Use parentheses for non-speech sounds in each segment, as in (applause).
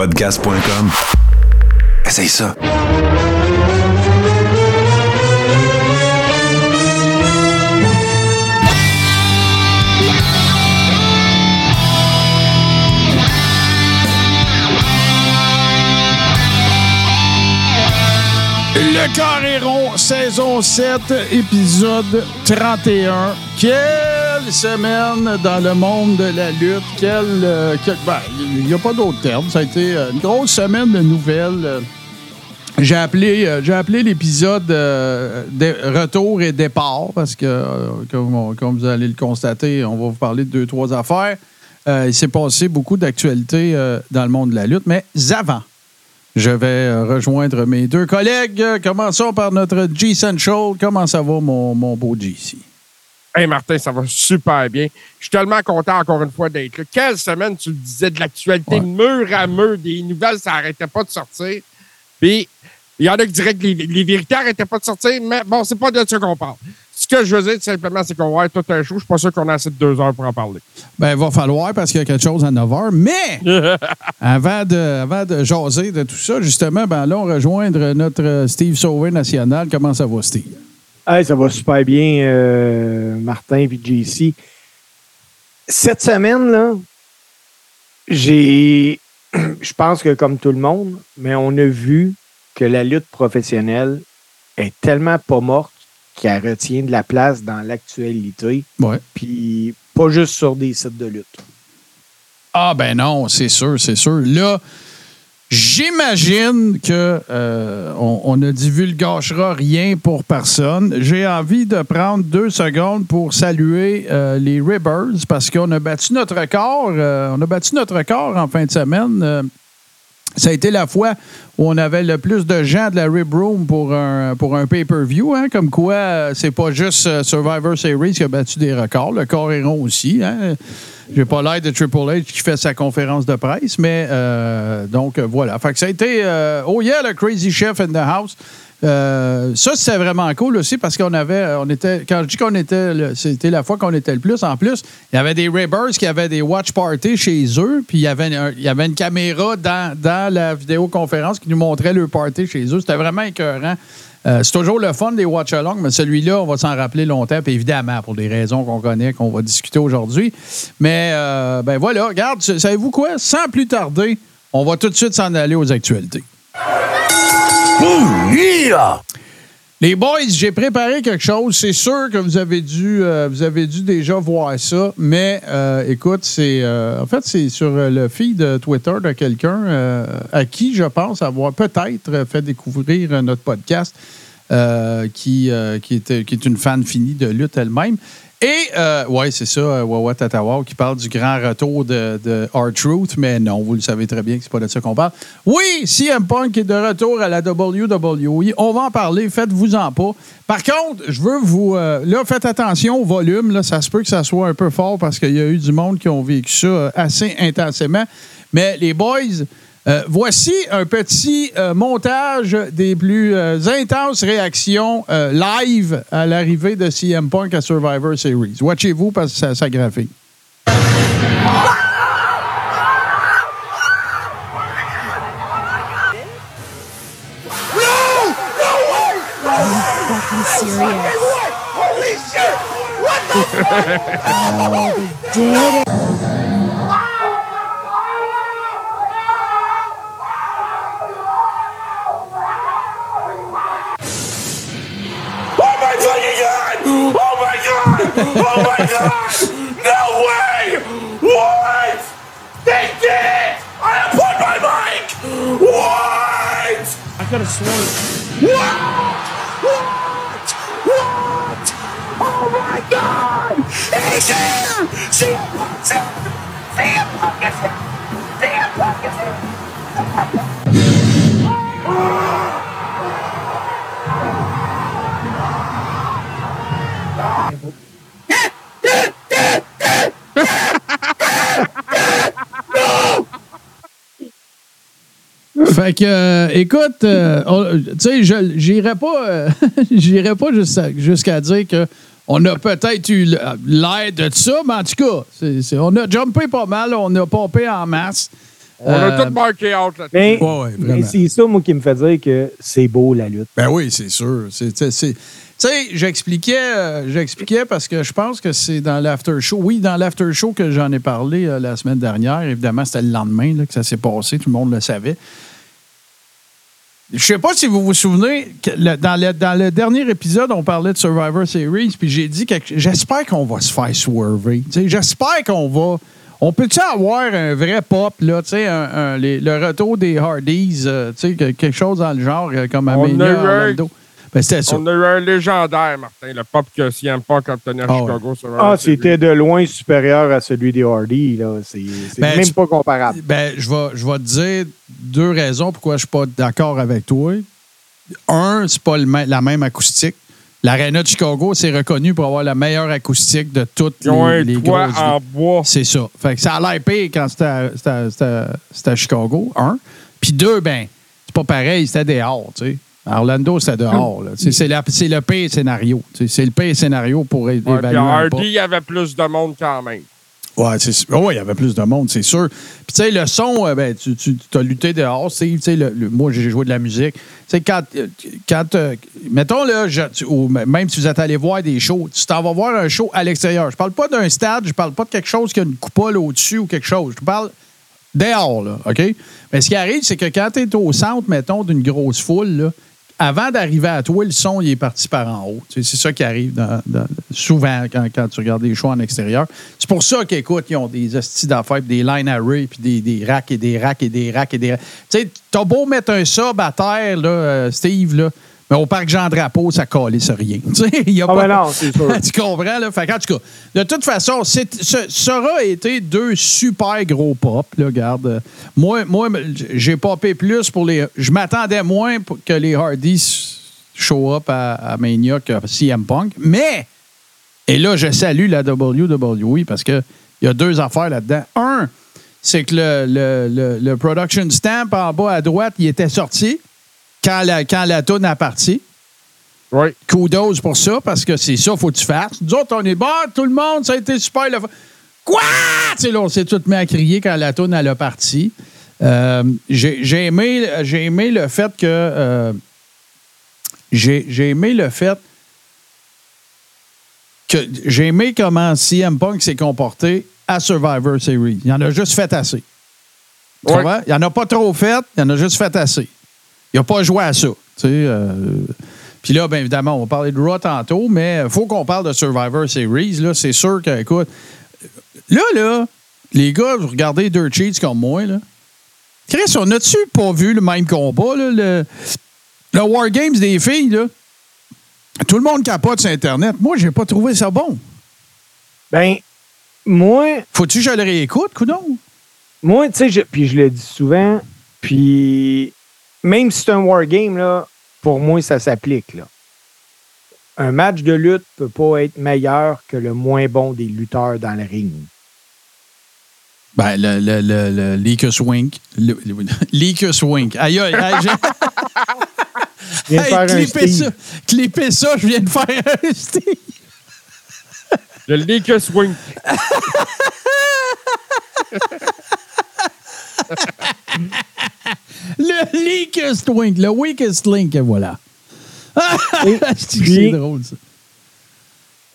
Podcast.com. Essaye ça. Le Carréron, saison 7, épisode 31. Quelle semaine dans le monde de la lutte. Quelle, euh, quel- ben, il n'y a pas d'autre terme. Ça a été euh, une grosse semaine de nouvelles. Euh, J'ai appelé, j'ai appelé l'épisode de retour et départ parce que, comme, vous allez le constater, on va vous parler de deux, trois affaires. Il s'est passé beaucoup d'actualités dans le monde de la lutte, mais avant, je vais rejoindre mes deux collègues. Commençons par notre G Central. Comment ça va, mon, beau GC? Hey Martin, ça va super bien. Je suis tellement content encore une fois d'être là. Quelle semaine tu le disais de l'actualité Ouais. mur à mur, des nouvelles, ça n'arrêtait pas de sortir. Puis il y en a qui diraient que les, les vérités n'arrêtaient pas de sortir, mais bon, c'est pas de ça qu'on parle. Ce que je veux dire, tout simplement, c'est qu'on va être tout un show. Je suis pas sûr qu'on a assez de deux heures pour en parler. Ben, il va falloir parce qu'il y a quelque chose à 9 h. Mais (laughs) avant, de, avant de jaser de tout ça, justement, ben, allons rejoindre notre Steve Sauvé national. Comment ça va, Steve? Hey, ça va super bien, euh, Martin et JC. Cette semaine, là, j'ai. (clears throat) Je pense que comme tout le monde, mais on a vu que la lutte professionnelle est tellement pas morte qu'elle retient de la place dans l'actualité, Ouais. puis pas juste sur des sites de lutte. Ah, ben non, c'est sûr, c'est sûr. Là, j'imagine que euh, on, on ne divulgagera rien pour personne. J'ai envie de prendre deux secondes pour saluer euh, les Ribbers parce qu'on a battu notre record. euh, on a battu notre record en fin de semaine. Ça a été la fois où on avait le plus de gens de la Rib Room pour un, pay-per-view. Hein, comme quoi, euh, c'est pas juste euh, Survivor Series qui a battu des records. Le Coréron aussi. Hein. J'ai pas l'air de Triple H qui fait sa conférence de presse, mais euh, donc voilà. Fait ça a été Oh yeah, le Crazy Chef in the house. Euh, ça, c'était vraiment cool aussi parce qu'on avait, on était, quand je dis qu'on était, le- c'était la fois qu'on était le plus. En plus, il y avait des Ribbers qui avaient des watch parties chez eux, puis il y avait, une caméra dans, la vidéoconférence qui nous montrait leur party chez eux. C'était vraiment écœurant. Euh, c'est toujours le fun des watch along, mais celui-là, on va s'en rappeler longtemps, puis évidemment, pour des raisons qu'on connaît, qu'on va discuter aujourd'hui. Mais, euh, ben voilà, regarde, savez-vous quoi? Sans plus tarder, on va tout de suite s'en aller aux actualités. Les boys, j'ai préparé quelque chose. C'est sûr que vous avez dû, euh, vous avez dû déjà voir ça, mais euh, écoute, c'est euh, en fait c'est sur le feed Twitter de quelqu'un à qui je pense avoir peut-être fait découvrir notre podcast, qui était, qui est une fan finie de lutte elle-même. Et, euh, ouais, c'est ça, euh, Wawa Tatawa, qui parle du grand retour de, de R-Truth, mais non, vous le savez très bien que c'est pas de ça qu'on parle. Oui, CM Punk est de retour à la WWE. On va en parler, faites-vous-en pas. Par contre, je veux vous... euh, là, faites attention au volume. Là, ça se peut que ça soit un peu fort parce qu'il y a eu du monde qui ont vécu ça euh, assez intensément. Mais les boys... Euh, voici un petit euh, montage des plus euh, intenses réactions euh, live à l'arrivée de CM Punk à Survivor Series. Watchez-vous parce que ça, ça graphie. fucking serious. Holy shit! What the? Did it? What? What? What? Oh my God! He's here! CM Punk's here! CM Fait que, euh, écoute, euh, tu sais, je- j'irais pas, euh, (laughs) j'irais pas jusqu'à jusqu'à dire que on a peut-être eu l'aide de ça, mais en tout cas, on a jumpé pas mal, on a pompé en masse. On Euh, a tout marqué out là Mais, Ouais, ouais, mais c'est ça, moi, qui me fait dire que c'est beau, la lutte. Ben oui, c'est sûr. C'est- c'est- c'est- Tu sais, j'expliquais, euh, j'expliquais parce que je pense que c'est dans l'after show. Oui, dans l'after show que j'en ai parlé euh, la semaine dernière. Évidemment, c'était le lendemain là, que ça s'est passé. Tout le monde le savait. Je sais pas si vous vous souvenez, le- dans, le, dans le dernier épisode, on parlait de Survivor Series, puis j'ai dit que j'espère qu'on va se faire swerver. J'espère qu'on va. On peut-tu avoir un vrai pop, là, tu sais, le retour des Hardys, euh, tu sais, que- quelque chose dans le genre, euh, comme On a Mania eu un- Orlando? Ben, c'était ça. On a eu un légendaire, Martin, le pop que CM Punk a obtenu à Ah Chicago. sur Ah, un- c'était de loin supérieur à celui des Hardy. là. C'est c'est Ben, même tu- pas comparable. Ben, je vais, je vais te dire deux raisons pourquoi je suis pas d'accord avec toi. Un, c'est pas le la même acoustique. L'Arena de Chicago, c'est reconnu pour avoir la meilleure acoustique de toutes Ils ont les, un les toit grosses en bois. C'est ça. Fait que ça a l'air pire quand c'était à, c'était à- c'était à- c'était à Chicago, un. Puis deux, ben, c'est pas pareil, c'était dehors, tu sais. À Orlando, c'était dehors. là. C'est la- c'est le pire scénario. C'est le pire scénario pour é- Ouais, évaluer. Hardy, il y avait plus de monde quand même. C'est. Ouais, il y avait plus de monde, c'est sûr. Puis, tu sais, le son, euh, ben, tu, tu as lutté dehors, Steve. Le- le- moi, j'ai joué de la musique. Tu sais, quand. euh, quand euh, mettons, là, je- tu- ou même si vous êtes allé voir des shows, tu t'en vas voir un show à l'extérieur. Je parle pas d'un stade, je parle pas de quelque chose qui a une coupole au-dessus ou quelque chose. Je parle dehors, là, OK? Mais ce qui arrive, c'est que quand tu es au centre, mettons, d'une grosse foule, là, avant d'arriver à toi, le son, il est parti par en haut. C'est ça qui arrive souvent quand, tu regardes des shows en extérieur. C'est pour ça qu'écoute, ils ont des hosties d'affaires, des line array, puis des, des racks et des racks et des racks et des racks. Tu sais, t'as beau mettre un sub à terre, euh, Steve, là, mais au parc Jean-Drapeau, ça calisse rien. (laughs) Tu sais, il y a Ah, pas... ben non, c'est sûr. (laughs) tu comprends, là? Fait qu'en tout cas, de toute façon, ce, ça aura été deux super gros pop, là, regarde. Moi, moi j'ai popé plus pour les... Je m'attendais moins pour que les Hardys show up à, à Mania que CM Punk, mais... Et là, je salue la WWE parce qu'il y a deux affaires là-dedans. Un, c'est que le, le, le- le production stamp en bas à droite, il était sorti quand la, quand la toune a parti Oui. kudos pour ça, parce que c'est ça, faut que tu fasses. Nous autres, on est bon, tout le monde, ça a été super. le. Quoi? Tu là, on s'est tous mis à crier quand la tourne elle a parti. Euh, j'ai aimé, j'ai aimé le fait que. euh, j'ai aimé le fait que. J'ai aimé comment CM Punk s'est comporté à Survivor Series. Il en a juste fait assez. Tu Ouais. Il en a pas trop fait, il en a juste fait assez. Il n'a pas joué à ça. euh, puis là, bien évidemment, on va parler de Raw tantôt, mais il faut qu'on parle de Survivor Series. Là, c'est sûr que, écoute, là, là, les gars, vous regardez Dirt Sheets comme moi, là. Chris, on a-tu pas vu le même combat, là, le, le War Games des filles, là? Tout le monde capote sur Internet. Moi, j'ai pas trouvé ça bon. Ben, moi, Faut-tu que je le réécoute, coudon? moi, tu sais, puis je le dis souvent, puis même si c'est un wargame, là, pour moi, ça s'applique, là. Un match de lutte peut pas être meilleur que le moins bon des lutteurs dans le ring. Ben, le, le, le, le Leakus Wink. Le, le, Leakus Wink. Aïe, aïe, aïe. Je (laughs) viens de Hey, faire un clippez Steve. ça. Clippez ça, je viens de faire un Steve. Le Lakers Swing. (laughs) (laughs) Le weakest link. Le weakest link, voilà. (laughs) (laughs) C'est drôle, ça.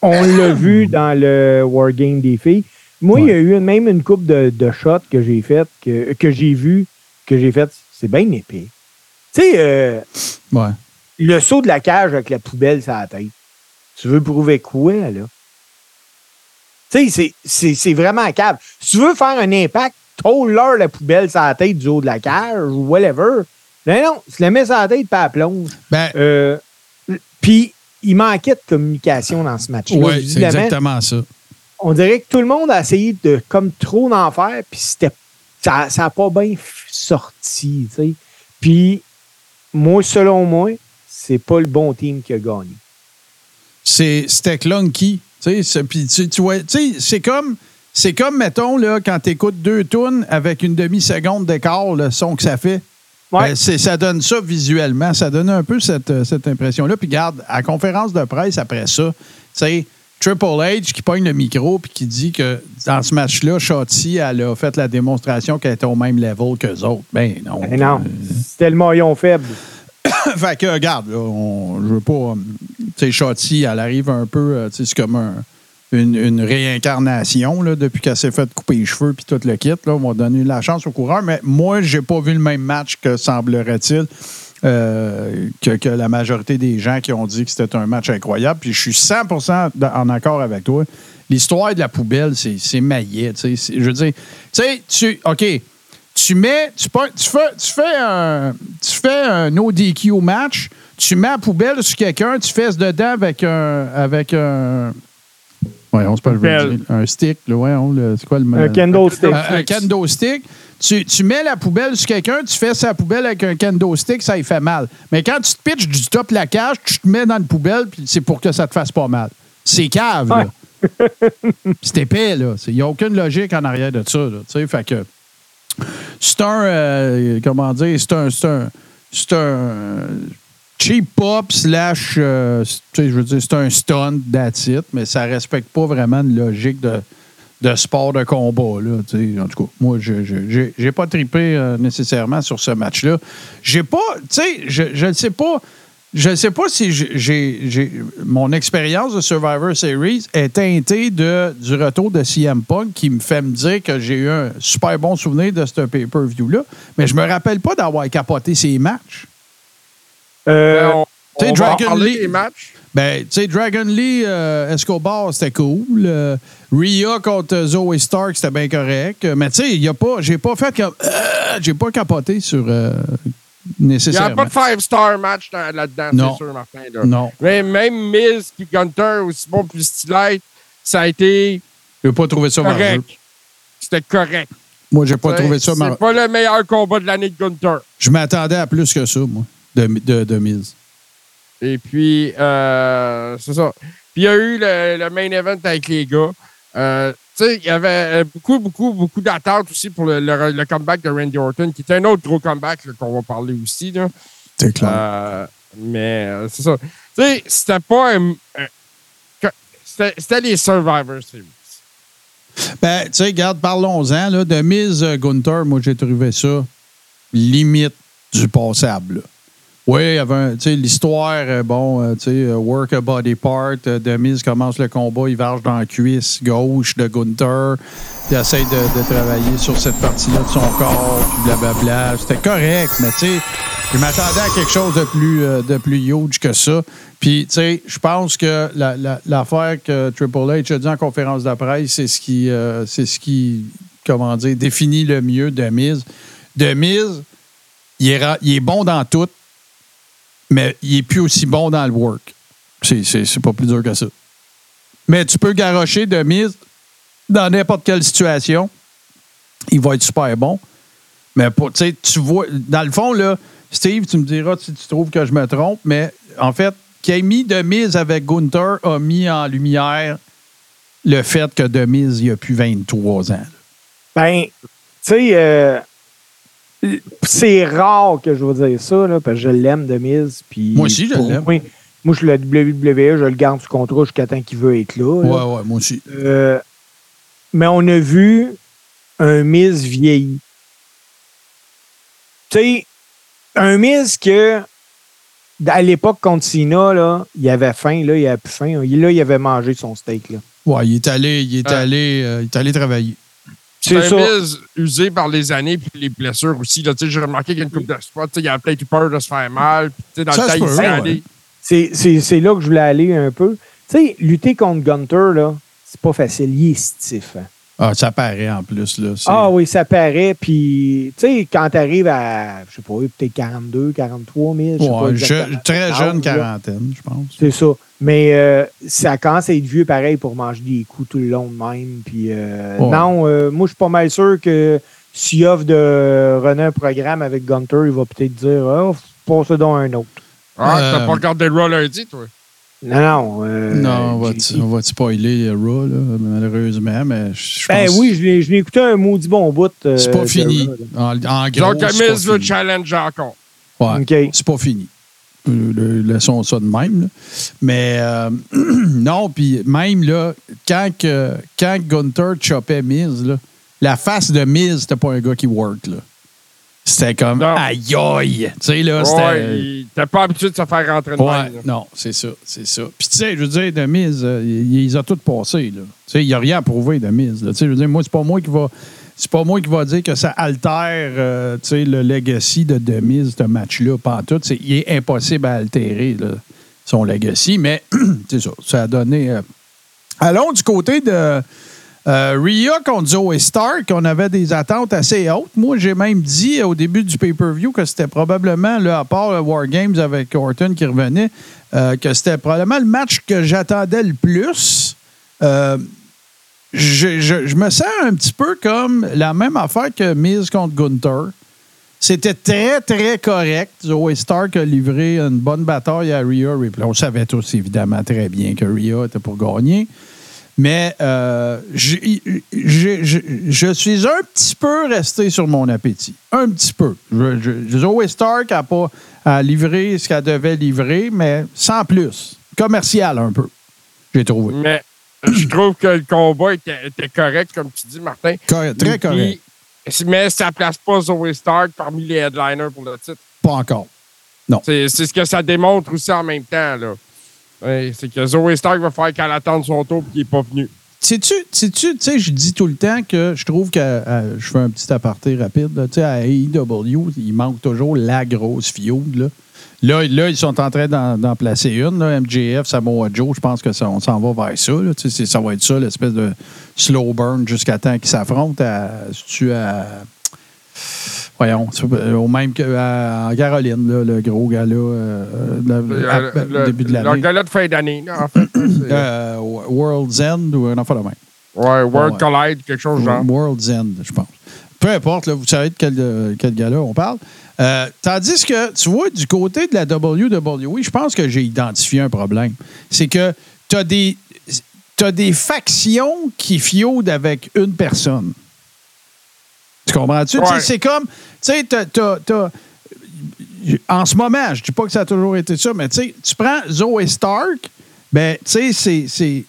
On l'a vu dans le Wargame des filles. Moi, il y a eu même une coupe de, de shots que j'ai fait, que, que j'ai vu, que j'ai fait. C'est bien épais. Tu sais, euh, Ouais. le saut de la cage avec la poubelle sur la tête. Tu veux prouver quoi, là? Tu sais, c'est- vraiment cave. Si tu veux faire un impact, trouve-leur la poubelle sur la tête du haut de la cage ou whatever. Non, non, tu la mets sur la tête, pas la plonge. Ben, Euh, Puis, il manquait de communication dans ce match-là. ouais, c'est exactement ça. on dirait que tout le monde a essayé de comme trop d'en faire, puis c'était ça n'a pas bien sorti. Puis moi, selon moi, c'est pas le bon team qui a gagné. C'est- C'était clunky. Puis tu, tu vois, c'est comme, c'est comme, mettons, là, quand tu écoutes deux tunes avec une demi-seconde d'écart, le son que ça fait. Ouais. Ben, c'est- ça donne ça visuellement. Ça donne un peu cette, euh, cette impression-là. Puis, garde, à la conférence de presse après ça, tu sais, Triple H qui pogne le micro puis qui dit que dans ce match-là, Shotzi, elle a fait la démonstration qu'elle était au même level qu'eux autres. Ben non. Ben non, c'était le maillon faible. (coughs) fait que, regarde, là, on, je veux pas. euh, Tu sais, Shotzi, elle arrive un peu. euh, Tu sais, c'est comme un- une, réincarnation, là, depuis qu'elle s'est fait couper les cheveux puis tout le kit. Là, on va donner la chance au coureur. Mais moi, j'ai pas vu le même match que semblerait-il. euh, que, la majorité des gens qui ont dit que c'était un match incroyable. Puis je suis 100 d- en accord avec toi. L'histoire de la poubelle, c'est maillet. Je veux dire, tu sais, tu. OK tu mets, tu, tu fais, tu fais un, tu fais un ODQ match, tu mets la poubelle sur quelqu'un, tu fesses dedans avec un, avec un, on se pas le un stick, là, ouais, on, le- c'est quoi le Un kendo stick. un, un kendo stick. Tu, tu mets la poubelle sur quelqu'un, tu fais sa poubelle avec un kendo stick, ça y fait mal. Mais quand tu te pitches du top la cage, tu te mets dans la poubelle, puis c'est pour que ça te fasse pas mal. C'est cave, là. c'est épais, là. Il n'y a aucune logique en arrière de ça, là. Tu sais, fait que c'est un, euh, comment dire, c'est un, c'est un, c'est un cheap pop slash, euh, je veux dire, c'est un stunt, that's it, mais ça respecte pas vraiment une logique de, de sport de combat, là. En tout cas, moi, je j'ai pas trippé euh, nécessairement sur ce match-là. J'ai pas, tu sais, je, ne sais pas, je ne sais pas si j'ai- mon expérience de Survivor Series est teintée de, du retour de CM Punk qui me fait me dire que j'ai eu un super bon souvenir de ce pay-per-view-là, mais je me rappelle pas d'avoir capoté ces matchs. Euh, on, sais, on Dragon Lee- des matchs. Ben, tu sais, Dragon Lee, euh, Escobar, c'était cool. Euh, Rhea contre Zoe Stark, c'était bien correct. Euh, Mais tu sais, il a pas, j'ai pas fait comme, j'ai pas capoté sur euh, Il n'y a nécessairement. pas de five-star match dans- là-dedans, Non. c'est sûr, Martin. Là. Non, Mais même Miz puis Gunter, aussi bon plus stylé, ça a été j'ai pas trouvé ça correct. C'était correct. Moi, j'ai pas trouvé ça C'est marrant. pas le meilleur combat de l'année de Gunter. Je m'attendais à plus que ça, moi, de, de, de Miz. Et puis, euh, c'est ça. Puis il y a eu le, le main event avec les gars. Euh, tu sais, il y avait euh, beaucoup, beaucoup, beaucoup d'attentes aussi pour le, le- le comeback de Randy Orton, qui était un autre gros comeback qu'on va parler aussi. C'est clair. Euh, mais c'est ça. Tu sais, c'était pas un. c'était, les Survivor Series. Ben, tu sais, regarde, parlons-en. Là, de Miz Gunther, moi, j'ai trouvé ça limite du passable. là. Oui, l'histoire, bon, tu work a body part. euh, de Miz commence le combat, il varge dans la cuisse gauche de Gunther. Il essaie de, travailler sur cette partie-là de son corps, puis blablabla. C'était correct, mais tu sais, je m'attendais à quelque chose de plus, euh, de plus huge que ça. Puis, tu sais, je pense que la- la- l'affaire que Triple H a dit en conférence de presse, c'est ce qui, euh, c'est ce qui, comment dire, définit le mieux de Miz. De Miz, il est, il est bon dans tout, mais il est plus aussi bon dans le work. C'est, pas plus dur que ça. Mais tu peux garrocher de Miz dans n'importe quelle situation. Il va être super bon. Mais pour, tu vois, dans le fond, là, Steve, tu me diras si tu trouves que je me trompe, mais en fait, qui a mis de mise avec Gunther a mis en lumière le fait que de mise, il a plus 23 ans. Ben, tu sais, euh, c'est rare que je vais dire ça, là, parce que je l'aime de mise. puis Moi aussi, je l'aime. Moi, moi, je suis le WWE, je le garde sous contrat jusqu'à temps qu'il veut être là. là. Ouais, ouais, moi aussi. Euh, mais on a vu un Miz vieilli. Tu sais, un Miz que, à l'époque contre Cena, là, il avait faim, là, il avait plus faim. Là, il avait mangé son steak. Là. Ouais, il est allé, il est Ouais. allé, euh, il est allé travailler. C'est un Miz usé par les années puis les blessures aussi. J'ai remarqué qu'il y a une coupe de spots. Il a peut-être eu peur de se faire mal. puis, tu sais, Dans Ça le temps, il c'est là que je voulais aller un peu. Tu sais, lutter contre Gunter, là, c'est pas facile. Il est stiff. hein. Ah, ça paraît en plus. Là, Ah oui, ça paraît. Puis, tu sais, quand tu arrives à, je sais pas, peut-être 42, 43 000, je sais pas Ouais, exactement je- très jeune quarantaine, je pense. C'est ça. Mais euh, ça commence à être vieux pareil pour manger des coups tout le long de même. Puis, euh, Ouais. non, euh, moi, je suis pas mal sûr que s'il offre de runner un programme avec Gunter, il va peut-être dire, ah, passe donc un autre. Ah, Euh, t'as pas regardé le lundi, toi? Non, non. euh, non, on va, j'ai- on va te spoiler euh, Raw, là, malheureusement, mais je Ben pense oui, je l'ai écouté un maudit bon bout. euh, c'est pas fini. Raw. En, en gros, Donc, Miz veut fini. challenge encore. Ouais, OK. c'est pas fini. Euh, Laissons ça de même. là. Mais euh, (clears throat) non, puis même là, quand, que, quand Gunther chopait Miz, là, la face de Miz, c'était pas un gars qui work. là. C'était comme aïe aïe. Tu sais, là, Ouais, pas habitué de se faire rentrer de Ouais, non, c'est ça, c'est ça. Puis tu sais, je veux dire, de mise, euh, il, il les a toutes passées, là. Tu sais, il n'y a rien à prouver de mise. Tu sais, je veux dire, moi, c'est pas moi qui va. C'est pas moi qui va dire que ça altère euh, le legacy de Demise, ce match-là. Pas en tout. Il est impossible à altérer là, son legacy, mais (clears throat) c'est ça. Ça a donné. euh, Allons du côté de euh, Rhea contre Zoe Stark. On avait des attentes assez hautes. Moi, j'ai même dit au début du pay-per-view que c'était probablement, à part le War Games avec Orton qui revenait, euh, que c'était probablement le match que j'attendais le plus. Euh, je me sens un petit peu comme la même affaire que Miz contre Gunther. C'était très, très correct. Zoe Stark a livré une bonne bataille à Rhea Ripley. On savait tous, évidemment, très bien que Rhea était pour gagner. Mais euh, j'ai- j'ai- je, je suis un petit peu resté sur mon appétit. Un petit peu. Je, je- Zoe Stark n'a pas a livré ce qu'elle devait livrer, mais sans plus. Commercial un peu, j'ai trouvé. Mais je trouve que le combat était, était correct, comme tu dis, Martin. Correct, très correct. Puis, mais ça place pas Zoe Stark parmi les headliners pour le titre. Pas encore. C'est c'est ce que ça démontre aussi en même temps. là. C'est que Zoe Stark va faire qu'elle attende son tour et qu'il n'est pas venu. Sais-tu, sais-tu, tu sais, je dis tout le temps que je trouve que, euh, je fais un petit aparté rapide, tu à AEW, il manque toujours la grosse feud, là. Là, là, ils sont en train d'en, placer une, là, MJF, Samoa Joe, je pense que ça, on s'en va vers ça, là, tu ça va être ça, l'espèce de slow burn jusqu'à temps qu'ils s'affrontent à, tu à, voyons, euh, au même que à- Caroline, là, le gros gars-là, euh, le- à- Le, début de le l'année. gala de fin d'année, en fait. Euh, World's End ou un enfant de même. ouais, World ouais. Collide, quelque chose genre. World's End, je pense. Peu importe, là, vous savez de quel, euh, quel gars-là on parle. Euh, tandis que, tu vois, du côté de la WWE, je pense que j'ai identifié un problème. C'est que tu as des, t'as des factions qui fiodent avec une personne. Tu comprends-tu? Ouais. C'est comme, tu sais, t'as- en ce moment, je dis pas que ça a toujours été ça, mais tu sais, tu prends Zoe Stark, ben, tu sais, c'est-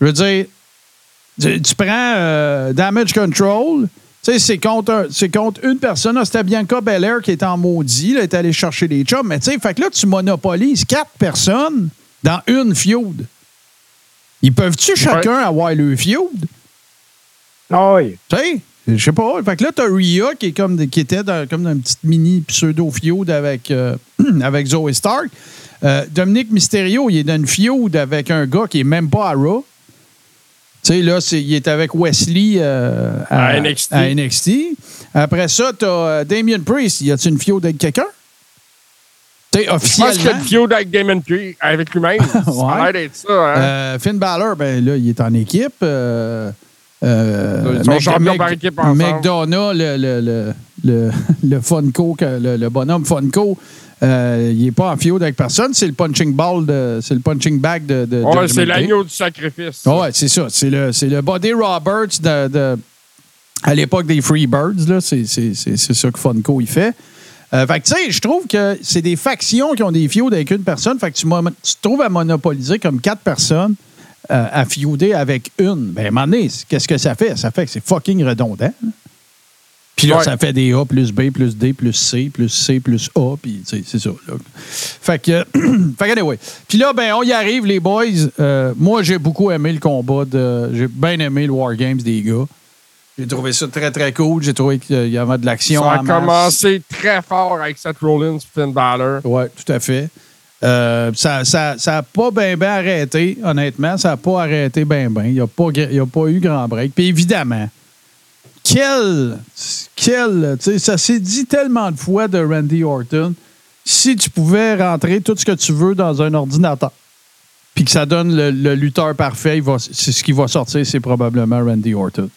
je veux dire, tu, tu prends euh, Damage Control, tu sais, c'est contre, contre une personne. Là, C'était Bianca Belair qui est en maudit, là, est allée chercher les chums. Mais tu sais, fait que là, tu monopolises quatre personnes dans une feud. Ils peuvent-tu chacun avoir le feud? Ah oui. Tu sais, je sais pas. Fait que là, t'as Rhea qui, est comme, qui était dans, comme dans une petite mini pseudo-feud avec, euh, (clears throat) avec Zoe Stark. Euh, Dominique Mysterio, il est dans une feud avec un gars qui est même pas à Raw. Tu sais, là, il est avec Wesley euh, à, À NXT. à NXT. Après ça, t'as Damien Priest. Y a-tu une feud avec quelqu'un? Tu sais, Je pense officiellement. qu'il y a le feud avec Damon Priest, avec lui-même. (laughs) Ça a l'air d'être ça. Hein? Euh, Finn Balor, ben là, il est en équipe. Euh, euh, par. McDonough, le, le, le, le, le Funko, le, le bonhomme Funko, euh, il n'est pas en feud avec personne. C'est le punching ball, de, c'est le punching bag de. de Ouais, Judgment c'est l'agneau du sacrifice. Ouais, c'est ça. C'est le, c'est le Buddy Roberts de, de- à l'époque des Freebirds. Là. C'est, c'est, c'est, c'est ça que Funko il fait. Euh, fait que, tu sais, je trouve que c'est des factions qui ont des feuds avec une personne. Fait que tu, tu te trouves à monopoliser comme quatre personnes euh, à feuder avec une. Ben, à un moment donné, qu'est-ce que ça fait? Ça fait que c'est fucking redondant. là. Puis là, Ouais. ça fait des A plus B plus D plus C plus C plus A. Puis, c'est ça. là. Fait que, (clears throat) fait que anyway. Puis là, ben, on y arrive, les boys. Euh, moi, j'ai beaucoup aimé le combat. de J'ai bien aimé le War Games des gars. J'ai trouvé ça très, très cool. J'ai trouvé qu'il y avait de l'action. Ça a commencé très fort avec Seth Rollins Finn Balor. Oui, tout à fait. Euh, ça n'a ça, ça a pas bien ben arrêté, honnêtement. Ça n'a pas arrêté bien bien. Il n'y a, pas y a pas eu grand break. Puis évidemment, quel. quel ça s'est dit tellement de fois de Randy Orton. Si tu pouvais rentrer tout ce que tu veux dans un ordinateur, puis que ça donne le, le lutteur parfait, il va- c'est ce qui va sortir, c'est probablement Randy Orton.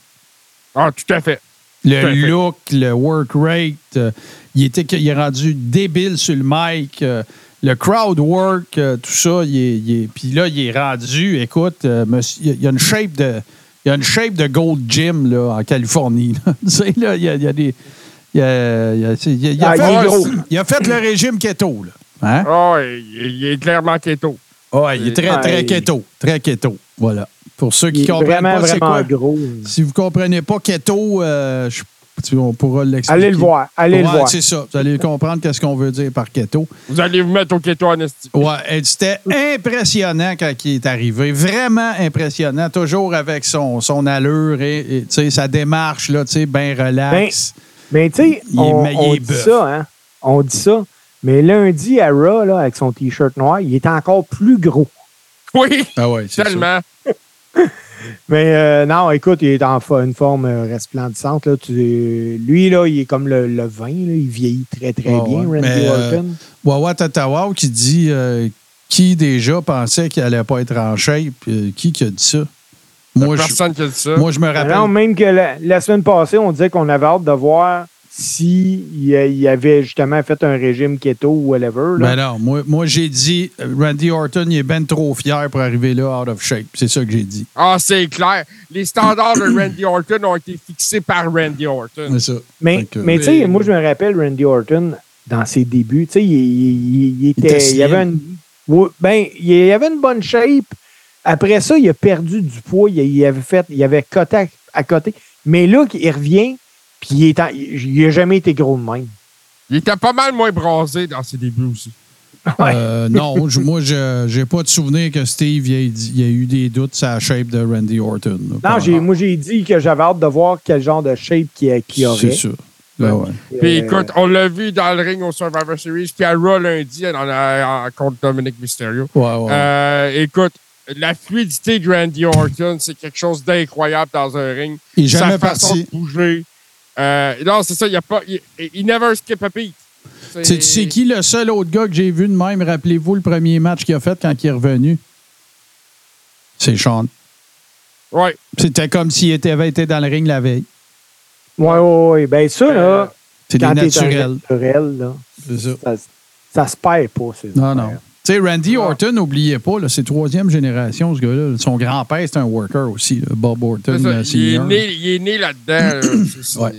Ah, tout à fait. Le fait. look, le work rate, euh, il, était, il est rendu débile sur le mic. euh, le crowd work, euh, tout ça, il est, il est- puis là, il est rendu, écoute, euh, monsieur- il y a- une shape de, il y a une shape de Gold Gym là, en Californie. là. (laughs) tu sais, là, il y a, il y a des, il a, il Ah, fait, est gros. il a fait le régime keto, là. Hein? Oh, il, est clairement keto. Ouais, il est très, très keto. Très keto. Voilà. Pour ceux qui comprennent pas, c'est vraiment quoi? gros. Si vous comprenez pas keto, euh, je- tu- on pourra l'expliquer. Allez le voir. Allez le voir. c'est ça. Vous allez comprendre qu'est-ce qu'on veut dire par keto. Vous allez vous mettre au keto en. Ouais, et c'était impressionnant quand il est arrivé. Vraiment impressionnant. Toujours avec son, son allure et, et, tu sais, sa démarche, là, tu sais, bien relax. Mais tu sais, Il est- on, dit ça, hein? On dit ça. Mais lundi, à Raw, là, avec son T-shirt noir, il est encore plus gros. Oui, ah ouais, c'est ça. tellement. (laughs) Mais euh, non, écoute, il est en une forme euh, resplendissante. Là. Tu- lui, là, il est comme le, le vin. là. Il vieillit très, très Ouais, bien, ouais. Randy euh, Orton. Wawa Tatawa qui dit euh, qui déjà pensait qu'il allait pas être en shape. qui qui a dit ça? Moi, je, Personne qui a dit ça. moi, je me rappelle. Non, même que la, la semaine passée, on disait qu'on avait hâte de voir s'il il avait justement fait un régime keto ou whatever. là. Ben non, moi, moi j'ai dit euh, Randy Orton, il est ben trop fier pour arriver là out of shape. C'est ça que j'ai dit. Ah, c'est clair. Les standards de Randy Orton ont été fixés par Randy Orton. C'est ça. Mais, que- mais tu sais, Mais- moi, je me rappelle Randy Orton dans ses débuts. Tu sais, il, il- il était, était il, avait une, ben, il avait une bonne shape. Après ça, il a perdu du poids. Il, il avait fait, il avait coté à, à côté. Mais là, il revient, puis il est en- il n'a jamais été gros de même. Il était pas mal moins brasé dans ses débuts aussi. Euh, non, je- moi, je j'ai pas de souvenir que Steve il a, dit- il a eu des doutes sur la shape de Randy Orton. là. Non, j'ai, moi, j'ai dit que j'avais hâte de voir quel genre de shape qu'il qu'il aurait. C'est. Ben ouais. Puis Euh, écoute, on l'a vu dans le ring au Survivor Series, puis à Raw lundi, en- contre Dominic Mysterio. Ouais, ouais. Euh, écoute, la fluidité de Randy Orton, c'est quelque chose d'incroyable dans un ring. il est Sa jamais façon parti. de bouger. Euh, non, c'est ça, il y a pas. Il, never skip a beat. Tu sais- tu sais qui le seul autre gars que j'ai vu de même, rappelez-vous le premier match qu'il a fait quand il est revenu? C'est Sean. Ouais. C'était comme s'il était, avait été dans le ring la veille. Ouais, ouais, ouais. Ben, ça, là, C'est des naturels. naturel, là, C'est ça. ça, ça se perd pas. ces Non, affaires. non. Tu sais, Randy Orton, n'oubliez pas, là, c'est troisième génération, ce gars-là. Son grand-père, c'est un worker aussi, là, Bob Orton. Ça, euh, il, est né, il est né là-dedans. là. (coughs) Ouais.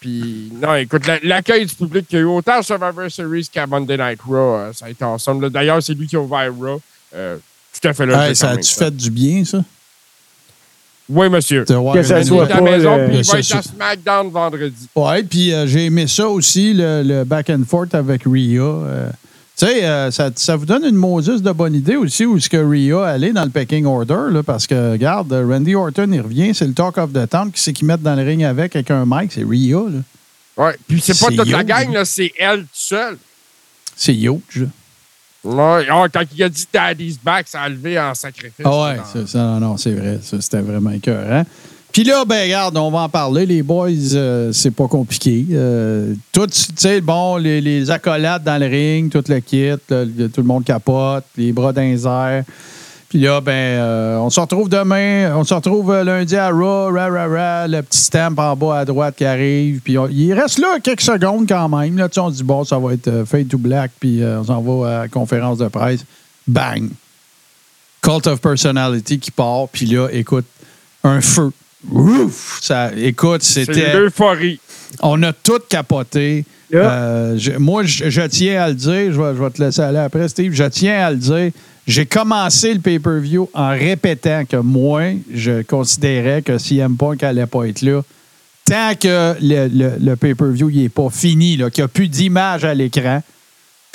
Puis, non, écoute, la- l'accueil du public qu'il y a eu autant à Survivor Series qu'à Monday Night Raw, euh, ça a été ensemble. là. D'ailleurs, c'est lui qui a ouvert Raw. Euh, tout à fait là. Hey, ça a-tu fait du bien, ça? Oui, monsieur. Que ça soit est à la pas maison, le- puis il Ça, va être à SmackDown vendredi. Ouais, puis euh, j'ai aimé ça aussi, le, le back and forth avec Rhea. euh. Tu sais, euh, ça, ça vous donne une Moses de bonne idée aussi où est-ce que Rhea allait dans le pecking order, là, parce que, regarde, euh, Randy Orton, il revient, c'est le talk of the town, qui c'est qu'ils mettent dans le ring avec, avec un mic, c'est Rhea, là. Ouais. Puis c'est pas toute la gang, là, c'est elle toute seule. C'est huge. là. Ouais. Ah, quand il a dit Daddy's back, ça a levé en sacrifice. Ah ouais, ça, non, non, c'est vrai. C'était vraiment écœurant. Puis là, ben regarde, on va en parler. Les boys, euh, c'est pas compliqué. Euh, tout, tu sais, bon, les, accolades dans le ring, tout le kit, tout le monde capote, les bras dans les. Puis là, ben, euh, on se retrouve demain, on se retrouve lundi à Raw, ra, ra, ra, le petit stamp en bas à droite qui arrive. Puis il reste là quelques secondes quand même. Là, on se dit, bon, ça va être fade to black, puis on s'en va à la conférence de presse. Bang! Cult of Personality qui part, puis là, écoute, un feu. Ouf! Ça, écoute, C'est c'était. l'euphorie. On a tout capoté. Euh, je- moi, je, je tiens à le dire, je vais, je vais te laisser aller après, Steve. Je tiens à le dire. J'ai commencé le pay-per-view en répétant que moi, je considérais que CM Punk n'allait pas être là. Tant que le, le- le pay-per-view n'est pas fini, qu'il n'y a plus d'image à l'écran,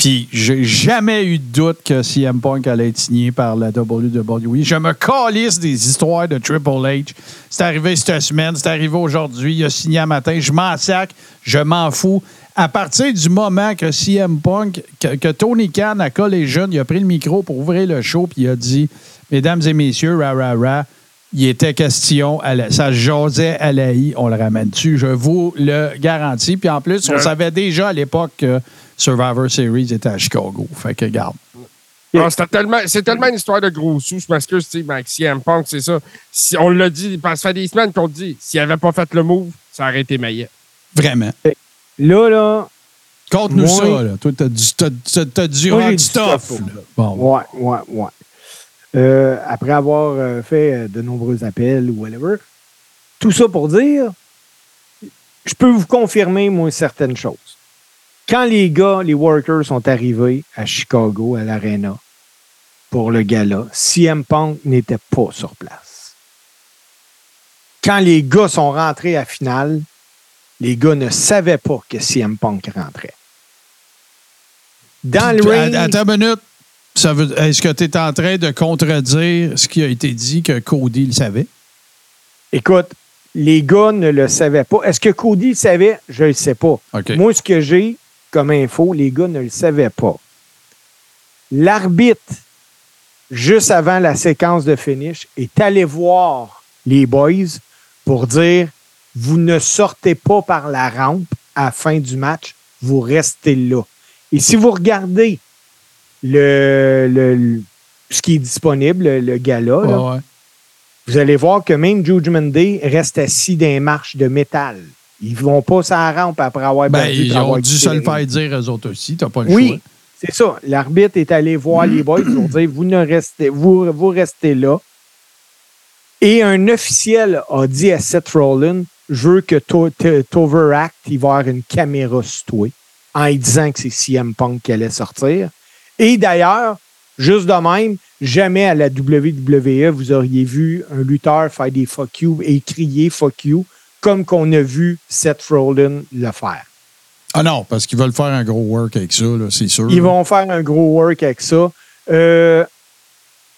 puis j'ai jamais eu de doute que CM Punk allait être signé par la WWE. Je me calisse des histoires de Triple H. C'est arrivé cette semaine, c'est arrivé aujourd'hui, il a signé un matin. Je m'en sac, je m'en fous. À partir du moment que CM Punk, que, que Tony Khan a collé jeune, il a pris le micro pour ouvrir le show, puis il a dit Mesdames et messieurs, ra, ra, ra, il était question, à ça jasait à la I, on le ramène dessus, je vous le garantis. Puis en plus, on Ouais. savait déjà à l'époque que Survivor Series était à Chicago. Fait que, garde. Tellement, c'est tellement une histoire de gros sous. Je m'excuse, tu sais, mais avec CM Punk, c'est ça. Si, on l'a dit, parce que ça fait des semaines qu'on le dit, s'il n'avait pas fait le move, ça aurait été Maillet. Vraiment. Là, là, Conte-nous ça, là. Toi, t'as du, Moi, du stuff. stuff, là. Bon. Ouais, ouais, ouais. Euh, après avoir euh, fait euh, de nombreux appels ou whatever, tout ça pour dire, je peux vous confirmer, moi, certaines choses. Quand les gars, les workers sont arrivés à Chicago, à l'Arena, pour le gala, CM Punk n'était pas sur place. Quand les gars sont rentrés à la finale, les gars ne savaient pas que CM Punk rentrait. Dans le ring, à- Attends une minute. Ça veut- Est-ce que tu es en train de contredire ce qui a été dit que Cody le savait? écoute, les gars ne le savaient pas. Est-ce que Cody le savait? Je ne le sais pas. Moi, ce que j'ai comme info, les gars ne le savaient pas. L'arbitre, juste avant la séquence de finish, est allé voir les boys pour dire vous ne sortez pas par la rampe à la fin du match, vous restez là. Et si vous regardez le, le- le- ce qui est disponible, le, le gala, là, Ouais, ouais. vous allez voir que même Judgment Day reste assis dans les marches de métal. Ils vont pas la rampe après avoir Ben, perdu, ils ont dû se le faire dire eux autres aussi. T'as pas le Oui, choix. c'est ça. L'arbitre est allé voir les boys pour dire vous ne restez, vous, vous restez là. Et un officiel a dit à Seth Rollins Je veux que t'overact, il va avoir une caméra sur toi, en lui disant que c'est CM Punk qui allait sortir. Et d'ailleurs, juste de même, jamais à la WWE, vous auriez vu un lutteur faire des fuck you et crier fuck you comme qu'on a vu Seth Rollins le faire. Ah non, parce qu'ils veulent faire un gros work avec ça, là, c'est sûr. Ils vont faire un gros work avec ça. Euh,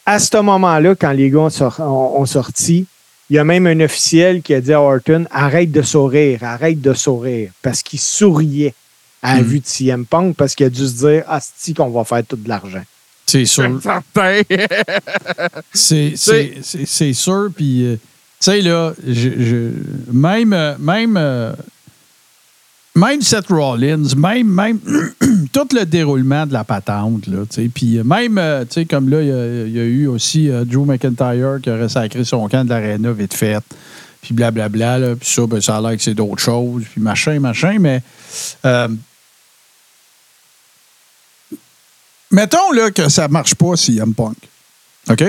à ce moment-là, quand les gars ont, sor- ont- ont sorti, il y a même un officiel qui a dit à Orton Arrête de sourire, arrête de sourire. Parce qu'il souriait à la Mm. vue de CM Punk parce qu'il a dû se dire Asti qu'on va faire tout de l'argent. C'est sûr. (laughs) certain. C'est c'est- c'est- c'est sûr. Puis, euh, sais, là, je, même, euh, même, euh, même Seth Rollins, même, même (clears throat) tout le déroulement de la patente, là, tu sais. Puis, euh, même, tu sais, comme là, il y a- a eu aussi Drew McIntyre qui aurait sacré son camp de l'aréna vite fait. Puis, blablabla. Puis ça, ben, ça a l'air que c'est d'autres choses. Puis, machin, machin. Mais. Mettons là, que ça marche pas CM Punk. OK?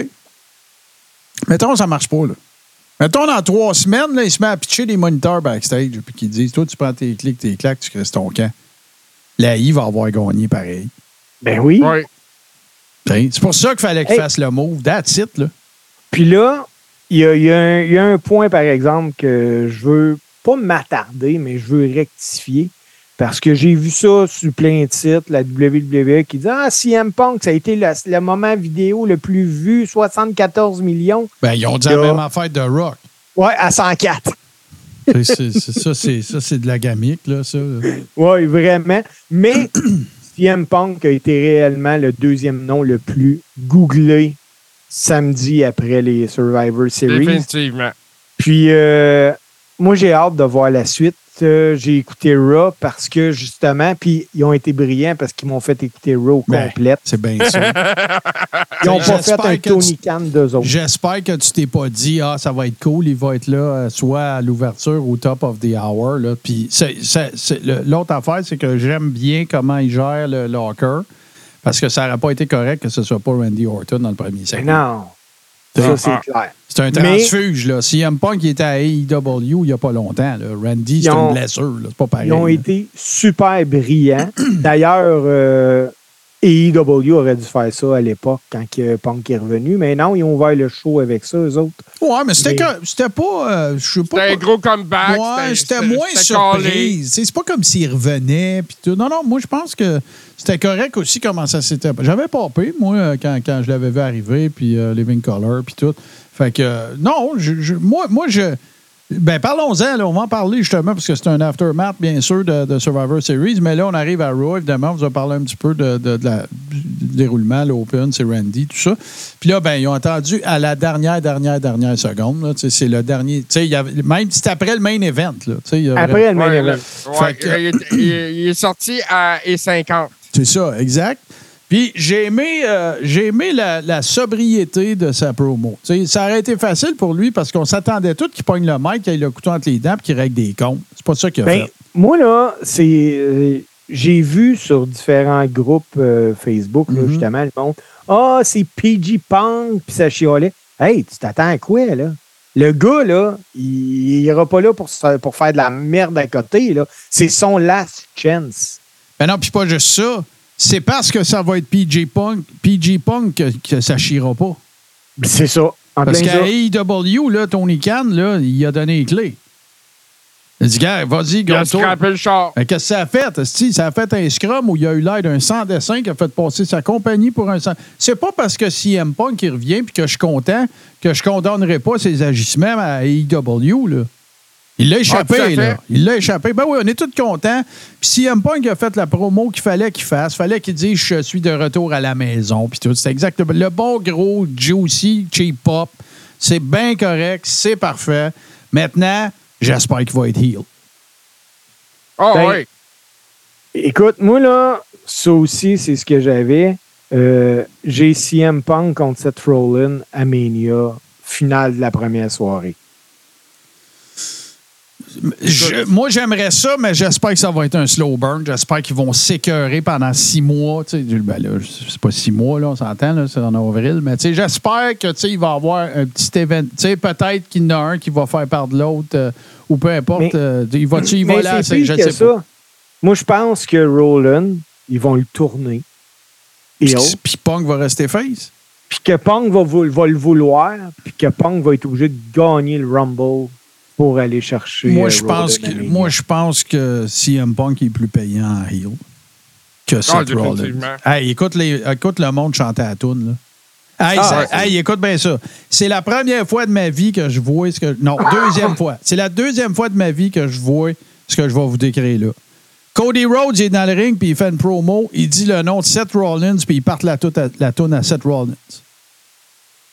Mettons ça marche pas. Là. Mettons dans trois semaines, là, il se met à pitcher des moniteurs backstage puis qu'ils disent Toi, tu prends tes clics, tes claques, tu crées ton camp. La I va avoir gagné pareil. Ben oui. C'est pour ça qu'il fallait qu'il Hey. fasse le move. That's it. Là. Puis là, il y y a un point, par exemple, que je veux pas m'attarder, mais je veux rectifier. Parce que j'ai vu ça sur plein de sites, la WWE, qui dit Ah, CM Punk, ça a été le, le moment vidéo le plus vu, 74 millions. Ben, ils ont dit la même affaire de Rock. Ouais, à 104. C'est- c'est- c'est- ça, c'est ça, c'est de la gamique, là, ça. Oui, vraiment. Mais (clears throat) CM Punk a été réellement le deuxième nom le plus googlé samedi après les Survivor Series. Définitivement. Puis, euh, moi, j'ai hâte de voir la suite. Euh, j'ai écouté Raw parce que, justement, puis ils ont été brillants parce qu'ils m'ont fait écouter Raw Ben, complète. C'est bien ça. (laughs) Ils n'ont pas fait J'espère un que Tony tu- Khan d'eux autres. J'espère que tu t'es pas dit, ah, ça va être cool, il va être là, euh, soit à l'ouverture ou top of the hour. Là. Puis l'autre affaire, c'est que j'aime bien comment il gère le locker, parce que ça n'aurait pas été correct que ce soit pas Randy Orton dans le premier segment. non. Ça, Ah, c'est ah. clair. C'est un Mais- transfuge. Là. CM Punk il était à AEW il n'y a pas longtemps. là. Randy, c'est une blessure. là. C'est pas pareil. Ils ont là. été super brillants. (clears throat) D'ailleurs, euh, AEW aurait dû faire ça à l'époque quand Punk est revenu. Mais non, ils ont ouvert le show avec ça, eux autres. Ouais, mais c'était Mais- que- c'était pas. euh, je sais pas. C'était un gros comeback. Ouais, j'étais c'était- moins surprise. C'est pas comme s'il revenait. Puis tout. Non, non, moi, je pense que c'était correct aussi comment ça s'était. J'avais pas peur, moi, euh, quand, quand je l'avais vu arriver, puis euh, Living Color, puis tout. Fait que, euh, non, je, je- moi, moi, je. Ben, parlons-en, là, on va en parler justement, parce que c'est un aftermath, bien sûr, de, de Survivor Series. Mais là, on arrive à Raw, évidemment, on vous a parlé un petit peu de, de- de la- du déroulement, l'Open, c'est Randy, tout ça. Puis là, ben, ils ont attendu à la dernière, dernière, dernière seconde. C'est le dernier. Tu sais, il y avait- même c'est après le main event. Là, Tu sais, il y a Après le main event. ouais, que- il, est, il- il est sorti à E50. C'est ça, exact. Puis j'ai aimé, euh, j'ai aimé la, la sobriété de sa promo. Ça aurait été facile pour lui parce qu'on s'attendait tous qu'il pogne le mic, qu'il ait le couteau entre les dents et qu'il règle des comptes. C'est pas ça qu'il a Ben, fait. moi, là, c'est. euh, j'ai vu sur différents groupes euh, Facebook, là, Mhm. justement, le monde. Ah, c'est PG Punk, puis ça chialait. Hey, tu t'attends à quoi, là? Le gars, là, il n'ira pas là pour, pour faire de la merde à côté, là. C'est son last chance. Ben non, puis pas juste ça. C'est parce que ça va être PG Punk, PG Punk que, que ça chiera pas. C'est ça. En Parce qu'à. AEW, là, Tony Khan, là, il a donné les clés. Il a dit, gars, vas-y, Il a garde-toi. scrappé le char. Ben, Qu'est-ce que ça a fait? Ça a fait un scrum où il y a eu l'air d'un sans-dessin qui a fait passer sa compagnie pour un sans. C'est pas parce que CM Punk qui revient puis que je suis content que je condamnerai pas ses agissements à AEW. Là. Il l'a à échappé, là. Il l'a échappé. Ben oui, on est tous contents. Puis CM Punk a fait la promo qu'il fallait qu'il fasse. fallait qu'il dise je suis de retour à la maison. Puis tout. C'est exactement le bon gros juicy cheap pop. C'est bien correct. C'est parfait. Maintenant, j'espère qu'il va être heel. Ah Ben, oui. Écoute, moi, là, ça aussi, c'est ce que j'avais. Euh, J'ai CM Punk contre Seth Rollins à Mania, finale de la première soirée. Je- moi, j'aimerais ça, mais j'espère que ça va être un slow burn. J'espère qu'ils vont s'écœurer pendant six mois. Tu sais, ben là, c'est pas six mois, là, on s'entend, c'est en avril. Mais tu sais, j'espère que tu sais, il va y avoir un petit événement. Tu sais, peut-être qu'il y en a un qui va faire part de l'autre, euh, ou peu importe. Mais- euh, il va-tu y Mais voler à c'est pire je que sais ça. pas. Moi, je pense que Rollins, ils vont le tourner. Et Puis, Punk va rester face. Puis que Punk va, va le vouloir, puis que Punk va être obligé de gagner le Rumble pour aller chercher. Moi, euh, je pense que moi, je pense que CM Punk est plus payant en heel que Seth Rollins. Hey, écoute, les, écoute le monde chanter à la toune, là. Hey, Ah, ça- ouais, c'est- hey, écoute bien ça. C'est la première fois de ma vie que je vois ce que. Non, deuxième (laughs) fois. C'est la deuxième fois de ma vie que je vois ce que je vais vous décrire là. Cody Rhodes est dans le ring puis il fait une promo. Il dit le nom de Seth Rollins puis il part la, toute à- la toune à Seth Rollins.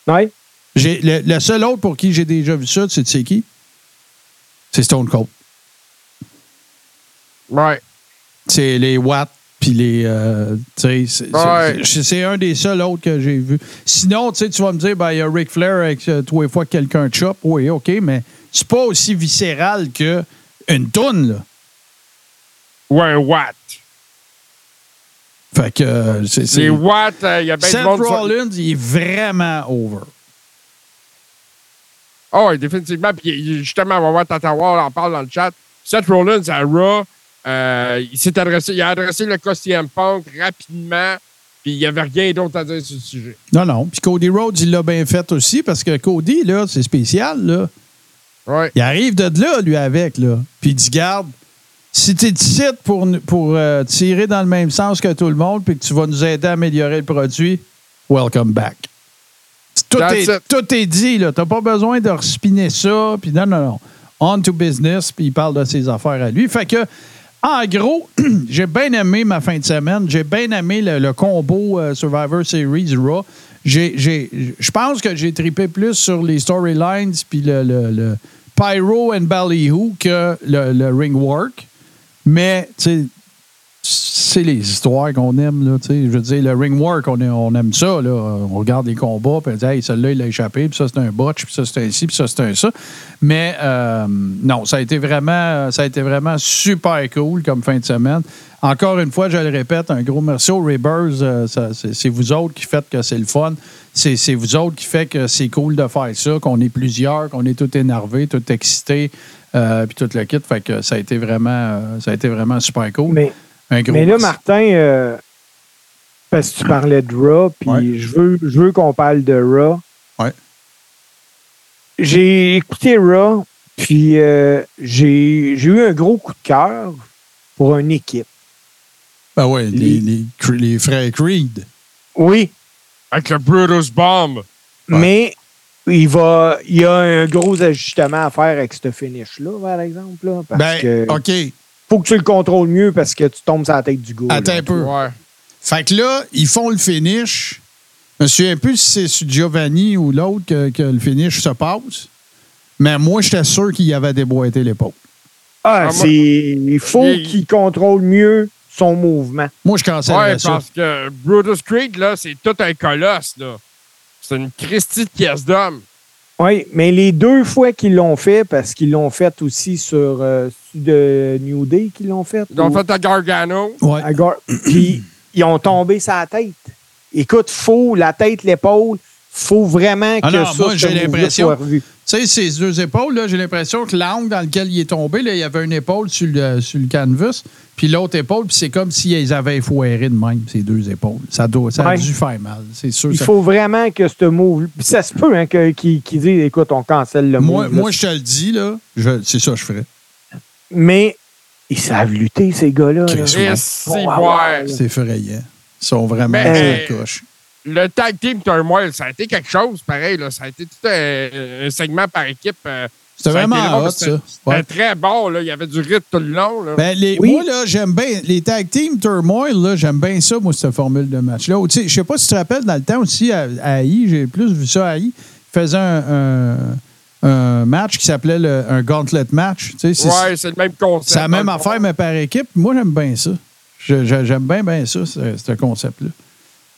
Ouais. J'ai, le, le seul autre pour qui j'ai déjà vu ça, c'est tu sais qui? C'est Stone Cold. Ouais. C'est les Watts puis les. euh, c'est, c'est un des seuls autres que j'ai vu. Sinon, tu vas me dire, ben, il y a Ric Flair avec euh, les fois que quelqu'un chope. Oui, OK, mais c'est pas aussi viscéral que une toune, là. Ou un Watt. Fait que euh, c'est. c'est- Les Watt, euh, il y a bien Seth de monde. sur- Rollins, il est vraiment over. Ah oui, définitivement. Puis justement, on va voir Tatawa, on en parle dans le chat. Seth Rollins à Raw, euh, il s'est adressé, il a adressé le CM Punk rapidement, puis il n'y avait rien d'autre à dire sur le sujet. Non, non. Puis Cody Rhodes, il l'a bien fait aussi parce que Cody, là, c'est spécial, là. Ouais. Il arrive de là, lui, avec, là. Puis il dit, garde, si tu es ici pour, pour euh, tirer dans le même sens que tout le monde, puis que tu vas nous aider à améliorer le produit, welcome back. Tout est, tout est dit, là. T'as pas besoin de respiner ça, puis non, non, non. On to business, puis il parle de ses affaires à lui. Fait que, en gros, (clears throat) j'ai bien aimé ma fin de semaine. J'ai bien aimé le, le combo euh, Survivor Series Raw. Je pense que j'ai trippé plus sur les storylines puis le, le- le Pyro and Ballyhoo que le, le ring work. Mais, tu sais, c'est les histoires qu'on aime, là. Je veux dire, le ring work, on, aime ça, là. On regarde les combats, puis on dit, hey, celui-là, il a échappé, puis ça, c'est un botch, puis ça, c'est un ci, puis ça, c'est un ça. Mais, euh, non, ça a été vraiment, ça a été vraiment super cool comme fin de semaine. Encore une fois, je le répète, un gros merci aux Rebirth. euh, c'est, vous autres qui faites que c'est le fun. C'est, vous autres qui fait que c'est cool de faire ça, qu'on est plusieurs, qu'on est tout énervés, tout excités, euh, puis tout le kit. Fait que ça a été vraiment, euh, ça a été vraiment super cool. Un gros mais là. Martin, euh, parce que tu parlais de Raw, puis Ouais. je veux, je veux qu'on parle de Raw. Ouais. J'ai écouté Raw, puis euh, j'ai j'ai eu un gros coup de cœur pour une équipe. Ben ouais, les, Les- les frères Creed. Oui, Avec le Brutus Bomb. mais il va il y a un gros ajustement à faire avec ce finish-là, par exemple. Là, parce Ben, que OK. Faut que tu le contrôles mieux parce que tu tombes sur la tête du gars. Attends là. un peu. Ouais. Fait que là, ils font le finish. Je me souviens plus si c'est sur Giovanni ou l'autre que, que le finish se passe. Mais moi, j'étais sûr qu'il avait déboîté l'épaule. Ah, Ah, c'est il faut Il- qu'il contrôle mieux son mouvement. Moi, je cancellerais Ouais, ça. parce que Brutus Creed, là, c'est tout un colosse, là. C'est une Christie de pièce d'homme. Oui, mais les deux fois qu'ils l'ont fait, parce qu'ils l'ont fait aussi sur euh, de New Day qu'ils l'ont fait. Ils ont ou fait à Gargano. Ouais. à Gar- (clears throat) Puis ils ont tombé sa tête. Écoute, faut la tête, l'épaule, faut vraiment Ah que non, ça, moi, j'ai l'impression-. Tu sais, ses deux épaules, là, j'ai l'impression que l'angle dans lequel il est tombé, là, il y avait une épaule sur le, sur le canvas, puis l'autre épaule, puis c'est comme s'ils avaient foiré de même, ces deux épaules. Ça, doit, ça a Ouais. dû faire mal, c'est sûr. Il ça- faut vraiment que ce move. Puis ça se peut hein, qu'ils disent écoute, on cancelle le moi, move. là. moi, je te le dis, là, c'est ça que je ferais. Mais ils savent lutter, ces gars-là. C'est effrayant. Ils sont vraiment Mais- sur la coche. Le tag team turmoil, ça a été quelque chose, pareil. Là. Ça a été tout un, un segment par équipe. euh, C'était vraiment hot, ça. Ouais. très bon. Là. Il y avait du rythme tout le long. Là. Ben, les, Oui. Moi, là, j'aime bien les tag team turmoil, là, j'aime bien ça, moi, cette formule de match-là. Je sais pas si tu te rappelles, dans le temps aussi, à, à AI, j'ai plus vu ça à AI, ils faisaient un, un- un match qui s'appelait le- un gauntlet match. Tu sais, C'est ouais, c'est le même concept. c'est la même affaire, mais par équipe. Moi, j'aime bien ça. Je- je- J'aime bien, bien ça, ce, ce concept-là.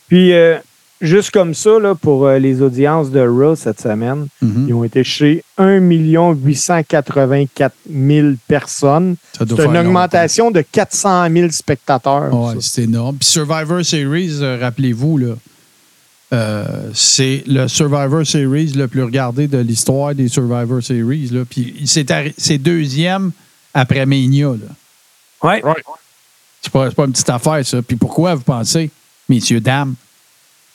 Puis, euh, juste comme ça, là, pour euh, les audiences de Raw cette semaine, Mhm. ils ont été chez 1 884 000 personnes. Ça doit C'est une augmentation de 400 000 spectateurs. Ouais, c'est énorme. Puis Survivor Series, euh, rappelez-vous, là, euh, c'est le Survivor Series le plus regardé de l'histoire des Survivor Series. Là. Puis c'est deuxième après Mania. Là. Ouais. C'est pas, c'est pas une petite affaire, ça. Puis pourquoi, vous pensez, messieurs, dames?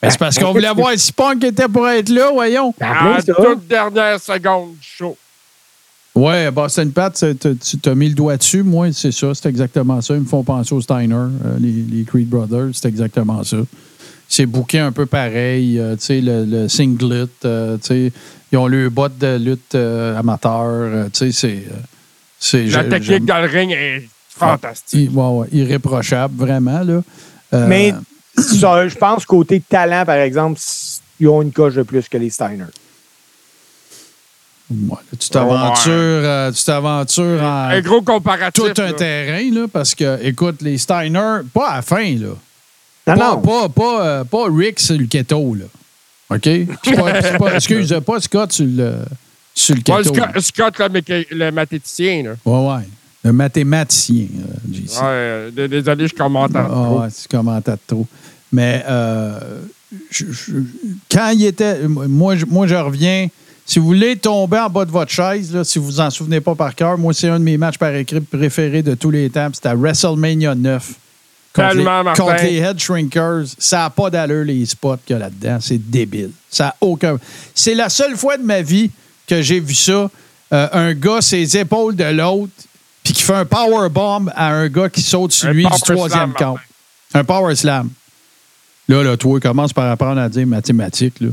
Ben, c'est parce qu'on voulait voir si Punk était pour être là, voyons. À la ça. toute dernière seconde du show. Ouais, Boston Pat, tu tu t'as mis le doigt dessus. Moi, c'est ça, c'est exactement ça. Ils me font penser aux Steiner, euh, les, les Creed Brothers, c'est exactement ça. C'est bouqué un peu pareil, euh, tu sais, le, le singlet, euh, tu sais, ils ont le bot de lutte euh, amateur, euh, tu sais, c'est... c'est La technique j'aime- dans le ring est fantastique. Ouais, ouais, irréprochable, vraiment, là. Euh, Mais ça, je pense côté talent, par exemple, ils ont une coche de plus que les Steiner. ouais, là, tu t'aventures euh, tu t'aventures en... Un gros comparatif. tout un là. terrain, là, parce que, écoute, les Steiner, pas à la fin, là. Non, pas, non. Pas, pas, euh, pas Rick sur le keto, là. OK? Puis pas, puis pas- excuse, pas Scott sur le, sur le keto. là. Scott, Scott, le, mathéticien. Là. Ouais, ouais. Le mathématicien, euh, JC. Ouais, euh, désolé, je commente en Ah, trop. ouais, tu commentes trop. Mais euh, je- je- quand il était. Moi je, moi, je reviens. Si vous voulez tomber en bas de votre chaise, là, si vous vous en souvenez pas par cœur, moi, c'est un de mes matchs par équipe préférés de tous les temps. C'était à WrestleMania 9. Contre les, Tellement, Martin. contre les Head Shrinkers. Ça n'a pas d'allure, les spots qu'il y a là-dedans. C'est débile. Ça a aucun. C'est la seule fois de ma vie que j'ai vu ça. Euh, un gars, ses épaules de l'autre, puis qui fait un power bomb à un gars qui saute sur Un lui du troisième camp. Un power slam. Là, là, toi, commence par apprendre à dire mathématiques. Là.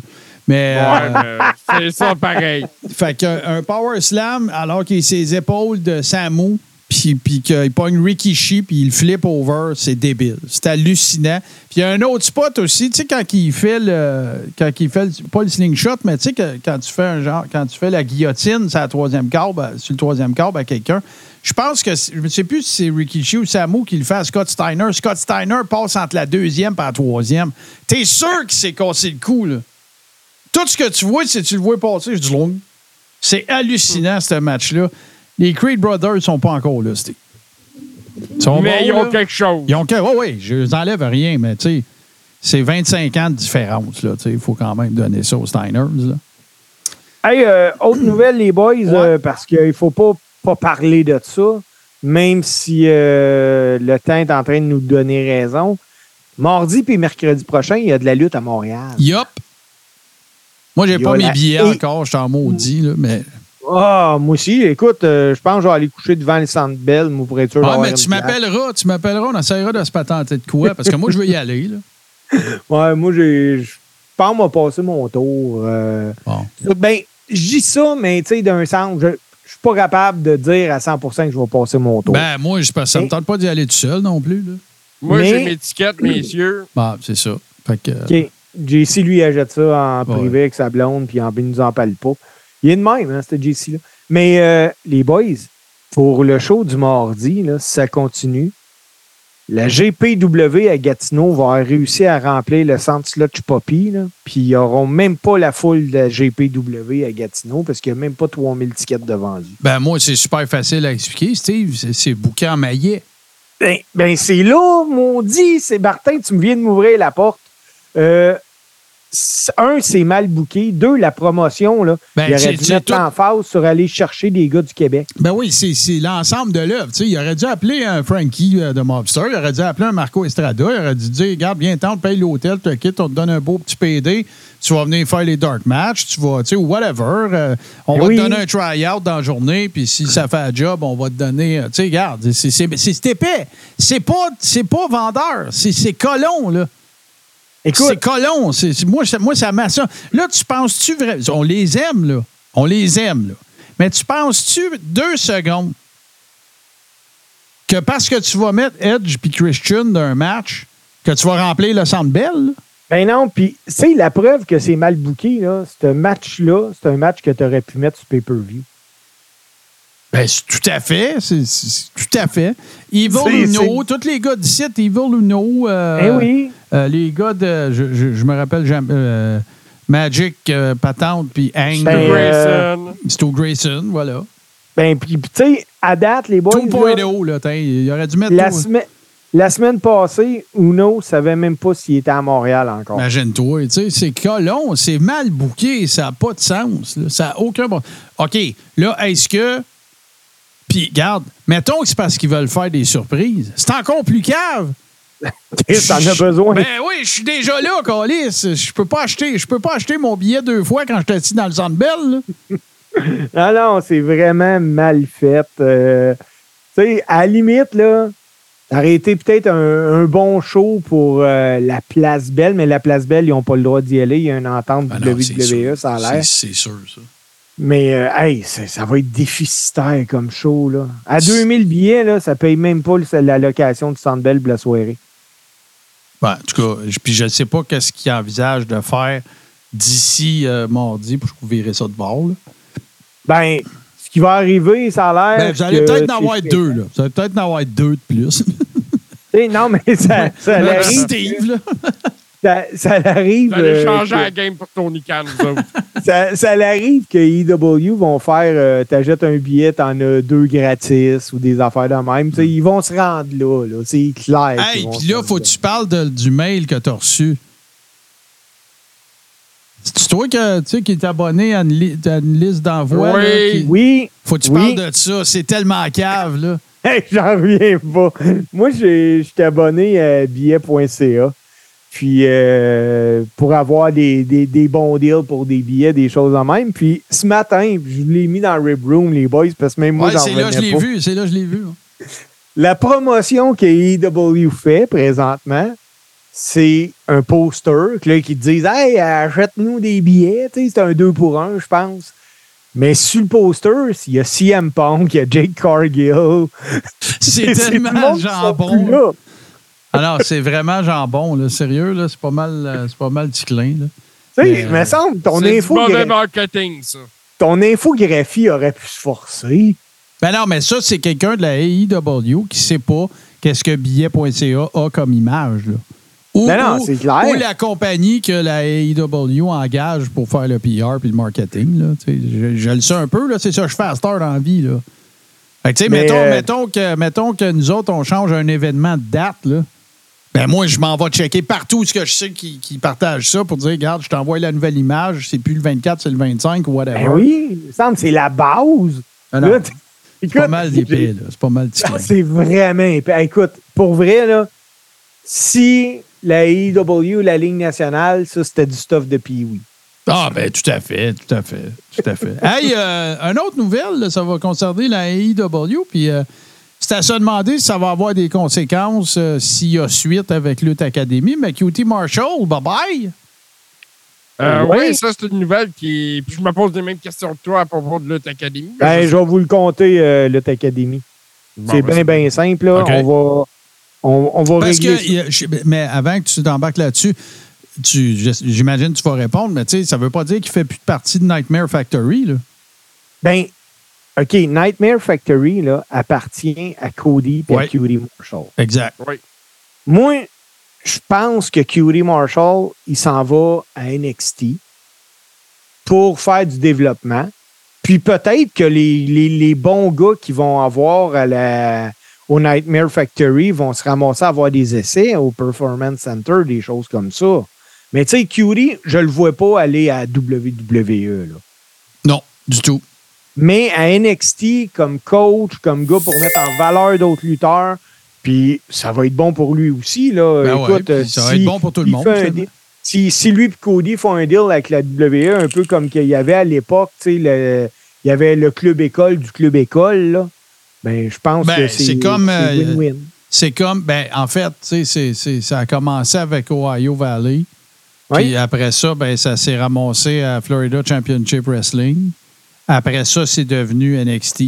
Mais, Ouais, euh, c'est ça pareil. (laughs) fait qu'un un power slam, alors qu'il ses épaules de Samu, puis, puis qu'il pogne Rikishi, puis il flip over, c'est débile. C'est hallucinant. Puis il y a un autre spot aussi, tu sais, quand il fait le. Quand il fait le- pas le slingshot, mais tu sais, quand tu fais un genre. Quand tu fais la guillotine sur, la troisième câble, à- sur le troisième câble à quelqu'un, je pense que. c'est- Je ne sais plus si c'est Rikishi ou Samu qui le fait à Scott Steiner. Scott Steiner passe entre la deuxième et la troisième. T'es sûr qu'il s'est cassé le cou, là? Tout ce que tu vois, c'est tu le vois passer, je dis long. C'est hallucinant, ce match-là. Les Creed Brothers ne sont pas encore là, Steve. Ils sont mais bons, ils ont là. quelque chose. Ils ont que- Oui, oui, je n'enlève rien, mais tu sais, c'est 25 ans de différence, là. Tu sais, il faut quand même donner ça aux Steiners, là. Hey, euh, autre nouvelle, les boys, euh, parce qu'il ne faut pas, pas parler de ça, même si euh, le temps est en train de nous donner raison. Mardi puis mercredi prochain, il y a de la lutte à Montréal. Yup. Moi, j'ai pas mes la- billets et- encore, je suis en maudit, là, mais. Ah, moi aussi, écoute, euh, je pense que je vais aller coucher devant le centre belle, moi, pour être sûr Ah, mais tu m'appelleras, tu m'appelleras, on essaiera de se patenter de quoi, parce que moi, je veux y aller, là. (laughs) Ouais, moi, j'ai. Je pense m'a passé mon tour. euh. Bon. Ben, je dis ça, mais tu sais, d'un sens, je je suis pas capable de dire à 100% que je vais passer mon tour. Ben, moi, je- ça me tente pas d'y aller tout seul non plus, là. Moi, Mais- j'ai mes étiquettes, messieurs. (clears throat) Bon, c'est ça. Fait que. OK. JC, lui, il achète ça en Ouais. privé avec sa blonde, puis en- il nous en parle pas. Il est de même, hein, ce JC-là. Mais euh, les boys, pour le show du mardi, là, si ça continue, la GPW à Gatineau va réussir à remplir le centre Slotch Poppy, puis ils n'auront même pas la foule de la GPW à Gatineau parce qu'il n'y a même pas 3000 tickets de vendus. Ben, moi, c'est super facile à expliquer, Steve. C'est- en maillet. Ben, ben, c'est là, mon dit, c'est Martin, tu me viens de m'ouvrir la porte. Euh, un, c'est mal booké. Deux, la promotion, là, Ben, il aurait dû mettre tout- l'emphase sur aller chercher des gars du Québec. Ben oui, c'est l'ensemble de l'œuvre. Il aurait dû appeler un Frankie euh, de Mobster, il aurait dû appeler un Marco Estrada, il aurait dû dire Regarde, viens temps, paye l'hôtel, tu te quittes, on te donne un beau petit PD, tu vas venir faire les dark matchs, tu vas, tu sais, whatever. euh, on Ben va oui. te donner un try-out dans la journée, puis si ça fait un job, on va te donner. euh, Tu sais, regarde, c'est épais. C'est pas, c'est pas vendeur, c'est c'est colon, là. C'est colon. Moi, ça, moi, ça m'a ça. Là, tu penses-tu vraiment. On les aime, là. On les aime, là. Mais tu penses-tu deux secondes que parce que tu vas mettre Edge puis Christian dans un match, que tu vas remplir le centre belle? ben non, puis c'est la preuve que c'est mal booké, là. Ce match-là, c'est un match que tu aurais pu mettre sur pay-per-view. Ben, c'est tout à fait. C'est, tout à fait. Evil Uno, tous les gars d'ici, Evil Uno. euh, Eh oui. euh, les gars de. Je, je- je me rappelle, euh, Magic, euh, Patente, puis Hang. Ben, euh, Grayson. Stu Grayson, voilà. Ben, puis, tu sais, à date, les boys. là, 2.0, là, t'in, il aurait dû mettre. la, tout- semaine- la semaine passée, Uno savait même pas s'il était à Montréal encore. Imagine-toi, tu sais, c'est colon, c'est mal bouqué, ça n'a pas de sens. là, ça n'a aucun bon. OK, là, est-ce que. Puis, garde, mettons que c'est parce qu'ils veulent faire des surprises. C'est encore plus cave. (laughs) T'en as besoin. Ben oui, je suis déjà là, Calis. Je peux pas acheter, je peux pas acheter mon billet deux fois quand je assis dans le centre belle. Non, (laughs) non, c'est vraiment mal fait. Euh, tu sais, à la limite, là, ça aurait été peut-être un, un bon show pour euh, la Place Belle, mais la Place Belle, ils n'ont pas le droit d'y aller. Il y a une entente Ah non, WWE, ça a l'air. C'est sûr, ça. Mais, euh, hey, ça va être déficitaire comme show, là. À 2000 billets, là, ça paye même pas la location du Centre Belle pour la soirée. Ben, en tout cas, je- puis je ne sais pas qu'est-ce qu'ils envisagent de faire d'ici euh, mardi, pour que vous verrez ça de bord. là. Ben, ce qui va arriver, ça a l'air. Ben, vous allez peut-être en avoir deux, là. Vous allez peut-être en avoir deux de plus. (laughs) Non, mais ça, ça. (laughs) Steve, là. Ça, ça arrive. Vous allez euh, changer que- la game pour Tony Khan, vous autres. (laughs) ça, ça arrive que EW vont faire euh, t'achètes un billet, t'en as deux gratis ou des affaires de même. Tu sais, ils vont se rendre là, là. C'est clair. Hey, puis là, faut que tu parles de- du mail que tu as reçu. C'est toi que, tu sais, qui est abonné à une, li- à une liste d'envoi. Oui. là, qui- Oui, Faut que tu Oui. parles de ça. C'est tellement cave, là. (laughs) Hey, j'en reviens pas. Moi, j'ai- j'étais abonné à billet.ca. Puis, euh, pour avoir des, des- des bons deals pour des billets, des choses en même. Puis, ce matin, je l'ai mis dans Rib Room, les boys, parce que même moi, Ouais, j'en c'est là que je l'ai vu. C'est là que je l'ai vu. hein. La promotion que AEW fait présentement, c'est un poster là, qui te disent Hey, achète-nous des billets. C'est un 2 pour 1, je pense. Mais sur le poster, il y a CM Punk, il y a Jake Cargill. C'est (laughs) tellement jambon. Alors, c'est vraiment jambon, là. Sérieux, là. C'est pas mal, euh, c'est pas mal ticlin, là. Tu sais, Mais, il me semble ton, C'est du mauvais infogra- marketing, ça. ton infographie aurait pu se forcer. Ben non, mais ça, c'est quelqu'un de la AEW qui sait pas qu'est-ce que billet.ca a comme image, là. Ou, Ben non, ou- c'est clair. ou la compagnie que la AEW engage pour faire le PR puis le marketing, là. Tu sais, Je, je le sais un peu, là. C'est ça que je fais à cette heure dans la vie, là. Fait que, tu sais, Mais, mettons, euh, mettons, que, mettons que nous autres, on change un événement de date, là. Ben moi, je m'en vais checker partout ce que je sais qui, qui partagent ça pour dire, regarde, je t'envoie la nouvelle image, c'est plus le 24, c'est le 25 ou whatever. Ben oui, il me semble c'est la base. Ah c'est pas mal d'épais, là. C'est pas mal. Ah, c'est vraiment épais. Écoute, pour vrai, là, si la AEW, la Ligue nationale, ça, c'était du stuff de Pee-Wee. Ah, ben tout à fait, tout à fait, tout à fait. hey, euh, une autre nouvelle, là, ça va concerner la AEW, puis euh, c'est à se demander si ça va avoir des conséquences euh, s'il y a suite avec Lutte Academy, mais QT Marshall, bye-bye! Euh, Oui. oui, ça, c'est une nouvelle qui. Puis je me pose les mêmes questions que toi à propos de Lutte Academy. Ben, je vais vous le compter, euh, Lutte Academy. Bon, c'est ben, bien, bien simple. Là. On va, on, on va Parce régler que, je- mais avant que tu t'embarques là-dessus, tu- j'imagine que tu vas répondre, mais tu sais, ça veut pas dire qu'il fait plus de partie de Nightmare Factory, là. Ben, OK, Nightmare Factory là, appartient à Cody et Ouais. à Cutie Marshall. Exact. Moi, je pense que Cutie Marshall, il s'en va à NXT pour faire du développement. Puis peut-être que les, les- les bons gars qui vont avoir à la, au Nightmare Factory vont se ramasser à avoir des essais au Performance Center, des choses comme ça. Mais tu sais, Cutie, je le vois pas aller à WWE. Là. Non, du tout. Mais à NXT, comme coach, comme gars pour mettre en valeur d'autres lutteurs, puis ça va être bon pour lui aussi. Là. Ben Écoute, ça va si être bon pour tout le monde, deal- si, si lui et Cody font un deal avec la WWE, un peu comme qu'il y avait à l'époque, il y avait le club école du club école, là, ben, je pense Ben, que c'est c'est comme, c'est euh, win-win. C'est comme, ben, en fait, ça a commencé avec Ohio Valley. Oui. Puis après ça, ben, ça s'est ramassé à Florida Championship Wrestling. Après ça, c'est devenu NXT.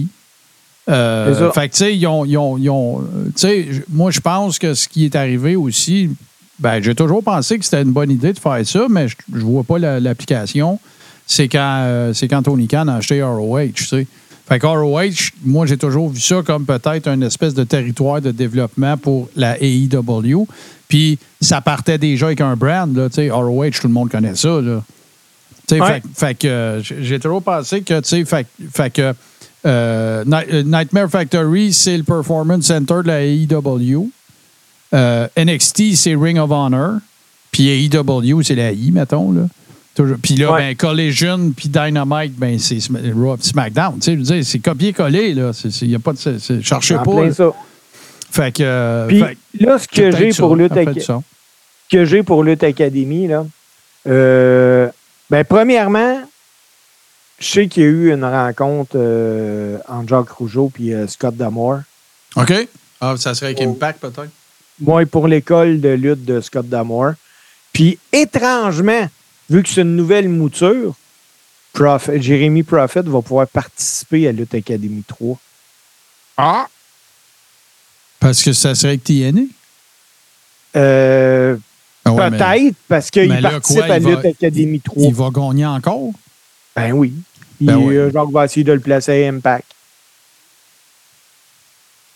Euh, fait que, tu sais, ils ont. ils ont- ils ont, tu sais, j- moi, je pense que ce qui est arrivé aussi, ben, j'ai toujours pensé que c'était une bonne idée de faire ça, mais je ne vois pas la- l'application. C'est quand, euh, c'est quand Tony Khan a acheté ROH, tu sais. Fait que ROH, moi, j'ai toujours vu ça comme peut-être une espèce de territoire de développement pour la AEW. Puis, ça partait déjà avec un brand, là, tu sais, ROH, tout le monde connaît ça, là. Ouais. fait, fait que j'ai toujours pensé que, tu sais, fait, fait que euh, Night- Nightmare Factory, c'est le Performance Center de la AEW. Euh, NXT, c'est Ring of Honor. Puis AEW, c'est la I, mettons, là. Puis là, Ouais. ben, Collision, puis Dynamite, ben, c'est Raw, SmackDown. Tu sais, je veux dire, c'est copier-coller, là. Il n'y a pas de. cherchez En pas. là. ça. Fait que. euh, Puis fait là, ce que j'ai pour Lutte ça fait Ac- du sens. que j'ai pour Lutte Academy, là, euh, ben, premièrement, je sais qu'il y a eu une rencontre euh, entre Jacques Rougeau et euh, Scott Damore. OK. Ah, ça serait avec Oh. Impact, peut-être? Moi, pour l'école de lutte de Scott Damore. Puis, étrangement, vu que c'est une nouvelle mouture, Prophet- Jérémy Prophet va pouvoir participer à Lutte Academy 3. Ah, Parce que ça serait avec TNA. Euh, Ah ouais, mais Peut-être, parce qu'il participe quoi, à il va- Lutte Academy 3. Il va gagner encore? Ben oui. Ben oui. euh, Jacques va essayer de le placer à Impact.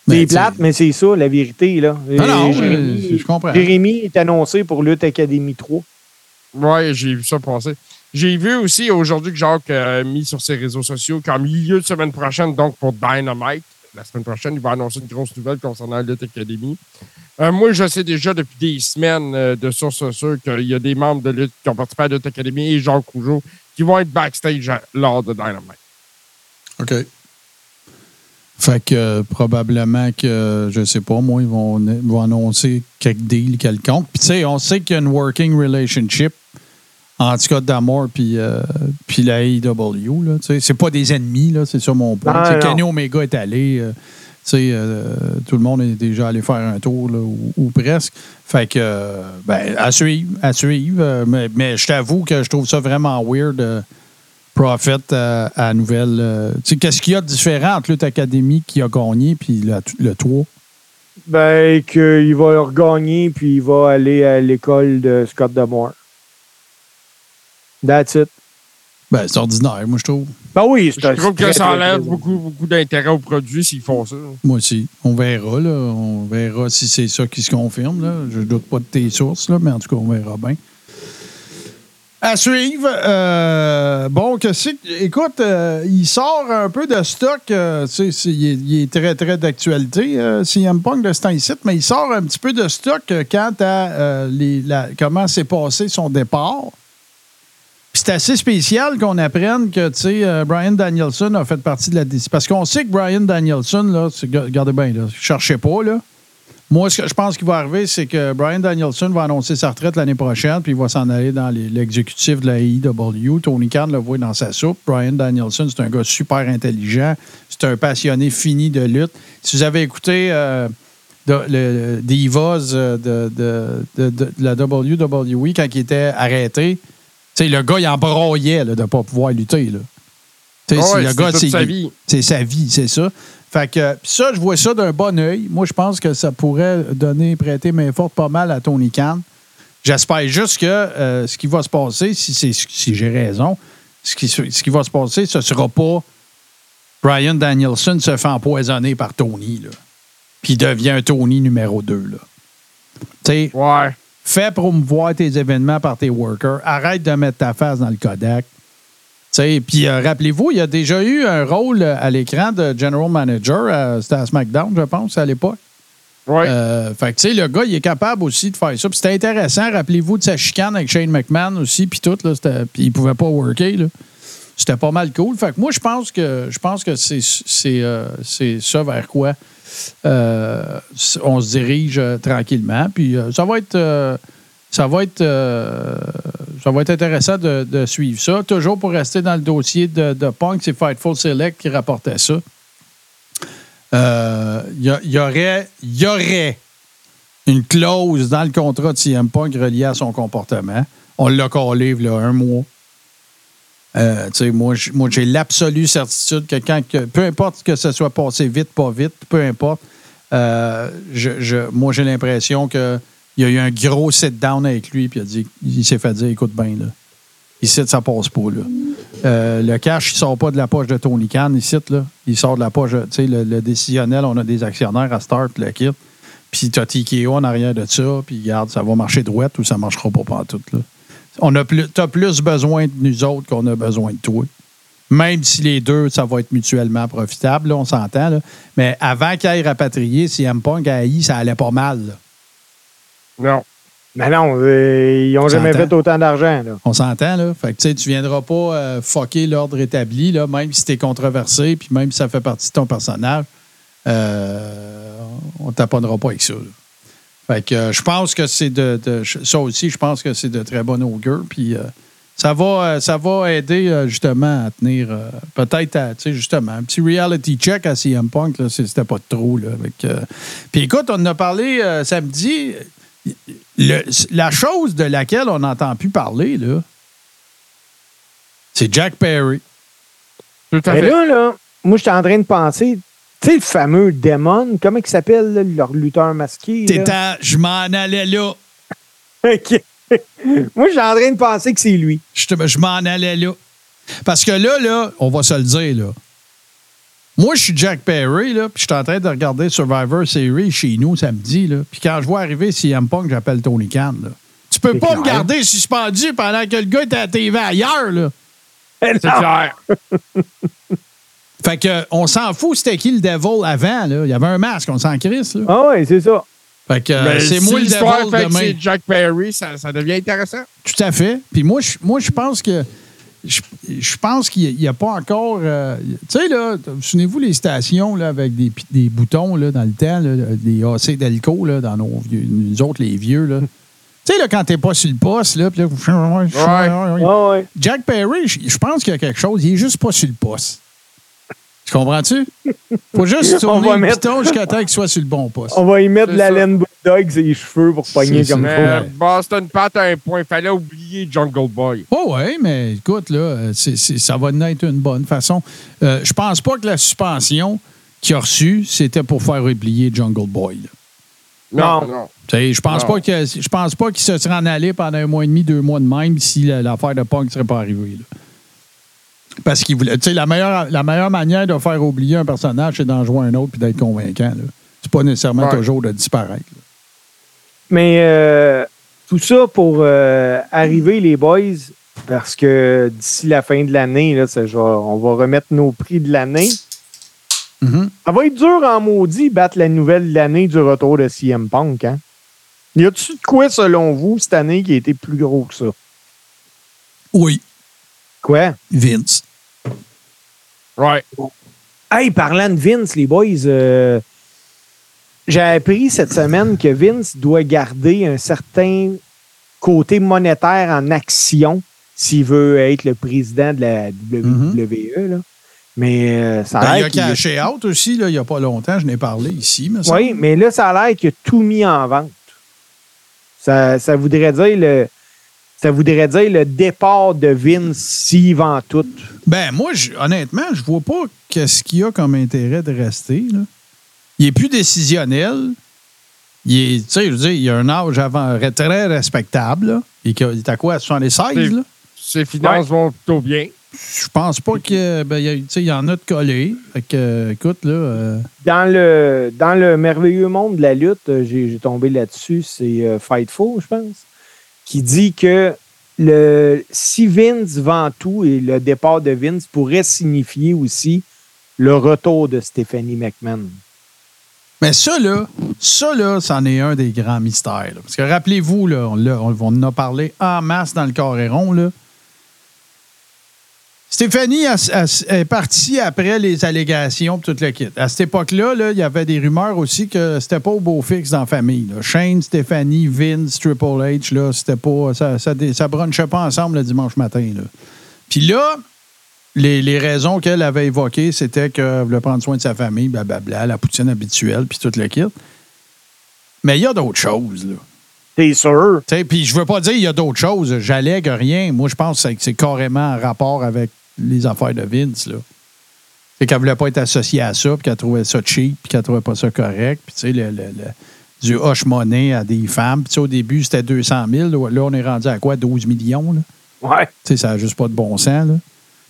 Mais C'est sais- plate, mais c'est ça, la vérité. Là. Non, non, Euh, Jérémy, euh, je comprends. Jérémy est annoncé pour Lutte Academy 3. ouais, j'ai vu ça passer. J'ai vu aussi aujourd'hui que Jacques a mis sur ses réseaux sociaux qu'en milieu de semaine prochaine, donc pour Dynamite, la semaine prochaine, il va annoncer une grosse nouvelle concernant Lutte Academy. Euh, moi, je sais déjà depuis des semaines euh, de sources sûres qu'il y a des membres de lutte qui ont participé à Lutte Academy et Jacques Rougeau qui vont être backstage lors de Dynamite. OK. Fait que euh, probablement que, je sais pas, moi, ils vont, vont annoncer quelques deals quelconques. Puis, tu sais, on sait qu'il y a une working relationship entre Scott Damore puis, euh, puis la AEW. C'est pas des ennemis, là, c'est ça mon point. Kenny Omega est allé. euh, euh, tout le monde est déjà allé faire un tour, là, ou, ou presque. Fait que, euh, ben, à suivre, à suivre. mais, mais je t'avoue que je trouve ça vraiment weird. Prophet euh, à, à Nouvelle. tu sais, qu'est-ce qu'il y a de différent entre Lutte Academy qui a gagné puis le, le 3? Ben, qu'il va regagner, puis il va aller à l'école de Scott Damore. That's it. Ben, c'est ordinaire, moi, je trouve. Ben oui, c'est Je trouve que ça enlève beaucoup, beaucoup d'intérêt aux produits s'ils font ça. Moi aussi. On verra, là. On verra si c'est ça qui se confirme, là. Je doute pas de tes sources, là, mais en tout cas, on verra bien. À suivre. euh, bon, que c'est. Écoute, euh, il sort un peu de stock. euh, tu sais, il, est, il est très, très d'actualité, euh, CM Punk de ce temps-ci, mais il sort un petit peu de stock euh, quant à euh, les, la- comment s'est passé son départ. C'est assez spécial qu'on apprenne que, euh, Brian Danielson a fait partie de la. Parce qu'on sait que Brian Danielson, là, regardez bien, là, cherchez pas, là. Moi, ce que je pense qu'il va arriver, c'est que Brian Danielson va annoncer sa retraite l'année prochaine, puis il va s'en aller dans l'exécutif de la AEW. Tony Khan le voit dans sa soupe. Brian Danielson, c'est un gars super intelligent. C'est un passionné fini de lutte. Si vous avez écouté euh, le, Divas euh, de, de- la WWE quand il était arrêté, sais, le gars, il en broyait là, de ne pas pouvoir lutter. Là. Ouais, le gars, c'est- sa vie. c'est sa vie, c'est ça. Fait que ça, je vois ça d'un bon œil. Moi, je pense que ça pourrait donner, prêter main forte pas mal à Tony Khan. J'espère juste que euh, ce qui va se passer, si, c'est- si j'ai raison, ce qui, ce qui va se passer, ce sera pas Brian Danielson se fait empoisonner par Tony, là. Puis il devient un Tony numéro 2, là. Ouais. Fais promouvoir tes événements par tes workers. Arrête de mettre ta face dans le Kodak. Tu sais, Puis euh, rappelez-vous, il y a déjà eu un rôle euh, à l'écran de General Manager. euh, C'était à SmackDown, je pense, à l'époque. Ouais. Euh, fait que, tu sais, le gars, il est capable aussi de faire ça. Puis c'était intéressant. Rappelez-vous de sa chicane avec Shane McMahon aussi, puis tout. Là, puis il pouvait pas worker. Là. C'était pas mal cool. Fait que moi, je pense que je pense que euh, c'est ça vers quoi euh, on se dirige euh, tranquillement. Puis euh, ça va être ça va être ça intéressant de, suivre ça. Toujours pour rester dans le dossier de, Punk, c'est Fightful Select qui rapportait ça. Il y, aurait, une clause dans le contrat de CM Punk reliée à son comportement. On l'a collé il un mois. Euh, moi, j'ai l'absolue certitude que quand, peu importe que ce soit passé vite, pas vite, peu importe, euh, je, je- moi, j'ai l'impression qu'il y a eu un gros sit-down avec lui, puis il, a dit, il s'est fait dire écoute bien, là. Ici, ça passe pas, là. Euh, le cash, il sort pas de la poche de Tony Khan, ici, là. Il sort de la poche, tu sais, le, le décisionnel, on a des actionnaires à Start, le kit. Puis t'as TKO en arrière de ça, puis regarde, ça va marcher droite ou ça marchera pas partout, là. On a plus, t'as plus besoin de nous autres qu'on a besoin de toi. Même si les deux, ça va être mutuellement profitable, là, on s'entend. Mais avant qu'il aille rapatrier, si M Punk a haï, ça allait pas mal, là. Non. Mais non, euh, ils n'ont jamais fait autant d'argent. On s'entend, là? Fait que, tu tu viendras pas euh, fucker l'ordre établi, là, même si t'es controversé, puis même si ça fait partie de ton personnage. Euh, on t'apprendra pas avec ça, là. Fait que euh, je pense que c'est de, de- Ça aussi, je pense que c'est de très bon augure. Puis euh, ça, va, euh, ça va aider euh, justement à tenir. euh, Peut-être, à, tu sais, justement, un petit reality check à CM Punk. là, C'était pas trop. Là, avec, euh, Puis écoute, on en a parlé euh, samedi. Le- la chose de laquelle on n'entend plus parler, là, c'est Jack Perry. Tout à Mais fait. là, là, moi, j'étais en train de penser, tu sais, le fameux Demon, comment il s'appelle, là, leur lutteur masqué? là? T'étais Je m'en allais là. Ok. (laughs) moi, j'étais en train de penser que c'est lui. Je, te- je m'en allais là. Parce que là, là, on va se le dire, là. Moi, je suis Jack Perry, là, puis je suis en train de regarder Survivor Series chez nous samedi, là. Puis quand je vois arriver CM Punk, j'appelle Tony Khan, là. Tu peux C'est pas me garder suspendu pendant que le gars est à la TV ailleurs, là. C'est clair. (laughs) Fait que, on s'en fout, c'était qui le Devil avant, là? Il y avait un masque, on s'en crisse, là. Ah ouais, c'est ça. Fait que, euh, Mais c'est si moi le l'histoire Devil fait que demain. c'est Jack Perry, ça, ça devient intéressant. Tout à fait. Puis moi, je, moi, je pense que. Je, je pense qu'il n'y a, pas encore. euh, tu sais, là, vous souvenez-vous les stations là, avec des, boutons là, dans le temps, là, des AC Delco là, dans nos vieux, nous autres, les vieux. là. Tu sais, là, quand t'es pas sur le poste, là, puis là, ouais. Jack Perry, je, je pense qu'il y a quelque chose. Il est juste pas sur le poste. Tu comprends-tu? Faut juste (laughs) tourner le mettre- piton jusqu'à temps qu'il soit sur le bon poste. On va y mettre la ça. laine bulldog sur les cheveux pour pogner comme ça. Mais Ouais. Boston Pat a un point. Fallait oublier Jungle Boy. Oh oui, mais écoute, là, euh, ça va naître une bonne façon. Euh, je pense pas que la suspension qu'il a reçue, c'était pour faire oublier Jungle Boy. là. Non, Non. non. Tu sais, Je pense Non. pas que je pense pas qu'il se serait en allé pendant un mois et demi, deux mois de même si la- l'affaire de Punk ne serait pas arrivée. là. Parce qu'il voulait. Tu sais, la meilleure, la meilleure manière de faire oublier un personnage, c'est d'en jouer un autre puis d'être convaincant. C'est pas nécessairement Ouais. toujours de disparaître. là. Mais euh, tout ça pour euh, arriver, les boys, parce que d'ici la fin de l'année, là, c'est genre, on va remettre nos prix de l'année. Mhm. Ça va être dur en maudit battre la nouvelle de l'année du retour de CM Punk. Hein? Y a-tu de quoi, selon vous, cette année qui a été plus gros que ça? Oui, Quoi? Vince. Ouais. Hey, parlant de Vince, les boys, euh, j'ai appris cette semaine que Vince doit garder un certain côté monétaire en action s'il veut être le président de la WWE. là. Mais euh, ça Ben, a il l'air a caché out aussi, là, il n'y a pas longtemps. Je n'ai parlé ici. Mais ça- Oui, mais là, ça a l'air qu'il a tout mis en vente. Ça, ça voudrait dire le. Ça voudrait dire le départ de Vince s'il vend tout. Ben, moi, je- honnêtement, je vois pas qu'est-ce qu'il y a comme intérêt de rester. Là. Il est plus décisionnel. Il est, tu sais, je veux dire, il a un âge avant, très respectable. Là. Il est- il est à quoi, à 76, C'est- là? Ses finances vont plutôt bien. Je pense pas que. Ben, il y a- tu sais, il y en a de collés. Fait que, euh, écoute, là. euh, Dans le, dans le merveilleux monde de la lutte, euh, j'ai j'ai tombé là-dessus, c'est euh, Fightful, je pense, qui dit que le, si Vince vend tout et le départ de Vince pourrait signifier aussi le retour de Stephanie McMahon. Mais ça, là, ça, là, c'en est un des grands mystères. Parce que rappelez-vous, là, on, on en a parlé en masse dans le Coréron, là. Stéphanie elle- elle- est partie après les allégations tout le kit. À cette époque-là, là, il y avait des rumeurs aussi que c'était pas au beau fixe dans la famille. là. Shane, Stéphanie, Vince, Triple H, là, c'était pas. Ça, ça, ça brunchait pas ensemble le dimanche matin. Là. Puis là, les, les raisons qu'elle avait évoquées, c'était qu'elle voulait prendre soin de sa famille, blablabla, la poutine habituelle, puis tout le kit. Mais il y a d'autres choses, là. T'es sûr? Puis je veux pas dire qu'il y a d'autres choses. J'allègue rien. Moi, je pense que c'est carrément en rapport avec les affaires de Vince. Là. C'est qu'elle voulait pas être associée à ça, puis qu'elle trouvait ça cheap, puis qu'elle trouvait pas ça correct. Puis tu sais, le, le- le- du hush money à des femmes. Puis tu sais, au début, c'était 200 000. Là, on est rendu à quoi? 12 millions. Là? Ouais. Tu sais, ça n'a juste pas de bon sens. Là.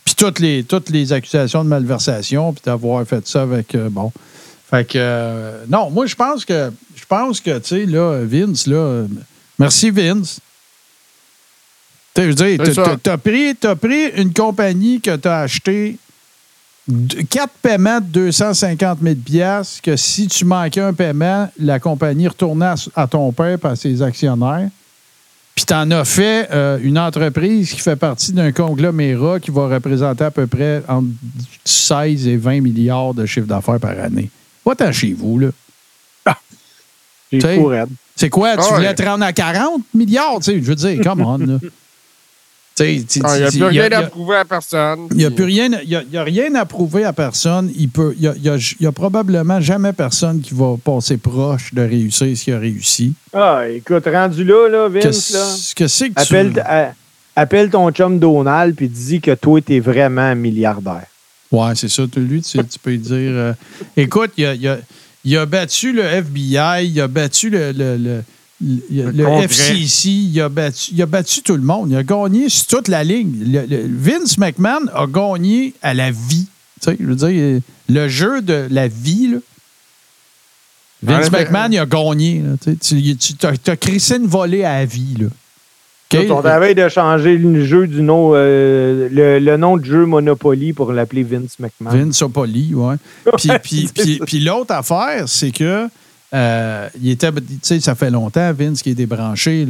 Puis toutes les, toutes les accusations de malversation, puis d'avoir fait ça avec. euh, bon. Fait que. euh, non, moi, je pense que. Je pense que, tu sais, là, Vince, là. merci, Vince. Tu sais, je veux dire, t'as- t'as- t'as pris, t'as pris une compagnie que tu as acheté quatre paiements de 250 000 piastres, que si tu manquais un paiement, la compagnie retournait à, ton père et à ses actionnaires. Puis tu en as fait euh, une entreprise qui fait partie d'un conglomérat qui va représenter à peu près entre 16 et 20 milliards de chiffre d'affaires par année. Va-t'en chez vous, là. Raide. C'est quoi? Tu Ah voulais te rendre à 40 milliards? Tu sais, je veux dire, come on, là. (laughs) Tu sais, tu- Ah, Il n'y a plus il y a- rien à prouver à personne. il n'y a plus rien, y a, il y a rien à prouver à personne. Il peut, y a, il y a- il y a probablement jamais personne qui va passer proche de réussir ce qu'il a réussi. Ah, écoute, rendu là, là, Vince, là. Que c'est que tu... Appelle, appelle ton chum Donald puis dis que toi, t'es vraiment milliardaire. Ouais, c'est ça. tu- Lui, tu, tu peux lui dire. euh, écoute, il a, il a- il a battu le FBI, il a battu le, le, le- le- le. FCC, il a, battu, il a battu tout le monde. Il a gagné sur toute la ligne. Le- le- Vince McMahon a gagné à la vie. Tu sais, je veux dire, le jeu de la vie, là. Vince. McMahon, il a gagné. là. Tu, sais, tu, tu as, crissé une volée à la vie. Là. On travaille de changer le jeu du nom, euh, le, le nom de jeu Monopoly pour l'appeler Vince McMahon. Vince. Puis, puis, puis, puis l'autre affaire, c'est que euh, il était, tu sais, ça fait longtemps, Vince, qui est débranché,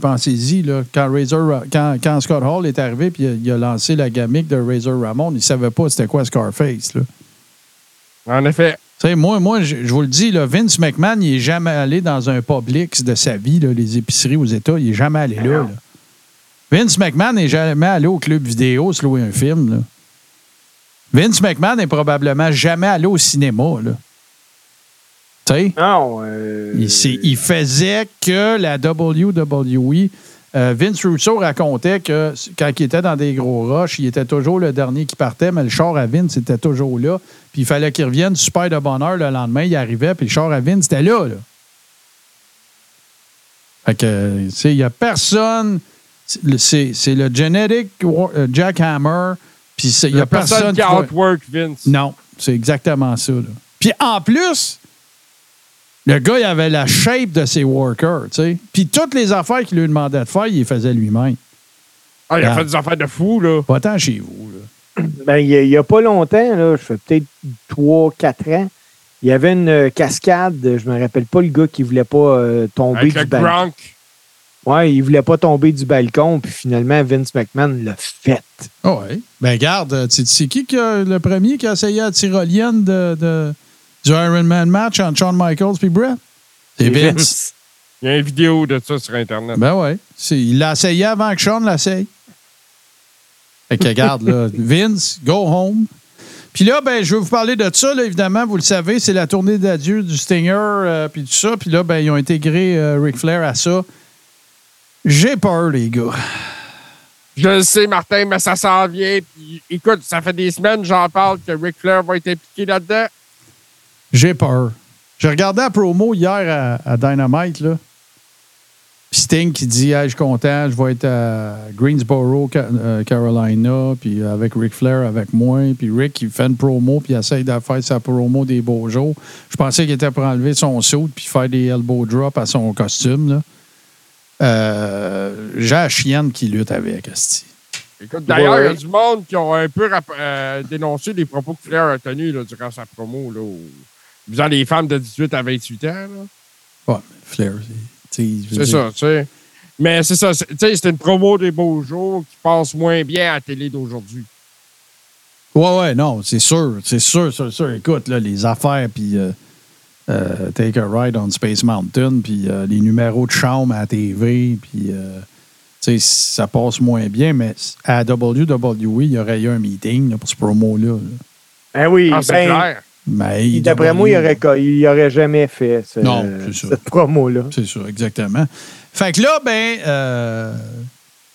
Pensez-y, quand, Razor, quand, quand Scott Hall est arrivé, puis il a, il a lancé la gamique de Razor Ramon, il ne savait pas c'était quoi Scarface, là. En effet. Tu sais, moi, moi je, vous le dis, là, Vince McMahon, il n'est jamais allé dans un Publix de sa vie, là, les épiceries aux États, il n'est jamais allé là, là. Vince McMahon n'est jamais allé au club vidéo se louer un film. Vince McMahon n'est probablement jamais allé au cinéma. Non, euh, il, faisait que la WWE. euh, Vince Russo racontait que quand il était dans des gros rushs, il était toujours le dernier qui partait, mais le char à Vince était toujours là. Puis il fallait qu'il revienne super de bonne heure le lendemain. Il arrivait, puis le char à Vince était là. là. Fait que, tu sais, il n'y a personne. C'est le genetic war- euh, jackhammer. Puis il n'y a personne qui qui va- outwork Vince. non, c'est exactement ça. là. Puis en plus, le gars, il avait la shape de ses workers, tu sais. Puis toutes les affaires qu'il lui demandait de faire, il les faisait lui-même. Ah, il a Ah. fait des affaires de fou, là. Pas tant chez vous, là. Ben, il n'y a, pas longtemps, là, je fais peut-être 3-4 ans, il y avait une euh, cascade, je me rappelle pas le gars qui voulait pas euh, tomber Avec du balcon. Gronk. Ouais, il voulait pas tomber du balcon, puis finalement, Vince McMahon l'a fait. Ah ouais. Ben regarde, euh, tu sais- tu sais qui qui a- le premier qui a essayé la tyrolienne de, de- du Ironman match entre Shawn Michaels et Brett? C'est Vince. Il y a une vidéo de ça sur Internet. Ben ouais. C'est- Il l'a essayé avant que Sean l'essaye. Fait que regarde, là, (laughs) Vince, go home. Puis là, ben, je vais vous parler de ça, là, évidemment, vous le savez, c'est la tournée d'adieu du Stinger, euh, puis tout ça. Puis là, ben, ils ont intégré euh, Ric Flair à ça. J'ai peur, les gars. Je le sais, Martin, mais ça s'en vient. Puis, écoute, ça fait des semaines j'en parle que Ric Flair va être impliqué là-dedans. J'ai peur. J'ai regardé la promo hier à, à Dynamite, là. Sting qui dit hey, Je suis content, je vais être à Greensboro, euh, Carolina, puis avec Ric Flair avec moi. Puis Rick, qui fait une promo, puis il essaye de faire sa promo des beaux jours. Je pensais qu'il était pour enlever son suit puis faire des elbow drops à son costume. Là. Euh, J'ai la chienne qui lutte avec, Asti. Écoute, d'ailleurs, il y a du monde qui ont un peu euh, dénoncé les propos que Flair a tenus là, durant sa promo. Là, où Visant les femmes de 18 à 28 ans. là. Ouais, Flair, c'est- ça, tu sais. Mais c'est ça. c'est- Tu sais, c'est une promo des beaux jours qui passe moins bien à la télé d'aujourd'hui. Ouais, ouais, non, c'est sûr, c'est sûr, c'est sûr. Écoute, là, les affaires, puis euh, euh, Take a Ride on Space Mountain, puis euh, les numéros de chambre à la TV, puis, euh, tu sais, ça passe moins bien, mais à WWE, il y aurait eu un meeting là, pour ce promo-là. là. Ben oui, Ah, c'est ben, clair. Mais d'après moi, il aurait, il aurait jamais fait ce- Non, c'est ça. cette promo-là. C'est ça, exactement. Fait que là, ben, euh,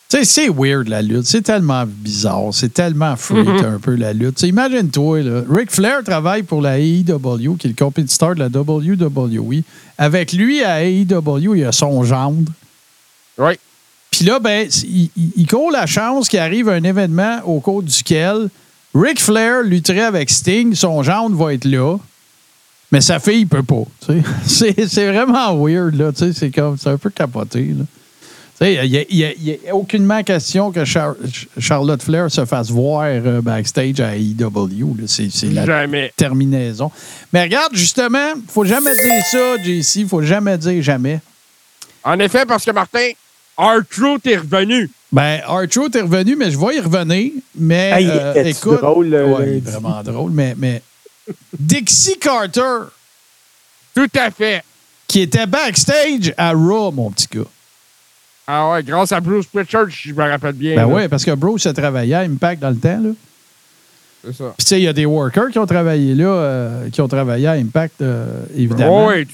c'est weird la lutte. C'est tellement bizarre. C'est tellement freak un peu la lutte. Imagine-toi, là, Ric Flair travaille pour la AEW, qui est le compétiteur de la WWE. Avec lui, à AEW, il y a son gendre. Oui. Puis là, ben, il, il- il court la chance qu'il arrive un événement au cours duquel Ric Flair lutterait avec Sting, son gendre va être là, mais sa fille, il peut pas. (laughs) C'est, vraiment weird, là. C'est, comme, c'est un peu capoté. Il n'y a, aucunement question que Char- Charlotte Flair se fasse voir euh, backstage à AEW. là. C'est, c'est la Jamais. terminaison. Mais regarde, justement, faut jamais dire ça, JC. faut jamais dire jamais. En effet, parce que Martin, R-Truth est revenu. Ben, Archo est revenu, mais je vais y revenir. Mais il euh, écoute, drôle, le ouais, il est lundi? vraiment drôle. Mais, mais Dixie Carter, Tout à fait. qui était backstage à Raw, mon petit gars. Ah ouais, grâce à Bruce Pritchard, si je me rappelle bien. Ben là. ouais, parce que Bruce a travaillé à Impact dans le temps. Là. C'est ça. Puis tu sais, il y a des workers qui ont travaillé là, euh, qui ont travaillé à Impact, euh, évidemment. Ouais,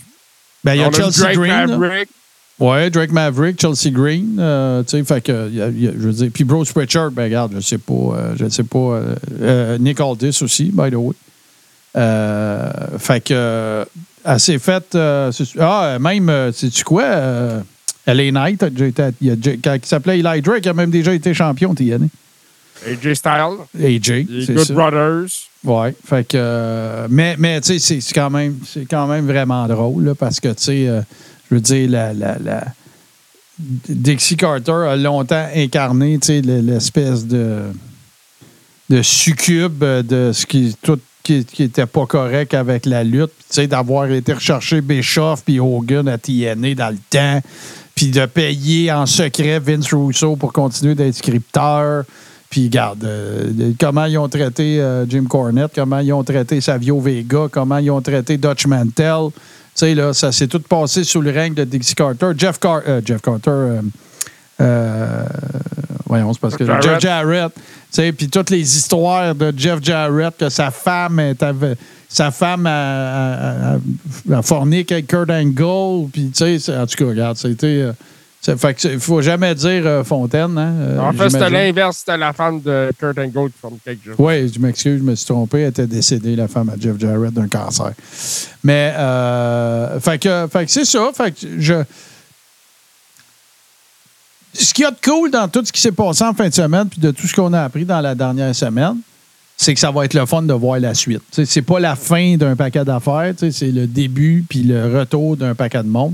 Ben, il y a a Chelsea Drake Green. Ouais, Drake Maverick, Chelsea Green, euh, tu sais, fait que, il y a- il y a- je veux dire, puis Bruce Pritchard, ben regarde, je sais pas, euh, je sais pas, euh, euh, Nick Aldis aussi, by the way. Euh, fait que, elle s'est faite, ah, même, sais-tu quoi, LA Knight, a déjà été- il a déjà- quand il s'appelait Eli Drake, il a même déjà été champion, TNA. AJ Styles. AJ, c'est Good ça. Brothers. Ouais, fait que. mais, mais tu sais, c'est- quand, même- c'est quand même vraiment drôle, là, parce que, tu sais, je veux dire, la, la, la- Dixie Carter a longtemps incarné, l'espèce de. de succube de ce qui. tout qui, qui pas correct avec la lutte, d'avoir été rechercher Bischoff puis Hogan à TNA dans le temps, puis de payer en secret Vince Russo pour continuer d'être scripteur. Puis, regarde, euh, comment ils ont traité euh, Jim Cornette, comment ils ont traité Savio Vega, comment ils ont traité Dutch Mantel. Tu sais, là, ça s'est tout passé sous le règne de Dixie Carter. Jeff, Car euh, Jeff Carter, euh, euh, voyons, c'est parce que Jarrett. Jeff Jarrett, tu sais, puis toutes les histoires de Jeff Jarrett, que sa femme est sa femme a, a, a- a forniqué avec Kurt Angle, puis tu sais, en tout cas, regarde, c'était... ça fait que faut jamais dire euh, Fontaine, hein, euh, En fait, c'était l'inverse. C'était la femme de Kurt Angle qui forme quelque chose. Oui, je m'excuse, je me suis trompé. Elle était décédée, la femme à Jeff Jarrett, d'un cancer. Mais, euh, fait que, fait que c'est ça. Fait que je. Ce qu'il y a de cool dans tout ce qui s'est passé en fin de semaine, puis de tout ce qu'on a appris dans la dernière semaine, c'est que ça va être le fun de voir la suite. C'est pas la fin d'un paquet d'affaires, c'est le début puis le retour d'un paquet de monde.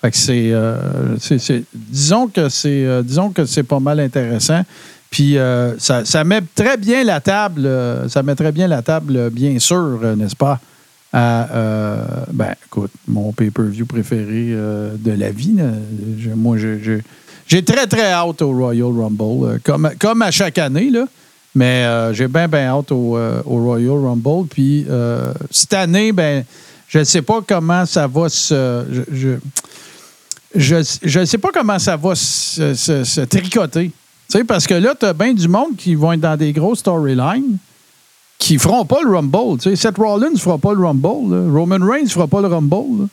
Fait que c'est, euh, c'est- c'est- disons que c'est, euh, disons que c'est pas mal intéressant. Puis euh, ça, ça met très bien la table, ça met très bien la table, bien sûr, n'est-ce pas, à, ben, écoute, mon pay-per-view préféré de la vie. moi, je- j'ai très, très hâte au Royal Rumble, comme, comme à chaque année, là. Mais j'ai bien, bien hâte au, au Royal Rumble. Puis cette année, ben, je ne sais pas comment ça va se. Ne sais pas comment ça va se, se- se tricoter. Parce que là, tu as bien du monde qui vont être dans des grosses storylines qui feront pas le Rumble. Seth Rollins ne fera pas le Rumble. là. Roman Reigns ne fera pas le Rumble. là.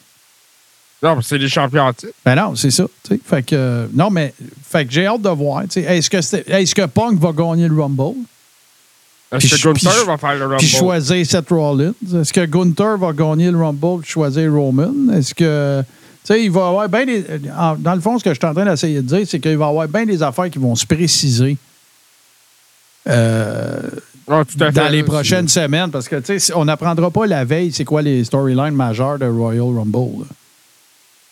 Non, c'est les champions titre. Ben non, c'est ça. Fait que, euh, non, mais fait que j'ai hâte de voir. Est-ce que, c'est- est-ce que Punk va gagner le Rumble? Est-ce que je- Gunther va faire le Rumble? Puis choisir Seth Rollins? Est-ce que Gunther va gagner le Rumble puis choisir Roman? Est-ce que. Tu sais, il va y avoir bien des. en- Dans le fond, ce que je suis en train d'essayer de dire, c'est qu'il va y avoir bien des affaires qui vont se préciser. euh, Ah, tout à fait. dans les prochaines semaines, parce que tu sais, on n'apprendra pas la veille c'est quoi les storylines majeures de Royal Rumble. là.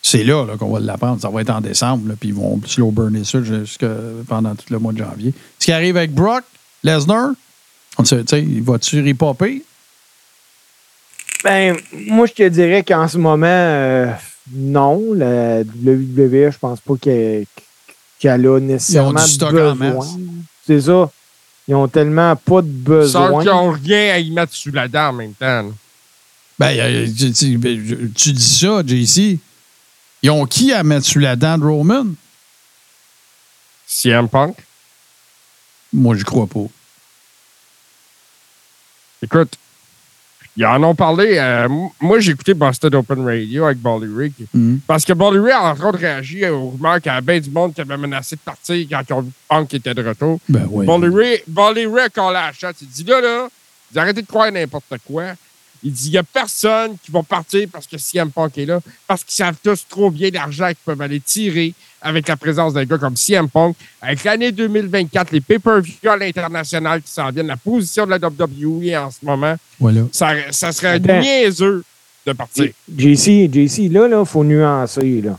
C'est là, là, qu'on va l'apprendre. Ça va être en décembre, puis ils vont slow burner ça jusque pendant tout le mois de janvier. Ce qui arrive avec Brock Lesnar, on sait, tu sais, il va-tu repopper? Ben, moi, je te dirais qu'en ce moment, euh, non. La WWE, je pense pas qu'elle a nécessairement du stock en besoin. masse. C'est ça. Ils ont tellement pas de Sans besoin. qu'ils n'ont rien à y mettre sous la dent en même temps. là. Ben, tu, tu- ben, tu dis ça, JC. Ils ont qui à mettre sous la dent de Roman? CM Punk. Moi, je crois pas. Écoute, ils en ont parlé. euh, moi, j'ai écouté Boston Open Radio avec Bolly Rig. Mhm. Parce que Bolly Rig a entre autres réagi aux rumeurs qu'il y avait bien du monde qui avait menacé de partir quand Punk était de retour. Ben, oui. Bolly Rig, Bolly Rig a la chatte. Il dit là, là, vous arrêtez de croire n'importe quoi. Il dit il n'y a personne qui va partir parce que CM Punk est là. Parce qu'ils savent tous trop bien l'argent qu'ils peuvent aller tirer avec la présence d'un gars comme CM Punk. Avec l'année 2024, les pay-per-view à l'international qui s'en viennent, la position de la WWE en ce moment, Voilà. ça, ça serait Attends. niaiseux de partir. JC, JC, là, il faut nuancer. Là.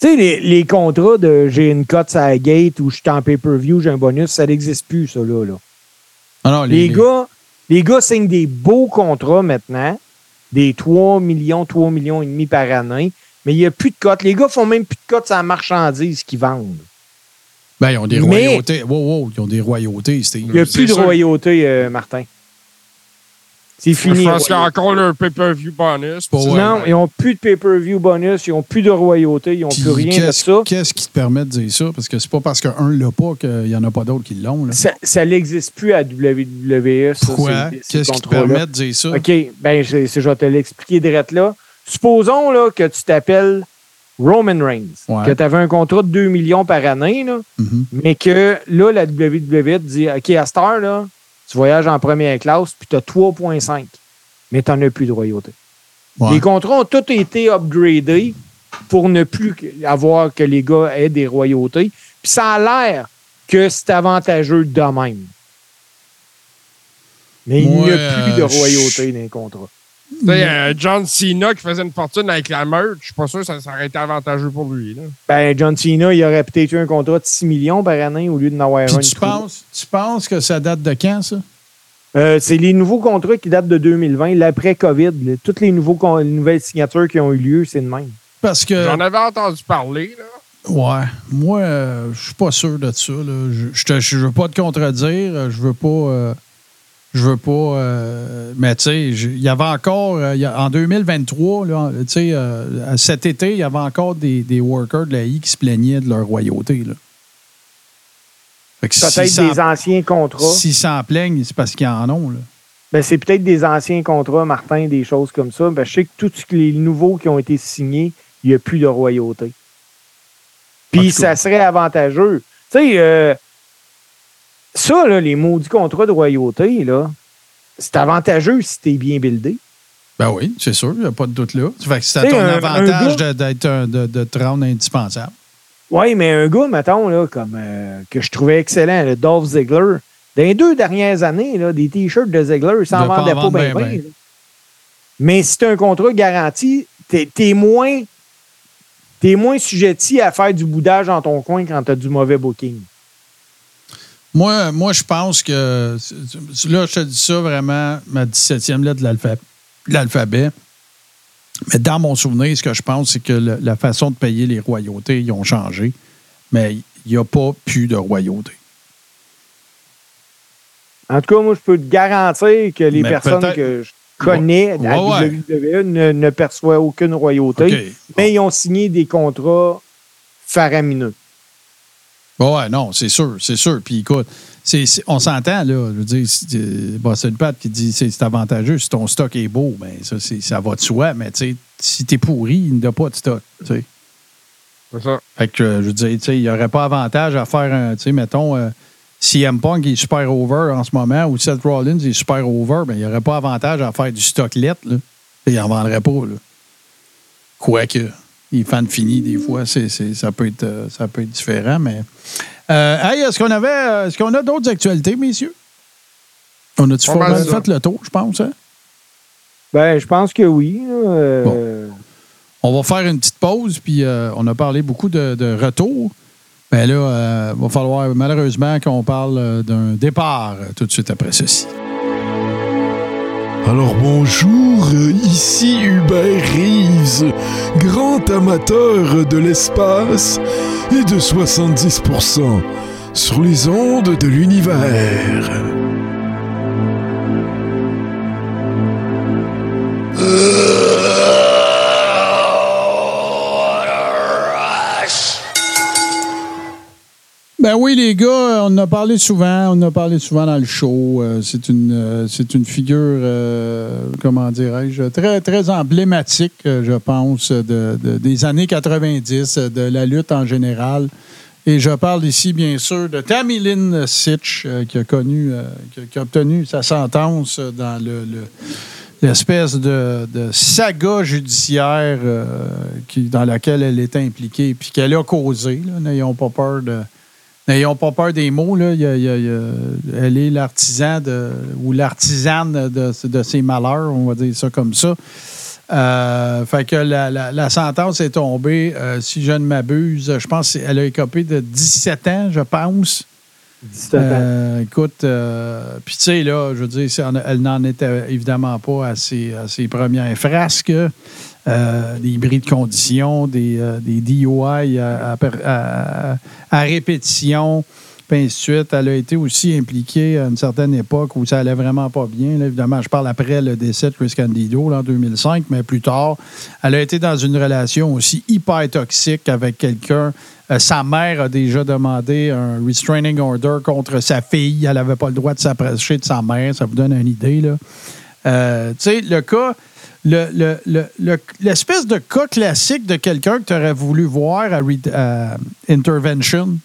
Tu sais, les, les contrats de j'ai une cote à la gate ou je suis en pay-per-view, j'ai un bonus, ça n'existe plus, ça, là. là. Ah non, Les, gars, les gars signent des beaux contrats maintenant, des 3 millions, 3 millions et demi par année, mais il n'y a plus de cotes. Les gars font même plus de cotes sur la marchandise qu'ils vendent. Ben, ils ont des Mais- royautés. Wow, wow, ils ont des royautés, Steve. Il n'y a plus de sûr. royauté, euh, Martin. C'est fini. Je pense qu'il y a encore leur pay-per-view bonus. Ouais. Non, ils n'ont plus de pay-per-view bonus, ils n'ont plus de royauté, ils n'ont plus rien de qu'est-ce- ça. Qu'est-ce qui te permet de dire ça? Parce que c'est pas parce qu'un l'a pas qu'il n'y en a pas d'autres qui l'ont. là. Ça, n'existe plus à WWE. Pourquoi? Qu'est-ce qui te permet de dire ça? OK, ben, je, je vais te l'expliquer direct là. Supposons là, que tu t'appelles Roman Reigns, Ouais. que tu avais un contrat de 2 millions par année, là, Mhm. mais que là, la WWE te dit OK, à cette heure, là, tu voyages en première classe, puis tu as 3,5, mais tu n'en as plus de royauté. Ouais. Les contrats ont tous été upgradés pour ne plus avoir que les gars aient des royautés. Puis ça a l'air que c'est avantageux de même. Mais il n'y a plus de royauté dans les contrats. Tu sais, euh, John Cena qui faisait une fortune avec la merch, je suis pas sûr que ça, ça aurait été avantageux pour lui. Là. Ben, John Cena, il aurait peut-être eu un contrat de 6 millions par année au lieu de n'avoir Puis un. tu penses, tu penses que ça date de quand, ça? Euh, c'est les nouveaux contrats qui datent de 2020, l'après-COVID. Toutes les, nouveaux, les nouvelles signatures qui ont eu lieu, c'est de même. Parce que. J'en avais entendu parler. Là. Ouais. Moi, euh, je suis pas sûr de ça. Là. Je, je veux pas te contredire. euh, Je veux pas. Je veux pas. euh, mais tu sais, il y avait encore. euh, il y a- en 2023, là, tu sais, euh, cet été, il y avait encore des, des workers de la I qui se plaignaient de leur royauté. Peut-être des anciens contrats. S'ils s'en plaignent, c'est parce qu'ils en ont. Là. Ben, c'est peut-être des anciens contrats, Martin, des choses comme ça. Ben, je sais que tous les nouveaux qui ont été signés, il n'y a plus de royauté. Puis ça serait avantageux. Tu sais, euh, ça, là, les maudits contrats de royauté, là, c'est avantageux si t'es bien buildé. Ben oui, c'est sûr, il n'y a pas de doute là. Fait que c'est à ton un- un avantage gars- de, d'être un- de, de te rendre indispensable. Oui, mais un gars, mettons, là, comme, euh, que je trouvais excellent, le Dolph Ziggler, dans les deux dernières années, là, des T-shirts de Ziggler, ça De en pas bien. bien. Mais si tu un contrat garanti, t'es es moins, t'es moins sujetti à faire du boudage dans ton coin quand tu as du mauvais booking. Moi, moi je pense que. Là, je te dis ça vraiment, ma 17e lettre de l'alpha- de l'alphabet. Mais dans mon souvenir, ce que je pense, c'est que le- la façon de payer les royautés, ils ont changé. Mais il n'y a pas plus de royauté. En tout cas, moi, je peux te garantir que les Mais personnes que je connais Ouais, à ouais. WWE ne, ne perçoivent aucune royauté, mais ils ont signé des contrats faramineux. Ouais, non, c'est sûr, c'est sûr. Puis écoute, c'est, c'est- on s'entend, là. Je veux dire, c'est, euh, Boston Pat qui dit c'est, c'est avantageux. Si ton stock est beau, ben ça, c'est, ça va de soi. Mais tu sais, si t'es pourri, il n'y a pas de stock. C'est ça. Fait que, euh, je veux dire, il n'y aurait pas avantage à faire un, tu sais, mettons, euh, CM Punk est super over en ce moment ou Seth Rollins est super over, ben, il n'y aurait pas avantage à faire du stock let, là. Il n'en vendrait pas, là. Quoique, les fans finis, des fois, c'est, c'est- ça, peut être, euh, ça peut être différent, mais. Euh, hey, est-ce qu'on avait. euh, Est-ce qu'on a d'autres actualités, messieurs? On a-tu formellement fait le tour, je pense, hein? Ben, je pense que oui. là, euh, On va faire une petite pause, puis euh, on a parlé beaucoup de, de retour. Mais là, euh, il va falloir malheureusement qu'on parle d'un départ tout de suite après ceci. Alors bonjour, ici Hubert Reeves, grand amateur de l'espace et de 70% sur les ondes de l'univers. Ben oui, les gars, on en a parlé souvent, on en a parlé souvent dans le show. Euh, c'est une, euh, c'est une figure, euh, comment dirais-je, très, emblématique, je pense, de, de- des années 90, euh, de la lutte en général. Et je parle ici, bien sûr, de Tammy Lynn Sitch, qui a connu, qui, obtenu sa sentence dans le- le, l'espèce de, de saga judiciaire dans laquelle elle était impliquée, puis qu'elle a causé. N'ayons pas peur de. N'ayons pas peur des mots. Là. Il y a- il y a- il y a- elle est l'artisan de, ou l'artisane de, de ses malheurs, on va dire ça comme ça. Euh, fait que la, la- la sentence est tombée, euh, si je ne m'abuse, je pense qu'elle a écopé de 17 ans, je pense. 17 ans. Euh, écoute, euh, puis tu sais, là, je veux dire, elle n'en était évidemment pas à ses, à ses premières frasques. Euh, des bris de conditions, des, euh, à, répétition, puis ainsi de suite. Elle a été aussi impliquée à une certaine époque où ça allait vraiment pas bien. Évidemment, je parle après le décès de Chris Candido en 2005, mais plus tard, elle a été dans une relation aussi hyper toxique avec quelqu'un. Euh, sa mère a déjà demandé un restraining order contre sa fille. Elle n'avait pas le droit de s'approcher de sa mère. Ça vous donne une idée, là. Euh, tu sais, le cas, le- le- le- le- l'espèce de cas classique de quelqu'un que tu aurais voulu voir à, Intervention.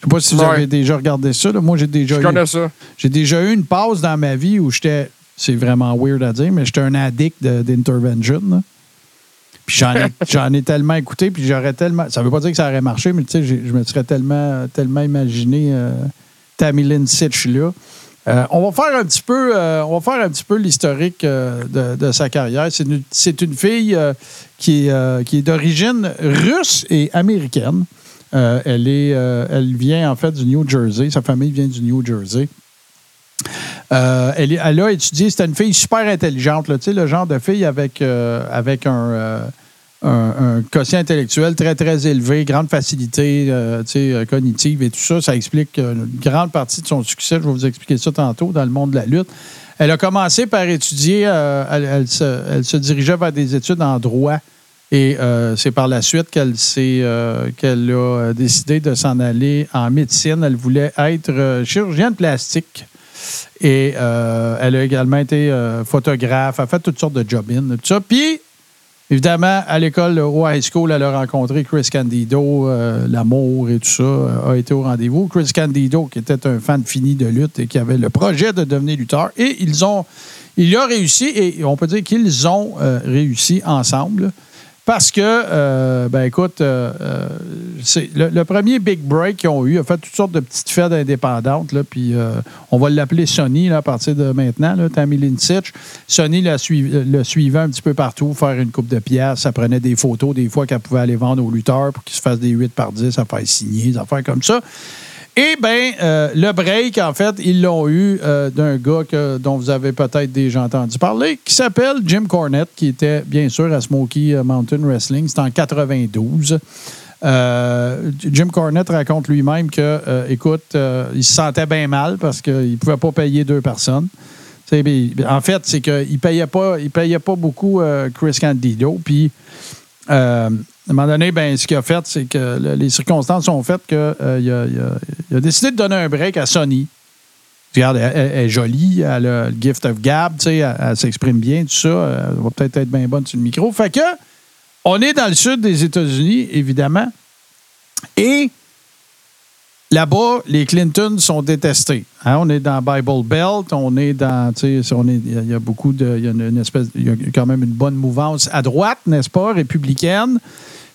Je sais pas si vous Ouais. avez déjà regardé ça. là. Moi, j'ai déjà, Je eu, connais ça. j'ai déjà eu une pause dans ma vie où j'étais, c'est vraiment weird à dire, mais j'étais un addict d'Intervention. Puis j'en ai, (laughs) j'en ai tellement écouté, puis j'aurais tellement. Ça veut pas dire que ça aurait marché, mais tu sais, je me serais tellement, tellement imaginé euh, Tammy Lynn Sitch là. Euh, on va faire un petit peu, euh, on va faire un petit peu l'historique euh, de, sa carrière. C'est une, fille qui est, d'origine russe et américaine. Elle est, elle vient en fait du New Jersey. Sa famille vient du New Jersey. Elle, elle a étudié, c'était une fille super intelligente, le genre de fille avec, un, un, un quotient intellectuel très, très élevé, grande facilité euh, euh, cognitive et tout ça. Ça explique euh, une grande partie de son succès. Je vais vous expliquer ça tantôt dans le monde de la lutte. Elle a commencé par étudier, elle, se, dirigeait vers des études en droit. Et c'est par la suite qu'elle qu'elle a décidé de s'en aller en médecine. Elle voulait être chirurgienne plastique. Et elle a également été photographe. Elle a fait toutes sortes de job in, tout ça. Puis, évidemment, à l'école, au high school, elle a rencontré Chris Candido. euh, L'amour et tout ça euh, a été au rendez-vous. Chris Candido, qui était un fan fini de lutte et qui avait le projet de devenir lutteur. Et ils ont, il a réussi, et on peut dire qu'ils ont euh, réussi ensemble. Parce que, euh, ben écoute, euh, euh, le, premier big break qu'ils ont eu a fait toutes sortes de petites fêtes indépendantes. Là, puis on va l'appeler Sony là, à partir de maintenant, là, Tammy Lynn Sitch. Sony la suiv- le suivait un petit peu partout, faire une coupe de pièces. Ça prenait des photos des fois qu'elle pouvait aller vendre aux lutteurs pour qu'ils se fassent des 8 par 10 à faire signer, des affaires comme ça. Et bien, le break, en fait, ils l'ont eu euh, d'un gars que- dont vous avez peut-être déjà entendu parler, qui s'appelle Jim Cornette, qui était bien sûr à Smoky euh, Mountain Wrestling. C'était en 92. Euh, Jim Cornette raconte lui-même que, euh, écoute, euh, il se sentait bien mal parce qu'il ne pouvait pas payer deux personnes. En fait, c'est qu'il ne payait, pas- il payait pas beaucoup euh, Chris Candido. Puis, euh, à un moment donné, ben, ce qu'il a fait, c'est que le- les circonstances ont fait qu'il a, il a- décidé de donner un break à Sony. Regarde, elle, est jolie, elle a le gift of gab, elle, s'exprime bien, tout ça. Elle va peut-être être bien bonne sur le micro. Fait que, on est dans le sud des États-Unis, évidemment. Et là-bas, les Clinton sont détestés. Hein, on est dans Bible Belt, on est dans, il y a- beaucoup de, il y a il y a quand même une bonne mouvance à droite, n'est-ce pas, républicaine?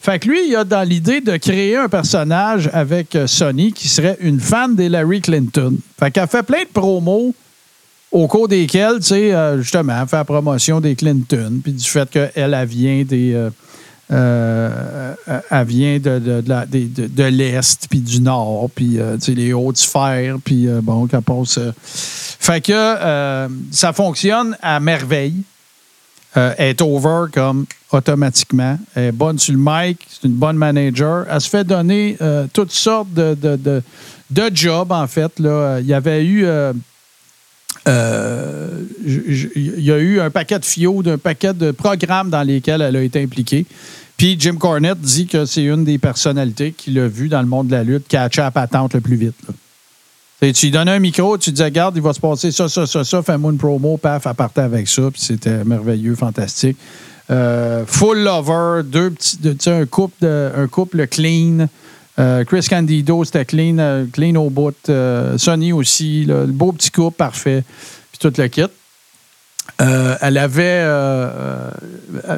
Fait que lui, il a dans l'idée de créer un personnage avec euh, Sonny qui serait une fan d'Hillary Clinton. Fait qu'elle fait plein de promos au cours desquels, tu sais, euh, justement, elle fait la promotion des Clinton, puis du fait qu'elle, elle vient des, euh, elle vient de, de, des- l'Est, puis du Nord, puis les hautes sphères, puis bon, qu'elle passe. Fait que ça fonctionne à merveille. Euh, est over comme automatiquement. Elle est bonne sur le mic, c'est une bonne manager. Elle se fait donner euh, toutes sortes de, de, de, de jobs, en fait. Là. Il y avait eu. euh, il y a eu un paquet de FIO, d'un paquet de programmes dans lesquels elle a été impliquée. Puis Jim Cornette dit que c'est une des personnalités qu'il a vu dans le monde de la lutte catcher à patente le plus vite. Tu lui donnes un micro, tu dis, regarde, il va se passer ça, ça, ça, ça, fais-moi une promo, paf, elle partait avec ça, puis c'était merveilleux, fantastique. Euh, full lover, deux petits, un couple, un couple clean. Euh, Chris Candido, c'était clean, euh, clean au bout. Euh, Sonny aussi, le beau petit couple, parfait. Puis tout le kit. Elle avait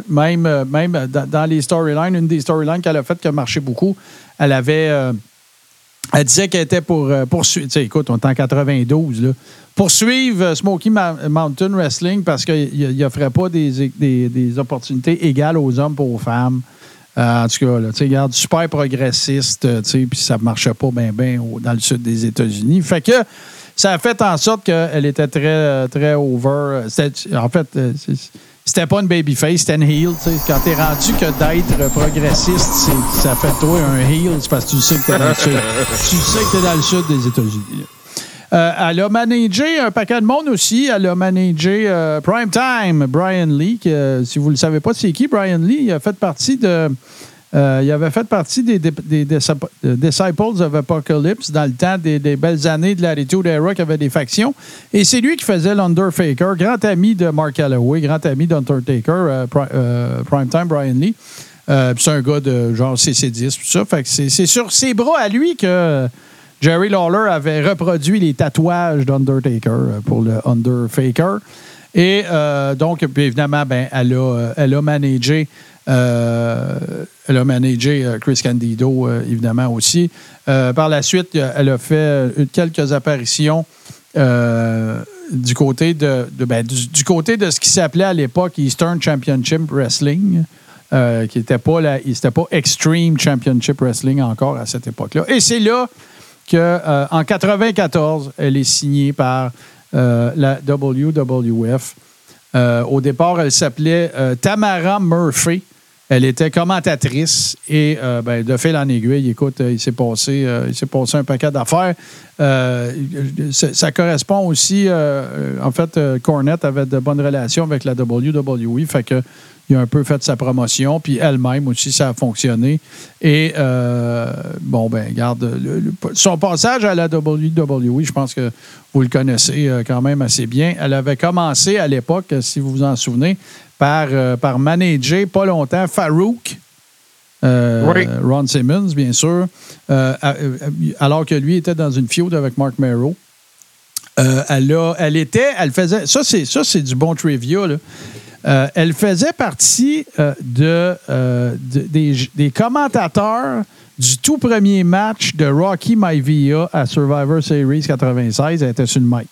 même, même dans, dans les storylines, une des storylines qu'elle a faites qui a marché beaucoup, elle avait. Euh, elle disait qu'elle était pour euh, poursuivre. Écoute, on est en 92, là. Poursuivre euh, Smoky Ma- Mountain Wrestling parce qu'il n'offrait pas des, opportunités égales aux hommes pour aux femmes. Euh, en tout cas, là, regarde, super progressiste, euh, puis ça ne marchait pas bien, bien dans le sud des États-Unis. Fait que ça a fait en sorte qu'elle était très, euh, très over. En fait, euh, c'est- c'était pas une babyface, c'était une heel. tu sais. Quand t'es rendu que d'être progressiste, ça fait de toi un heel, c'est parce que tu sais que t'es dans le sud. (laughs) tu sais que t'es dans le sud des États-Unis. Euh, elle a managé un paquet de monde aussi. Elle a managé euh, Primetime, Brian Lee. euh, si vous ne le savez pas, c'est qui Brian Lee? Il a fait partie de. Euh, il avait fait partie des, des- des- des Disciples of Apocalypse dans le temps des, belles années de l'Attitude Era qui avait des factions. Et c'est lui qui faisait l'Undertaker, grand ami de Mark Calloway, grand ami d'Undertaker, euh, Pri- euh, Primetime Brian Lee. Euh, c'est un gars de genre CC10, tout ça. Fait c'est sur ses bras à lui que Jerry Lawler avait reproduit les tatouages d'Undertaker euh, pour le Underfaker. Et euh, donc, évidemment, ben, elle, a, euh, elle a managé, euh, elle a managé euh, Chris Candido, euh, évidemment, aussi. Euh, par la suite, elle a fait euh, quelques apparitions euh, du côté de, ben, du, côté de ce qui s'appelait à l'époque Eastern Championship Wrestling. euh, qui n'était pas, pas Extreme Championship Wrestling encore à cette époque-là. Et c'est là qu'en 94, elle est signée par euh, la WWF. Euh, au départ, elle s'appelait euh, Tamara Murphy. Elle était commentatrice et euh, ben, de fil en aiguille, écoute, euh, il s'est passé, euh, il s'est passé un paquet d'affaires. Ça, correspond aussi, en fait, Cornette avait de bonnes relations avec la WWE, fait que il a un peu fait sa promotion, puis elle-même aussi, ça a fonctionné. Et euh, bon, ben, garde, le- le- son passage à la WWE, je pense que vous le connaissez euh, quand même assez bien. Elle avait commencé à l'époque, si vous vous en souvenez, par, euh, par manager pas longtemps Farouk. euh, Oui. Ron Simmons, bien sûr, alors que lui était dans une feud avec Mark Merrow. Elle, a- elle était, elle faisait, ça c'est, ça c'est du bon trivia, là. Euh, elle faisait partie euh, de, euh, de- des, des commentateurs du tout premier match de Rocky Maivia à Survivor Series 96. Elle était sur le mic.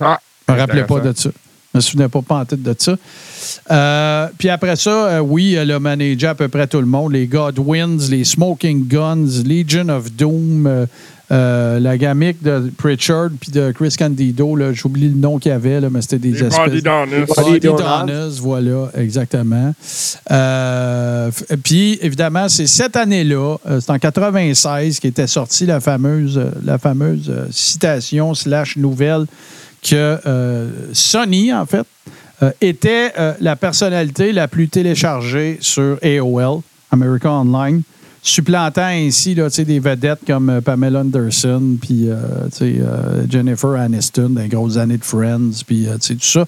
Ah, Je me rappelais pas de ça. Je me souvenais pas, pas en tête de ça. Puis après ça, oui, elle a managé à peu près tout le monde. Les Godwins, les Smoking Guns, Legion of Doom, euh, la gamique de Pritchard puis de Chris Candido. là, J'oublie le nom qu'il y avait, là, mais c'était des Les espèces... Body Donners. Body Donners. Voilà, exactement. Euh, puis, évidemment, c'est cette année-là, euh, c'est en 96 qu'était sortie la fameuse, la fameuse citation slash nouvelle que euh, Sony, en fait, euh, était euh, la personnalité la plus téléchargée sur AOL, America Online, supplantant ainsi là, des vedettes comme euh, Pamela Anderson, puis euh, euh, Jennifer Aniston, des grosses années de Friends, puis euh, tout ça.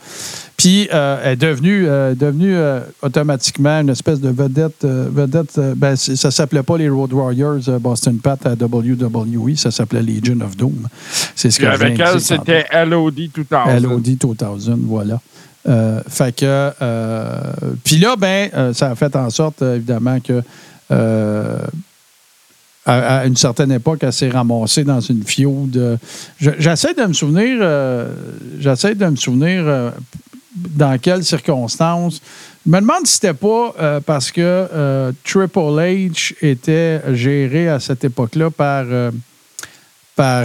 Puis elle est devenue, devenue automatiquement une espèce de vedette. vedette ben, ça s'appelait pas les Road Warriors Boston Pat à WWE, ça s'appelait Legion of Doom. C'est ce que avec elle, c'était LOD 2000. LOD 2000, voilà. Fait que. Puis là, ben, ça a fait en sorte, évidemment, que. Euh, à, une certaine époque, elle s'est ramassée dans une fiode. euh, je- J'essaie de me souvenir. euh, J'essaie de me souvenir dans quelles circonstances. Je me demande si c'était pas parce que Triple H était géré à cette époque-là par, par,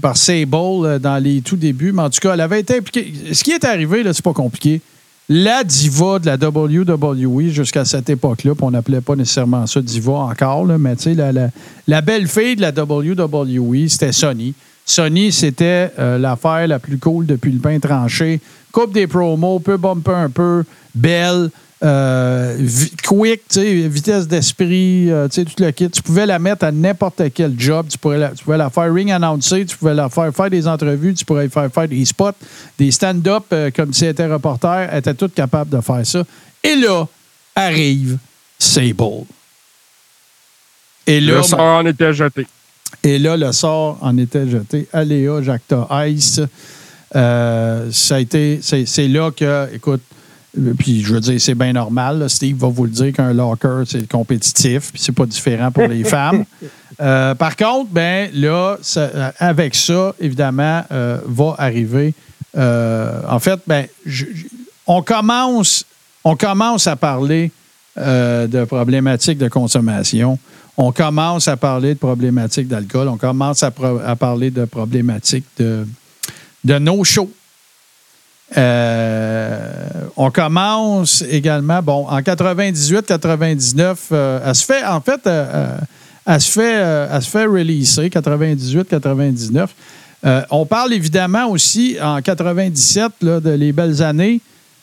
par Sable dans les tout débuts. Mais en tout cas, elle avait été impliquée. Ce qui est arrivé, là, c'est pas compliqué. La diva de la WWE jusqu'à cette époque-là, on n'appelait pas nécessairement ça diva encore, là, mais tu sais, la, la, la belle fille de la WWE, c'était Sony. Sony, c'était euh, l'affaire la plus cool depuis le pain tranché. Coupe des promos, peut bumper un peu, belle, euh, quick, vitesse d'esprit, euh, sais, tout le kit. Tu pouvais la mettre à n'importe quel job. Tu, pourrais la, tu pouvais la faire ring announcer, tu pouvais la faire faire des entrevues, tu pourrais faire faire des spots, des stand-up euh, comme si elle était reporter. Elle était toute capable de faire ça. Et là, arrive Sable. Et là, Le sort en était jeté. et là, le sort en était jeté. Aléa, Jacta Ice. Euh, ça a été. C'est là que, écoute, puis je veux dire, c'est bien normal. là. Steve va vous le dire qu'un locker, c'est compétitif, puis c'est pas différent pour les femmes. (laughs) Euh, par contre, ben là, ça- euh, avec ça, évidemment, euh, va arriver. euh, en fait, ben, je- je- on commence, on commence à parler de problématiques de consommation. On commence à parler de problématiques d'alcool. On commence à, pro- à parler de problématiques de, de no-show. Euh, on commence également, bon, en 98-99, euh, elle se fait, en fait, euh, euh, elle se fait, elle se fait releaser, 98-99. Euh, on parle évidemment aussi en 97, là, de les belles années.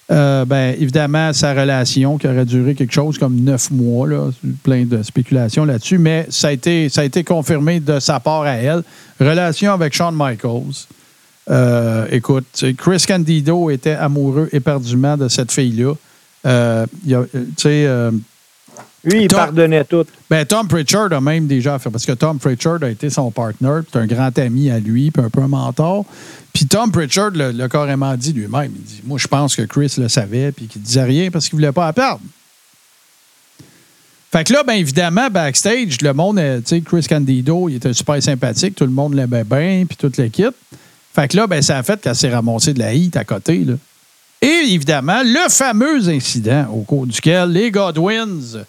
Ben, évidemment, sa relation qui aurait duré quelque chose comme neuf mois, là, plein de spéculations là-dessus, mais ça a, été, ça a été confirmé de sa part à elle. Relation avec Shawn Michaels. Euh, écoute, Chris Candido était amoureux éperdument de cette fille-là. Euh, il y a, euh, tu sais, euh, Lui, il Tom- pardonnait tout. ben, Tom Pritchard a même déjà fait, parce que Tom Pritchard a été son partner, puis c'est un grand ami à lui, puis un peu un mentor. Puis Tom Pritchard l'a carrément dit lui-même. Il dit Moi, je pense que Chris le savait, puis qu'il disait rien parce qu'il voulait pas la perdre. Fait que là, bien évidemment, backstage, le monde, tu sais, Chris Candido, il était super sympathique, tout le monde l'aimait bien, puis toute l'équipe. Fait que là, ben, ça a fait qu'elle s'est ramassée de la hit à côté. Là. Et évidemment, le fameux incident au cours duquel les Godwins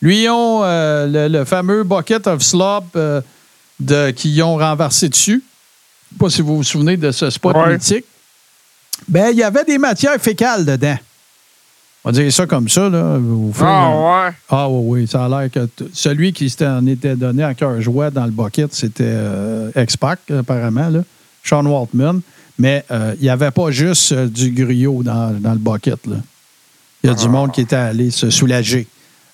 lui ont euh, le, le fameux bucket of slop euh, de, qui ont renversé dessus. Je sais pas si vous vous souvenez de ce spot Ouais. mythique. Ben, il y avait des matières fécales dedans. On dire ça comme ça, là. Ah ouais. ah oui, oui, ça a l'air que t- celui qui en était donné à cœur joie dans le bucket, c'était euh, X-Pac, apparemment, là, Sean Waltman. Mais euh, il n'y avait pas juste euh, du griot dans, dans le bucket. là. Il y a du monde qui était allé se soulager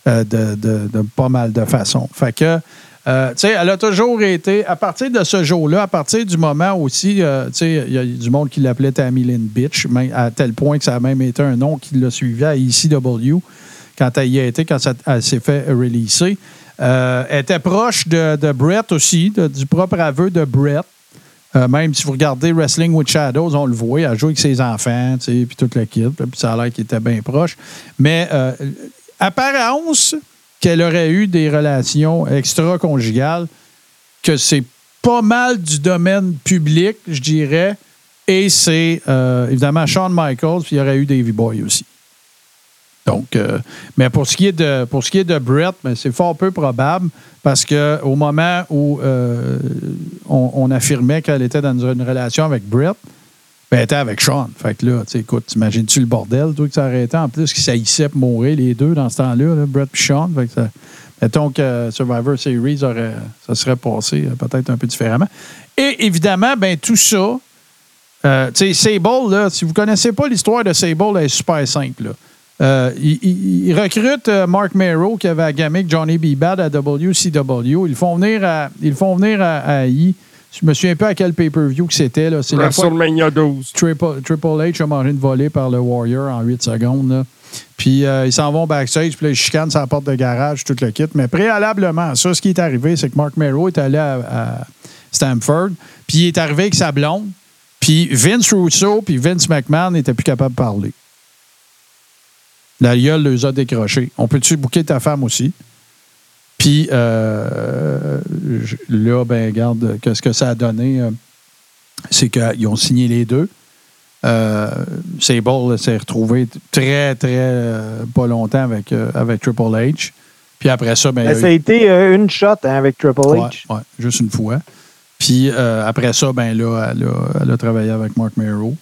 euh, de, de- de pas mal de façons. Fait que, tu sais, elle a toujours été, à partir de ce jour-là, à partir du moment aussi, tu sais, il y a du monde qui l'appelait Tammy Lynn Bitch, mais à tel point que ça a même été un nom qui l'a suivi à ECW quand elle y a été, quand ça- elle s'est fait releaser. Euh, elle était proche de, de Brett aussi, de- du propre aveu de Brett. Euh, même si vous regardez Wrestling with Shadows, on le voit, elle joue avec ses enfants, puis toute l'équipe, puis ça a l'air qu'il était bien proche. Mais euh, apparence qu'elle aurait eu des relations extra-conjugales, que c'est pas mal du domaine public, je dirais, et c'est euh, évidemment Shawn Michaels, puis il y aurait eu Davey Boy aussi. Donc, euh, mais pour ce qui est de, pour ce qui est de Brett, ben, c'est fort peu probable parce que au moment où euh, on, affirmait qu'elle était dans une relation avec Brett, ben, elle était avec Sean. Fait que là, écoute, t'imagines-tu le bordel, que ça aurait été? En plus qu'ils saillissaient pour mourir les deux dans ce temps-là, là, Brett et Sean. Fait mettons que Survivor Series aurait, ça serait passé euh, peut-être un peu différemment. Et évidemment, ben tout ça, euh, tu sais, Sable, si vous ne connaissez pas l'histoire de Sable, elle est super simple. là. Euh, il, il- il recrute euh, Mark Merrow qui avait à gamique Johnny B. Bad à WCW. Ils le font venir à, ils font venir à, à I. Je me souviens pas à quel pay-per-view que c'était. là. C'est la fois que WrestleMania 12. Triple, Triple H a mangé une volée par le Warrior en 8 secondes. là. Puis euh, ils s'en vont backstage, puis là, ils chicanent sur la porte de garage, tout le kit. Mais préalablement à ça, ce qui est arrivé, c'est que Mark Merrow est allé à, à Stamford, puis il est arrivé avec sa blonde, puis Vince Russo puis Vince McMahon n'étaient plus capables de parler. La gueule les a décrochés. On peut-tu bouquer ta femme aussi? Puis euh, là, ben, regarde, qu'est-ce que ça a donné? euh, c'est qu'ils ont signé les deux. euh, Sable s'est retrouvé très, très euh, pas longtemps avec, avec Triple H. Puis après ça, ben, Ben, ça a eu- été une shot hein, avec Triple H. Ouais, ouais, juste une fois. Puis après ça, ben là, elle a, elle a travaillé avec Mark Mero.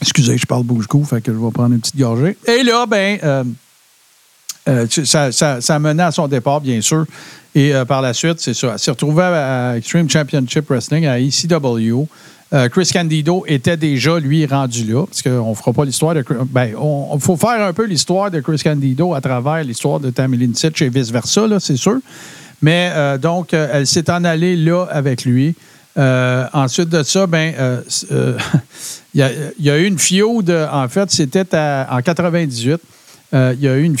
Excusez, je parle bouge-cou, fait que je vais prendre une petite gorgée. Et là, ben, euh, euh, ça, ça, à son départ, bien sûr. Et euh, par la suite, c'est ça. Elle s'est retrouvée à, Extreme Championship Wrestling, à ECW. Chris Candido était déjà, lui, rendu là, parce qu'on ne fera pas l'histoire de... Ben, on faut faire un peu l'histoire de Chris Candido à travers l'histoire de Tammy Sitch et vice-versa, là, c'est sûr. Mais donc, elle s'est en allée là avec lui. Euh, ensuite de ça, ben, euh, euh, (laughs) il y, a- il y a eu une feud, en fait, c'était en 98. Euh, il y a eu une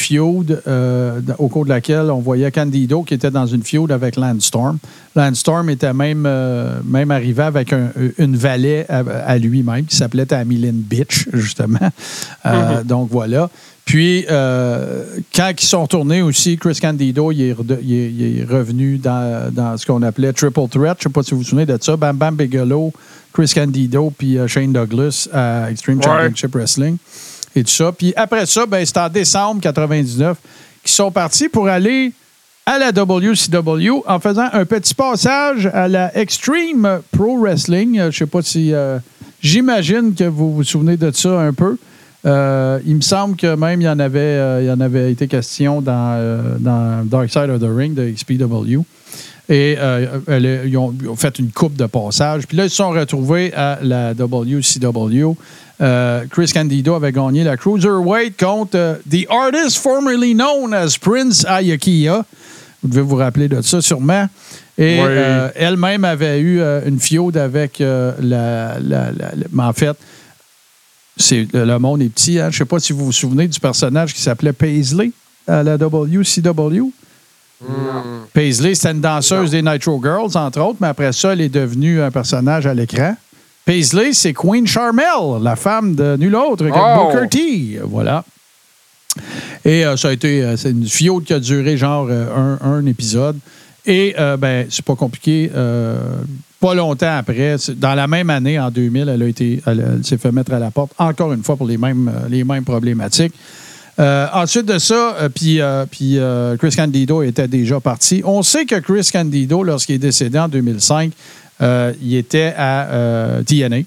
euh, au cours de laquelle on voyait Candido qui était dans une feud avec Landstorm. Landstorm était même, même arrivé avec un- une valet à, à lui-même qui s'appelait Tamilyn Bitch, (laughs) justement. Euh, Donc voilà. Puis, euh, quand ils sont retournés aussi, Chris Candido, il est, rede- il est- il est revenu dans, dans ce qu'on appelait Triple Threat. Je ne sais pas si vous vous souvenez de ça. Bam Bam Bigelow, Chris Candido, puis euh, Shane Douglas à Extreme Ouais. Championship Wrestling et tout ça. Puis après ça, ben, c'était en décembre 99 qu'ils sont partis pour aller à la WCW en faisant un petit passage à la Extreme Pro Wrestling. Euh, Je ne sais pas si... euh, J'imagine que vous vous souvenez de ça un peu. Euh, il me semble que même il y en avait, euh, il y en avait été question dans, euh, dans Dark Side of the Ring de XPW. Et elle ils, ont, ils ont fait une coupe de passage. Puis là, ils se sont retrouvés à la WCW. Chris Candido avait gagné la Cruiserweight contre The Artist formerly known as Prince Ayakia. Vous devez vous rappeler de ça sûrement. Et Oui. elle-même avait eu une feud avec la, la- la- la- mais En fait, c'est, le, monde est petit. hein. Je ne sais pas si vous vous souvenez du personnage qui s'appelait Paisley à la WCW. Paisley, c'était une danseuse des Nitro Girls, entre autres, mais après ça, elle est devenue un personnage à l'écran. Paisley, c'est Queen Charmel, la femme de nul autre que Oh! Booker T. Voilà. Et euh, ça a été euh, c'est une fiode qui a duré genre euh, un, un épisode. Et euh, ben, c'est pas compliqué. euh, pas longtemps après, dans la même année, en 2000, elle a été, elle, s'est fait mettre à la porte encore une fois pour les mêmes, euh, les mêmes problématiques. Euh, ensuite de ça, puis Chris Candido était déjà parti. On sait que Chris Candido, lorsqu'il est décédé en 2005, euh, il était à TNA.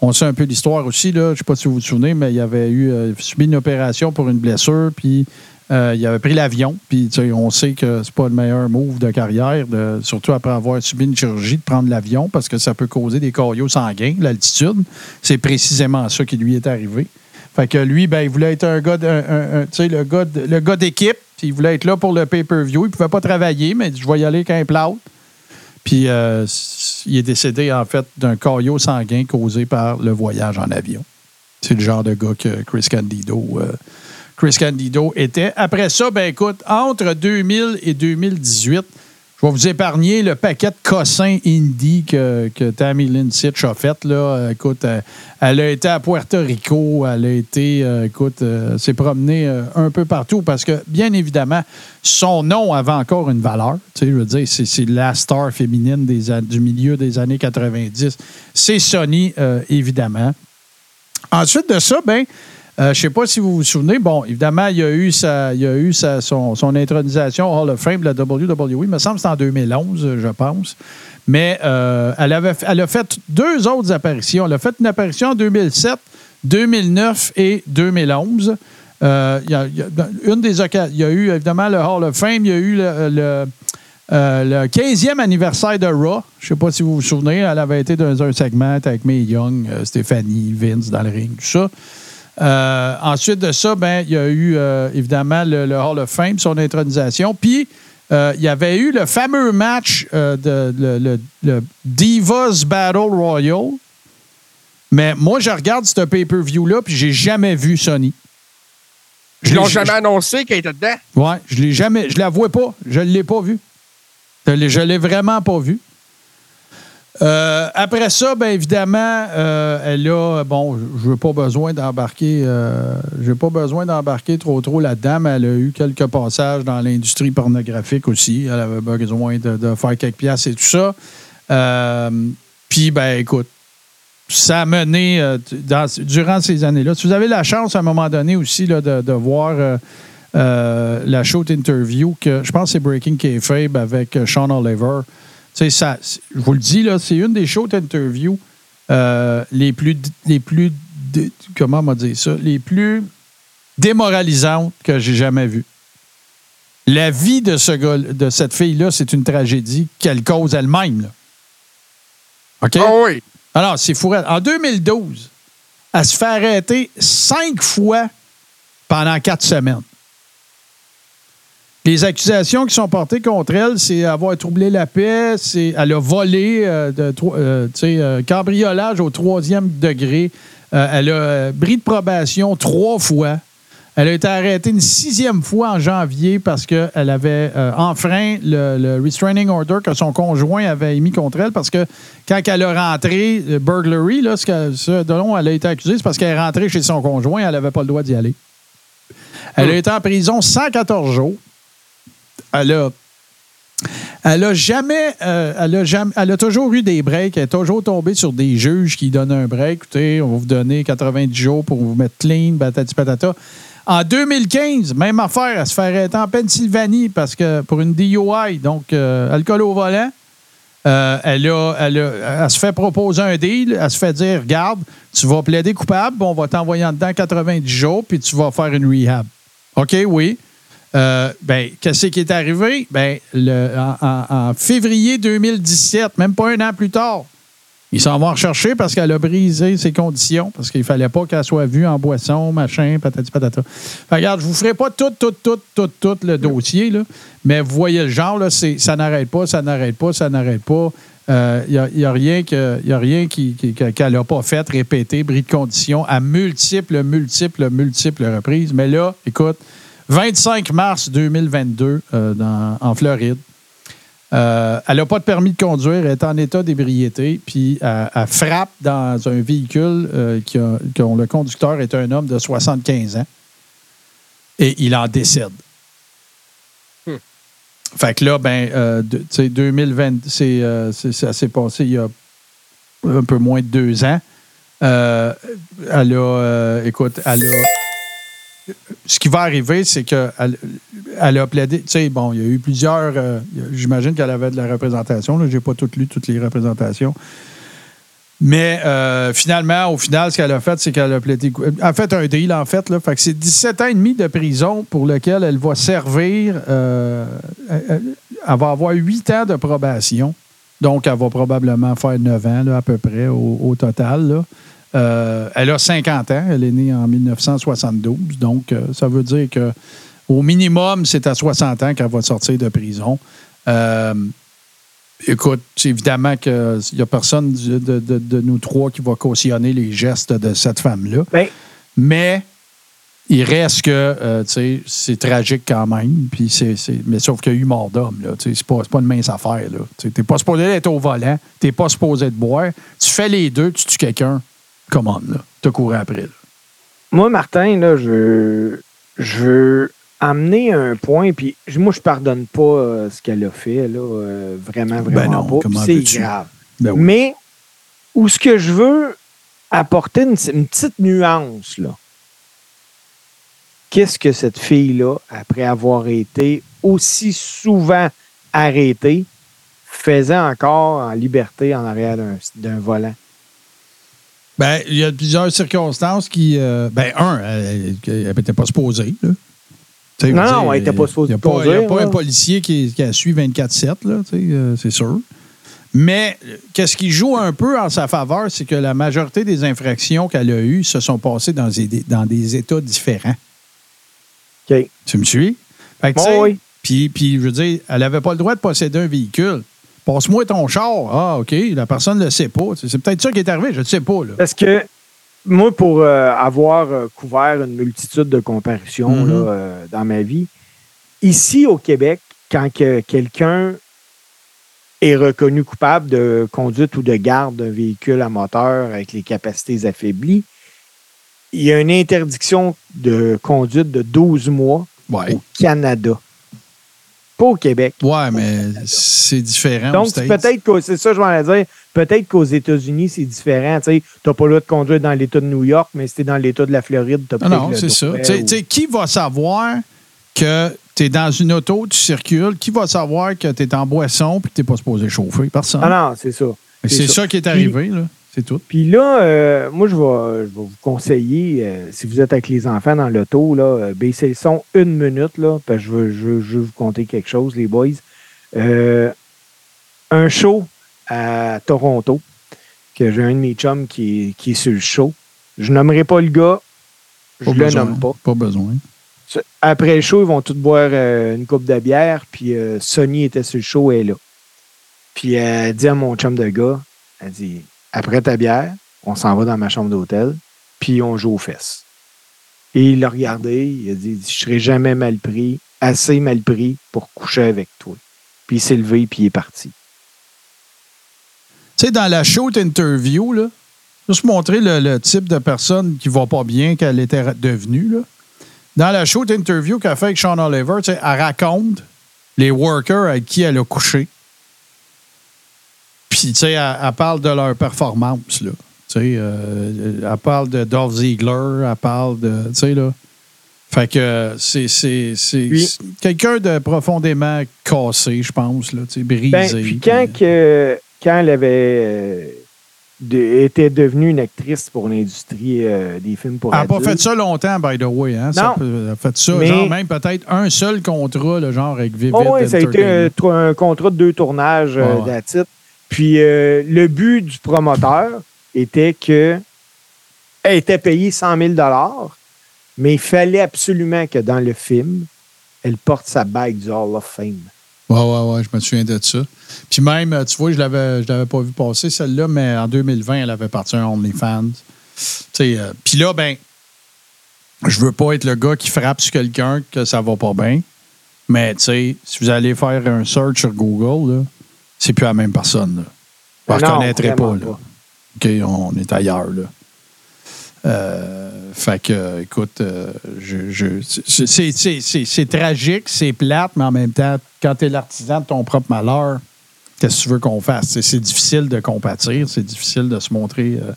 On sait un peu l'histoire aussi. Là. Je ne sais pas si vous vous souvenez, mais il avait eu subi une opération pour une blessure, puis euh, il avait pris l'avion. Puis on sait que c'est pas le meilleur move de carrière, surtout après avoir subi une chirurgie, de prendre l'avion, parce que ça peut causer des caillots sanguins, l'altitude. C'est précisément ça qui lui est arrivé. Fait que lui, ben, il voulait être un gars, le gars, d'équipe. Il voulait être là pour le pay-per-view. Il pouvait pas travailler, mais je vais y aller qu'un plat. Puis euh, il est décédé, en fait, d'un caillot sanguin causé par le voyage en avion. C'est le genre de gars que Chris Candido, euh, Chris Candido était. Après ça, ben écoute, entre 2000 et 2018, je vais vous épargner le paquet de cossins indie que, que Tammy Lynn Sitch a fait. Écoute, euh, elle a été à Puerto Rico, elle a été, euh, écoute, euh, s'est promenée un peu partout parce que, bien évidemment, son nom avait encore une valeur. Tu sais, je veux dire, c'est, la star féminine du milieu des années 90. C'est Sony, évidemment. Ensuite de ça, ben, euh, je ne sais pas si vous vous souvenez, bon, évidemment, il y a eu, sa, il y a eu sa- son, son intronisation Hall of Fame de la WWE. Il me semble que c'était en 2011, je pense. Mais euh, elle, avait, elle a fait deux autres apparitions. Elle a fait une apparition en 2007, 2009 et 2011. Euh, il y a- une des occa- il y a eu évidemment le Hall of Fame, il y a eu le, le, euh, le 15e anniversaire de Raw. Je ne sais pas si vous vous souvenez, elle avait été dans un segment avec Mae Young, euh, Stéphanie, Vince dans le ring, tout ça. Euh, ensuite de ça, ben, il y a eu euh, évidemment le, le Hall of Fame, son intronisation. Puis, euh, il y avait eu le fameux match de le, le- le Divas Battle Royal. Mais moi, je regarde ce pay-per-view-là, puis j'ai jamais vu Sony. Ils l'ai- l'ont jamais annoncé qu'elle était dedans? Ouais, je l'ai jamais, je la vois pas, je l'ai pas vue. Je l'ai, je l'ai vraiment pas vue. Euh, après ça, bien évidemment, euh, elle a, bon, je n'ai pas besoin d'embarquer, euh, pas besoin d'embarquer trop trop là-dedans, elle a eu quelques passages dans l'industrie pornographique aussi. Elle avait besoin de, de faire quelques pièces et tout ça. Euh, Puis, ben écoute, ça a mené durant ces années-là. Si vous avez la chance à un moment donné aussi de, voir la show interview que je pense que c'est Breaking Kayfabe avec Sean Oliver. Ça, je vous le dis, là, c'est une des shows interview euh, les plus, les plus, dé- comment on va dire ça, les plus démoralisantes que j'ai jamais vues. La vie de, ce gars, de cette fille-là, c'est une tragédie qu'elle cause elle-même. là. OK? Ah oui. Alors, c'est fou. En 2012, elle se fait arrêter cinq fois pendant quatre semaines. Les accusations qui sont portées contre elle, c'est avoir troublé la paix, c'est elle a volé, euh, de, euh, euh, cambriolage au troisième degré. Euh, elle a bris de probation trois fois. Elle a été arrêtée une sixième fois en janvier parce qu'elle avait euh, enfreint le, le restraining order que son conjoint avait émis contre elle parce que quand elle a rentré, le burglary, là, ce, que, ce dont elle a été accusée, c'est parce qu'elle est rentrée chez son conjoint, elle n'avait pas le droit d'y aller. Elle a été en prison 114 jours. Elle a elle a jamais, euh, elle a jamais, elle a toujours eu des breaks. Elle est toujours tombée sur des juges qui donnent un break. Écoutez, on va vous donner 90 jours pour vous mettre clean, patati patata. En 2015, même affaire, elle se fait arrêter en Pennsylvanie parce que pour une DUI, donc euh, alcool au volant. Euh, elle, a, elle, a- elle se fait proposer un deal. Elle se fait dire Regarde, tu vas plaider coupable, on va t'envoyer en dedans 90 jours, puis tu vas faire une rehab. OK, oui. Euh, ben, qu'est-ce qui est arrivé? Ben, le- en, février 2017, même pas un an plus tard, ils s'en vont rechercher parce qu'elle a brisé ses conditions, parce qu'il fallait pas qu'elle soit vue en boisson, machin, patati patata. Fait regarde, je vous ferai pas tout, tout, tout, tout, tout le dossier, là, mais vous voyez le genre, là, ça n'arrête pas, ça n'arrête pas, ça n'arrête pas. Il n'y a, y a rien qui- qui- qu'elle n'a pas fait, répété, bris de conditions à multiples, multiples, multiples reprises. Mais là, écoute, 25 mars 2022 euh, dans- en Floride, euh, elle n'a pas de permis de conduire, elle est en état d'ébriété, puis elle, elle frappe dans un véhicule euh, qui a- dont le conducteur est un homme de 75 ans et il en décède. Fait que là, ben, euh, de- tu sais, 2020, c'est, c'est- ça s'est passé il y a un peu moins de deux ans. Elle a, écoute, elle a. Ce qui va arriver, c'est qu'elle elle a plaidé. Tu sais, bon, il y a eu plusieurs. euh, J'imagine qu'elle avait de la représentation. Je n'ai pas toutes lu toutes les représentations. Mais euh, finalement, au final, ce qu'elle a fait, c'est qu'elle a plaidé. a fait un deal, en fait. Là, fait c'est 17 ans et demi de prison pour lequel elle va servir. euh, elle va avoir 8 ans de probation. Donc, elle va probablement faire 9 ans, là, à peu près, au, au total. là. Euh, elle a 50 ans. Elle est née en 1972. Donc, euh, ça veut dire que au minimum, c'est à 60 ans qu'elle va sortir de prison. Euh, écoute, évidemment qu'il n'y a personne de, de- de- de nous trois qui va cautionner les gestes de cette femme-là. Ben, Mais il reste que, tu c'est tragique quand même. Puis c'est, mais sauf qu'il y a eu mort d'homme, là. Tu sais, c'est pas, c'est pas une mince affaire, là. Tu t'es pas supposé être au volant, t'es pas supposé de boire. Tu fais les deux, tu tues quelqu'un, commande, là. T'as couru après, là. moi, Martin, là, je, je veux amener un point, puis je- moi, je pardonne pas euh, ce qu'elle a fait, là, euh, vraiment, vraiment Ben non, pas. C'est grave. Ben oui. Mais où ce que je veux apporter une, une petite nuance, là. Qu'est-ce que cette fille-là, après avoir été aussi souvent arrêtée, faisait encore en liberté en arrière d'un volant? Ben, il y a plusieurs circonstances qui. euh, ben, un, elle n'était pas supposée, là. Non, elle était pas supposée Il n'y a pas, il y a conduire, pas un policier qui, qui a suivi 24-7, là, tu sais, euh, c'est sûr. Mais qu'est-ce qui joue un peu en sa faveur, c'est que la majorité des infractions qu'elle a eues se sont passées dans des, dans des États différents. Tu me suis? Fait que, Bon, oui. Puis, je veux dire, elle n'avait pas le droit de posséder un véhicule. Passe-moi ton char. Ah, OK, la personne ne le sait pas. C'est peut-être ça qui est arrivé, je ne sais pas. Là. Parce que moi, pour euh, avoir euh, couvert une multitude de comparutions Mhm. là, euh, dans ma vie, ici au Québec, quand que quelqu'un est reconnu coupable de conduite ou de garde d'un véhicule à moteur avec les capacités affaiblies, il y a une interdiction de conduite de 12 mois Ouais. au Canada. Pas au Québec. Ouais, mais c'est différent. Donc, peut-être que c'est ça, je vais dire. Peut-être qu'aux États-Unis, c'est différent. Tu n'as pas le droit de conduire dans l'État de New York, mais si tu dans l'État de la Floride, tu as Ah peut-être non, le c'est ça. ou- qui va savoir que tu es dans une auto, tu circules? Qui va savoir que tu es en boisson et que tu n'es pas supposé chauffer? Personne. Ah non, c'est ça. c'est ça. qui est Puis- arrivé, là. C'est tout. Puis là, euh, moi, je vais, je vais vous conseiller, euh, si vous êtes avec les enfants dans l'auto, là, euh, baissez le son une minute, là, parce que je veux, je, veux- je veux vous conter quelque chose, les boys. Un show à Toronto, que j'ai un de mes chums qui est, qui est sur le show. Je nommerai pas le gars, je Pas le besoin. nomme pas. Pas besoin. Après le show, ils vont tous boire une coupe de bière, puis Sonny était sur le show, elle est là. Puis elle dit à mon chum de gars, elle dit, après ta bière, on s'en va dans ma chambre d'hôtel, puis on joue aux fesses. Et il l'a regardé, il a dit, je serai jamais mal pris, assez mal pris pour coucher avec toi. Puis il s'est levé, puis il est parti. Tu sais, dans la shoot interview, là, juste montrer le, type de personne qui va pas bien qu'elle était devenue. Dans la shoot interview qu'elle fait avec Sean Oliver, elle raconte les workers avec qui elle a couché. Puis, tu sais, elle, elle parle de leur performance, là. Tu sais, euh, elle parle de Dolph Ziegler, elle parle de. Tu sais, là. Fait que c'est c'est- c'est- Puis- c'est quelqu'un de profondément cassé, je pense, là, tu sais, brisé. Ben, puis quand, que, quand elle avait euh, de- était devenue une actrice pour l'industrie euh, des films pour Elle n'a pas fait ça longtemps, by the way. Hein? Non. elle a fait ça, Mais- genre même peut-être un seul contrat, le genre avec Vivid. Oh, oui, ça a été un, contrat de deux tournages euh, Ouais, that's it. Puis euh, le but du promoteur était que elle était payée 100 000 mais il fallait absolument que dans le film, elle porte sa bague du Hall of Fame. Ouais, ouais, ouais, je me souviens de ça. Puis même, euh, tu vois, je l'avais, l'avais pas vu passer, celle-là, mais en 2020, elle avait parti un OnlyFans. Euh, Puis là, ben, je veux pas être le gars qui frappe sur quelqu'un que ça va pas bien. Mais, tu sais, si vous allez faire un search sur Google, là, c'est plus la même personne. Là. Vous ne Non, reconnaîtrez pas, là. OK, on est ailleurs, là. Euh, fait que, écoute, euh, je, je- c'est- tragique, c'est plate, mais en même temps, quand tu es l'artisan de ton propre malheur, qu'est-ce que tu veux qu'on fasse? C'est- difficile de compatir, c'est difficile de se montrer euh,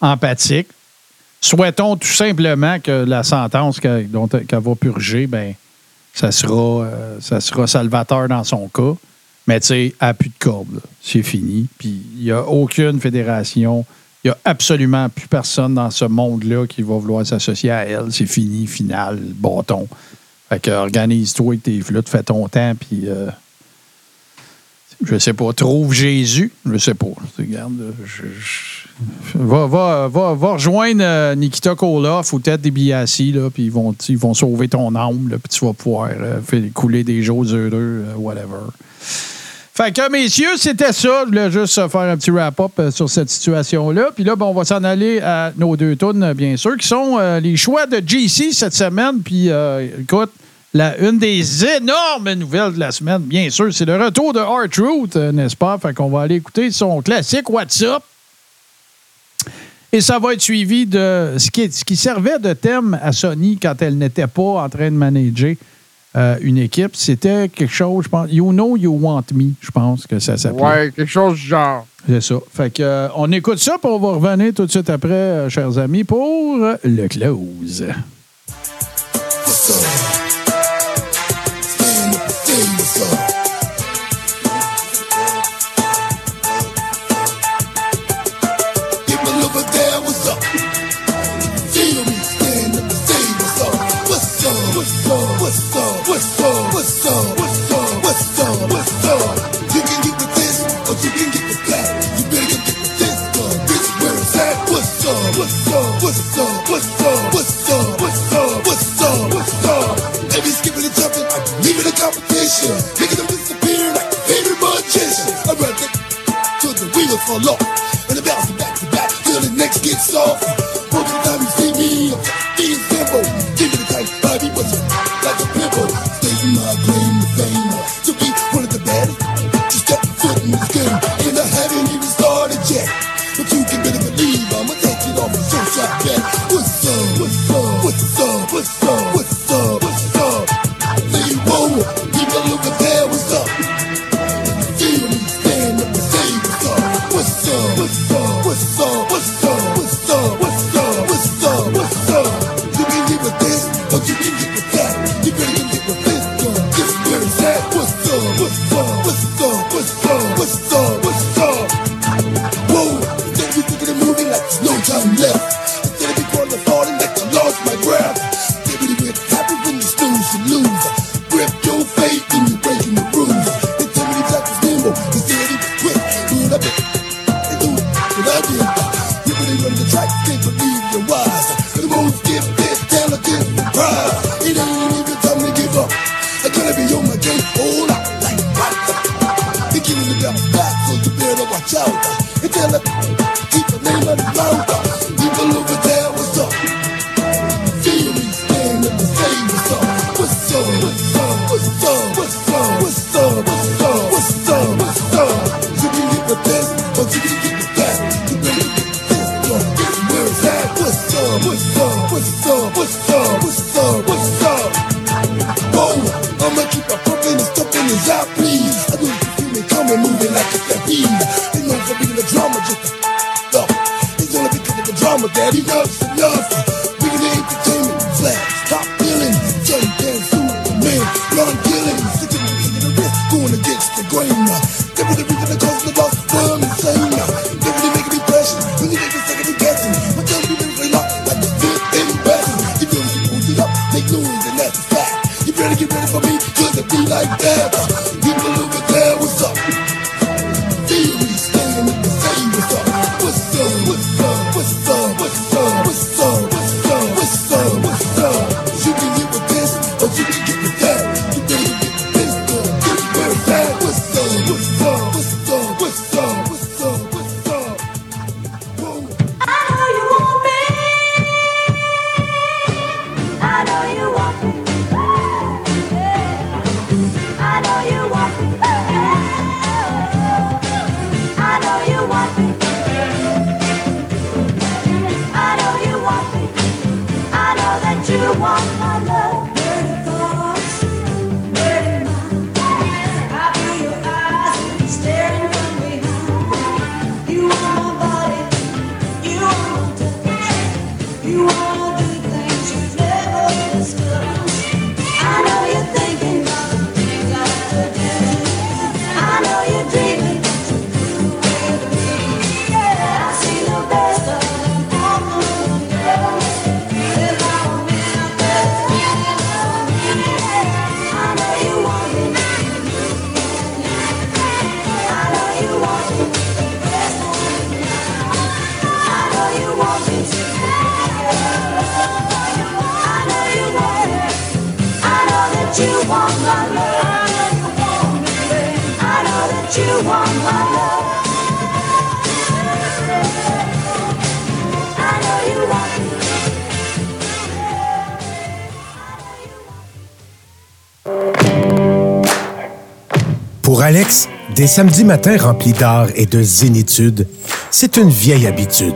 empathique. Souhaitons tout simplement que la sentence qu'elle va purger, ben, ça sera, ça sera salvateur dans son cas. Mais tu sais, à plus de corde, c'est fini. Puis il n'y a aucune fédération, il n'y a absolument plus personne dans ce monde-là qui va vouloir s'associer à elle. C'est fini, final, bâton. Fait que organise-toi avec tes flûtes, fais ton temps, puis euh, je sais pas, trouve Jésus, je sais pas. Regarde, je- va, va, va, va rejoindre euh, Nikita Koloff ou Ted DiBiase, là, puis ils vont, ils vont sauver ton âme, puis tu vas pouvoir euh, couler des jours heureux, euh, whatever. Fait que, messieurs, c'était ça. Je voulais juste euh, faire un petit wrap-up euh, sur cette situation-là. Puis là, on va s'en aller à nos deux tunes, euh, bien sûr, qui sont les choix de JC cette semaine. Puis, écoute, la, une des énormes nouvelles de la semaine, bien sûr, c'est le retour de R-Truth, euh, n'est-ce pas? Fait qu'on va aller écouter son classique WhatsApp. Et ça va être suivi de ce qui, ce qui servait de thème à Sony quand elle n'était pas en train de manager euh, une équipe. C'était quelque chose, je pense. You know you want me, je pense que ça s'appelait. Ouais, quelque chose du genre. C'est ça. Fait que, euh, on écoute ça, puis on va revenir tout de suite après, euh, chers amis, pour le close. Competition. Making them disappear like a favorite magician. I'd rather till the wheels fall off and the bounce back to back till the next gets soft. Samedis matins remplis d'art et de zénitude, c'est une vieille habitude.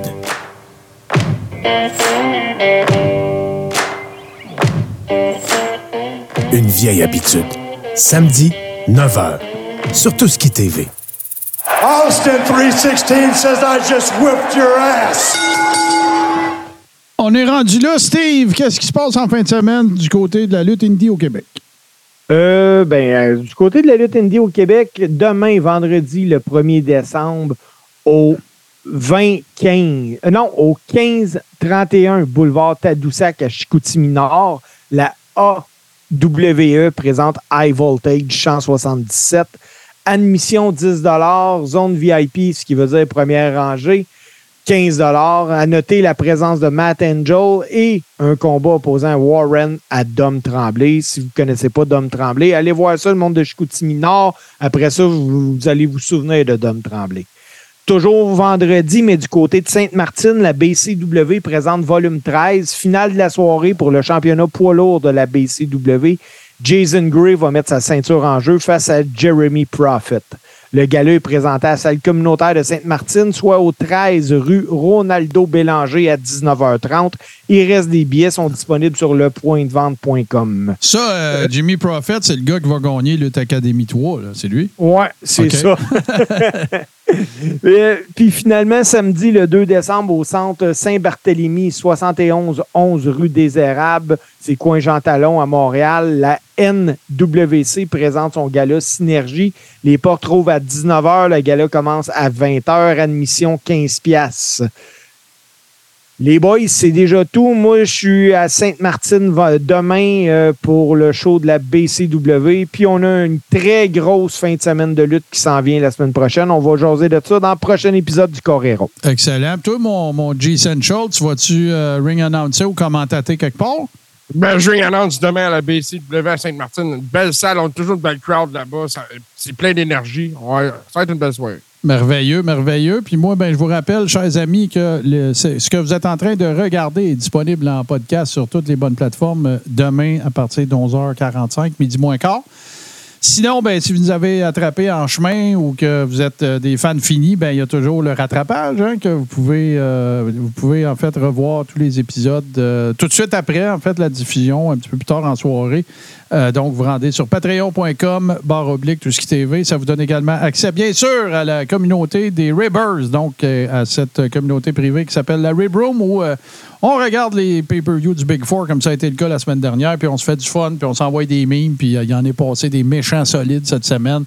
Une vieille habitude. Samedi, 9h. Sur Tout ce qui TV. Austin 316 says I just whipped your ass. On est rendu là, Steve. Qu'est-ce qui se passe en fin de semaine du côté de la lutte indie au Québec? Euh, ben, euh, du côté de la lutte indie au Québec, demain, vendredi, le 1er décembre, au 20-15, euh, non, au 15-31 boulevard Tadoussac à Chicoutimi-Nord, la AWE présente High Voltage 177. Admission 10 zone VIP, ce qui veut dire première rangée, 15 À noter la présence de Matt Angel et un combat opposant Warren à Dom Tremblay. Si vous ne connaissez pas Dom Tremblay, allez voir ça, le monde de Chicoutimi Nord. Après ça, vous, allez vous souvenir de Dom Tremblay. Toujours vendredi, mais du côté de Sainte-Martine, la BCW présente volume 13, finale de la soirée pour le championnat poids lourd de la BCW. Jason Gray va mettre sa ceinture en jeu face à Jeremy Prophet. Le gala est présenté à la salle communautaire de Sainte-Martine, soit au 13 rue Ronaldo Bélanger à 19h30. Il reste des billets, sont disponibles sur lepointdevente.com. Ça, euh, Jimmy Prophet, c'est le gars qui va gagner Lutte Academy 3, là. c'est lui? Ouais, c'est ça. (laughs) (laughs) (laughs) Euh, Puis finalement, samedi, le 2 décembre, au centre Saint-Barthélemy, 71 11 rue des Érables, c'est coin Jean Talon à Montréal, la NWC présente son gala Synergie. Les portes trouvent à 19h. Le gala commence à 20h. Admission 15 piastres. Les boys, c'est déjà tout. Moi, je suis à Sainte-Martine va- demain euh, pour le show de la BCW. Puis on a une très grosse fin de semaine de lutte qui s'en vient la semaine prochaine. On va jaser de ça dans le prochain épisode du Correro. Excellent. Toi, mon, mon G Central, tu vas-tu euh, ring announcer ou commentater quelque part? Ben, je ring annonce demain à la BCW à Sainte-Martine. Une belle salle. On a toujours une belle crowd là-bas. C'est plein d'énergie. Ouais, ça va être une belle soirée. Merveilleux, merveilleux. Puis moi, ben, je vous rappelle, chers amis, que ce que vous êtes en train de regarder est disponible en podcast sur toutes les bonnes plateformes euh, demain à partir de 11h45, midi moins quart. Sinon, ben, si vous nous avez attrapé en chemin ou que vous êtes euh, des fans finis, ben, il y a toujours le rattrapage hein, que vous pouvez, euh, vous pouvez en fait revoir tous les épisodes tout de suite après en fait la diffusion, un petit peu plus tard en soirée. Euh, donc, vous rendez sur patreon.com, barre oblique, tout ce qui TV. Ça vous donne également accès, bien sûr, à la communauté des Ribbers, donc euh, à cette communauté privée qui s'appelle la Rib Room, où euh, on regarde les pay-per-view du Big Four, comme ça a été le cas la semaine dernière, puis on se fait du fun, puis on s'envoie des memes, puis il y en est passé des méchants solides cette semaine.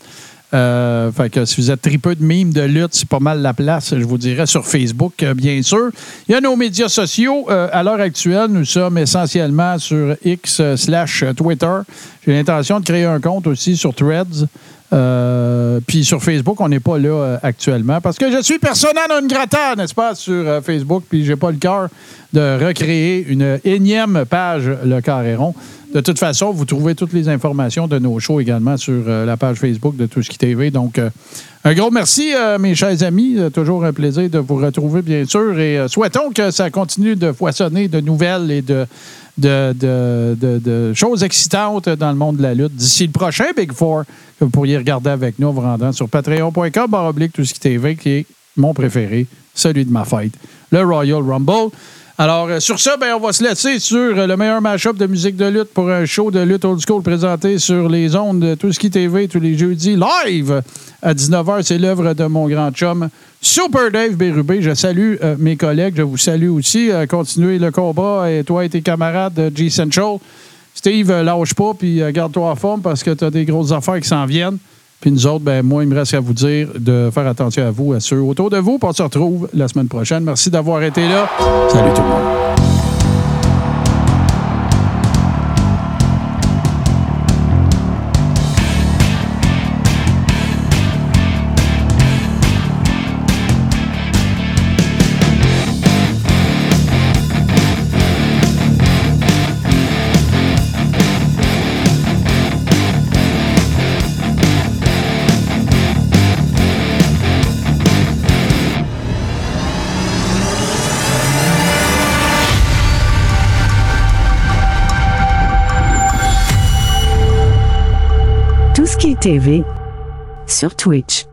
Euh, fait que si vous êtes tripeux de mimes de lutte, c'est pas mal la place, je vous dirais, sur Facebook, euh, bien sûr. Il y a nos médias sociaux. Euh, à l'heure actuelle, nous sommes essentiellement sur X slash Twitter. J'ai l'intention de créer un compte aussi sur Threads. Euh, puis sur Facebook, on n'est pas là actuellement parce que je suis persona non grata, n'est-ce pas, sur Facebook, puis j'ai pas le cœur de recréer une énième page Le Carréron. De toute façon, vous trouvez toutes les informations de nos shows également sur euh, la page Facebook de qui TV. Donc, euh, un gros merci, euh, mes chers amis. Toujours un plaisir de vous retrouver, bien sûr. Et souhaitons que ça continue de foisonner de nouvelles et de, choses excitantes dans le monde de la lutte. D'ici le prochain Big Four, que vous pourriez regarder avec nous en vous rendant sur patreon.com, barre oblique, tout ce qui TV, qui est mon préféré, celui de ma fête, le Royal Rumble. Alors, euh, sur ça, ben, on va se laisser sur euh, le meilleur match-up de musique de lutte pour un show de lutte old school présenté sur les ondes de qui TV tous les jeudis live à 19h. C'est l'œuvre de mon grand chum Super Dave Bérubé. Je salue euh, mes collègues. Je vous salue aussi. Continuez le combat et toi et tes camarades de G Central. Steve, lâche pas puis garde-toi en forme parce que tu as des grosses affaires qui s'en viennent. Puis nous autres, ben, moi, il me reste à vous dire de faire attention à vous, à ceux autour de vous. Puis on se retrouve la semaine prochaine. Merci d'avoir été là. Salut tout le monde. TV sur Twitch.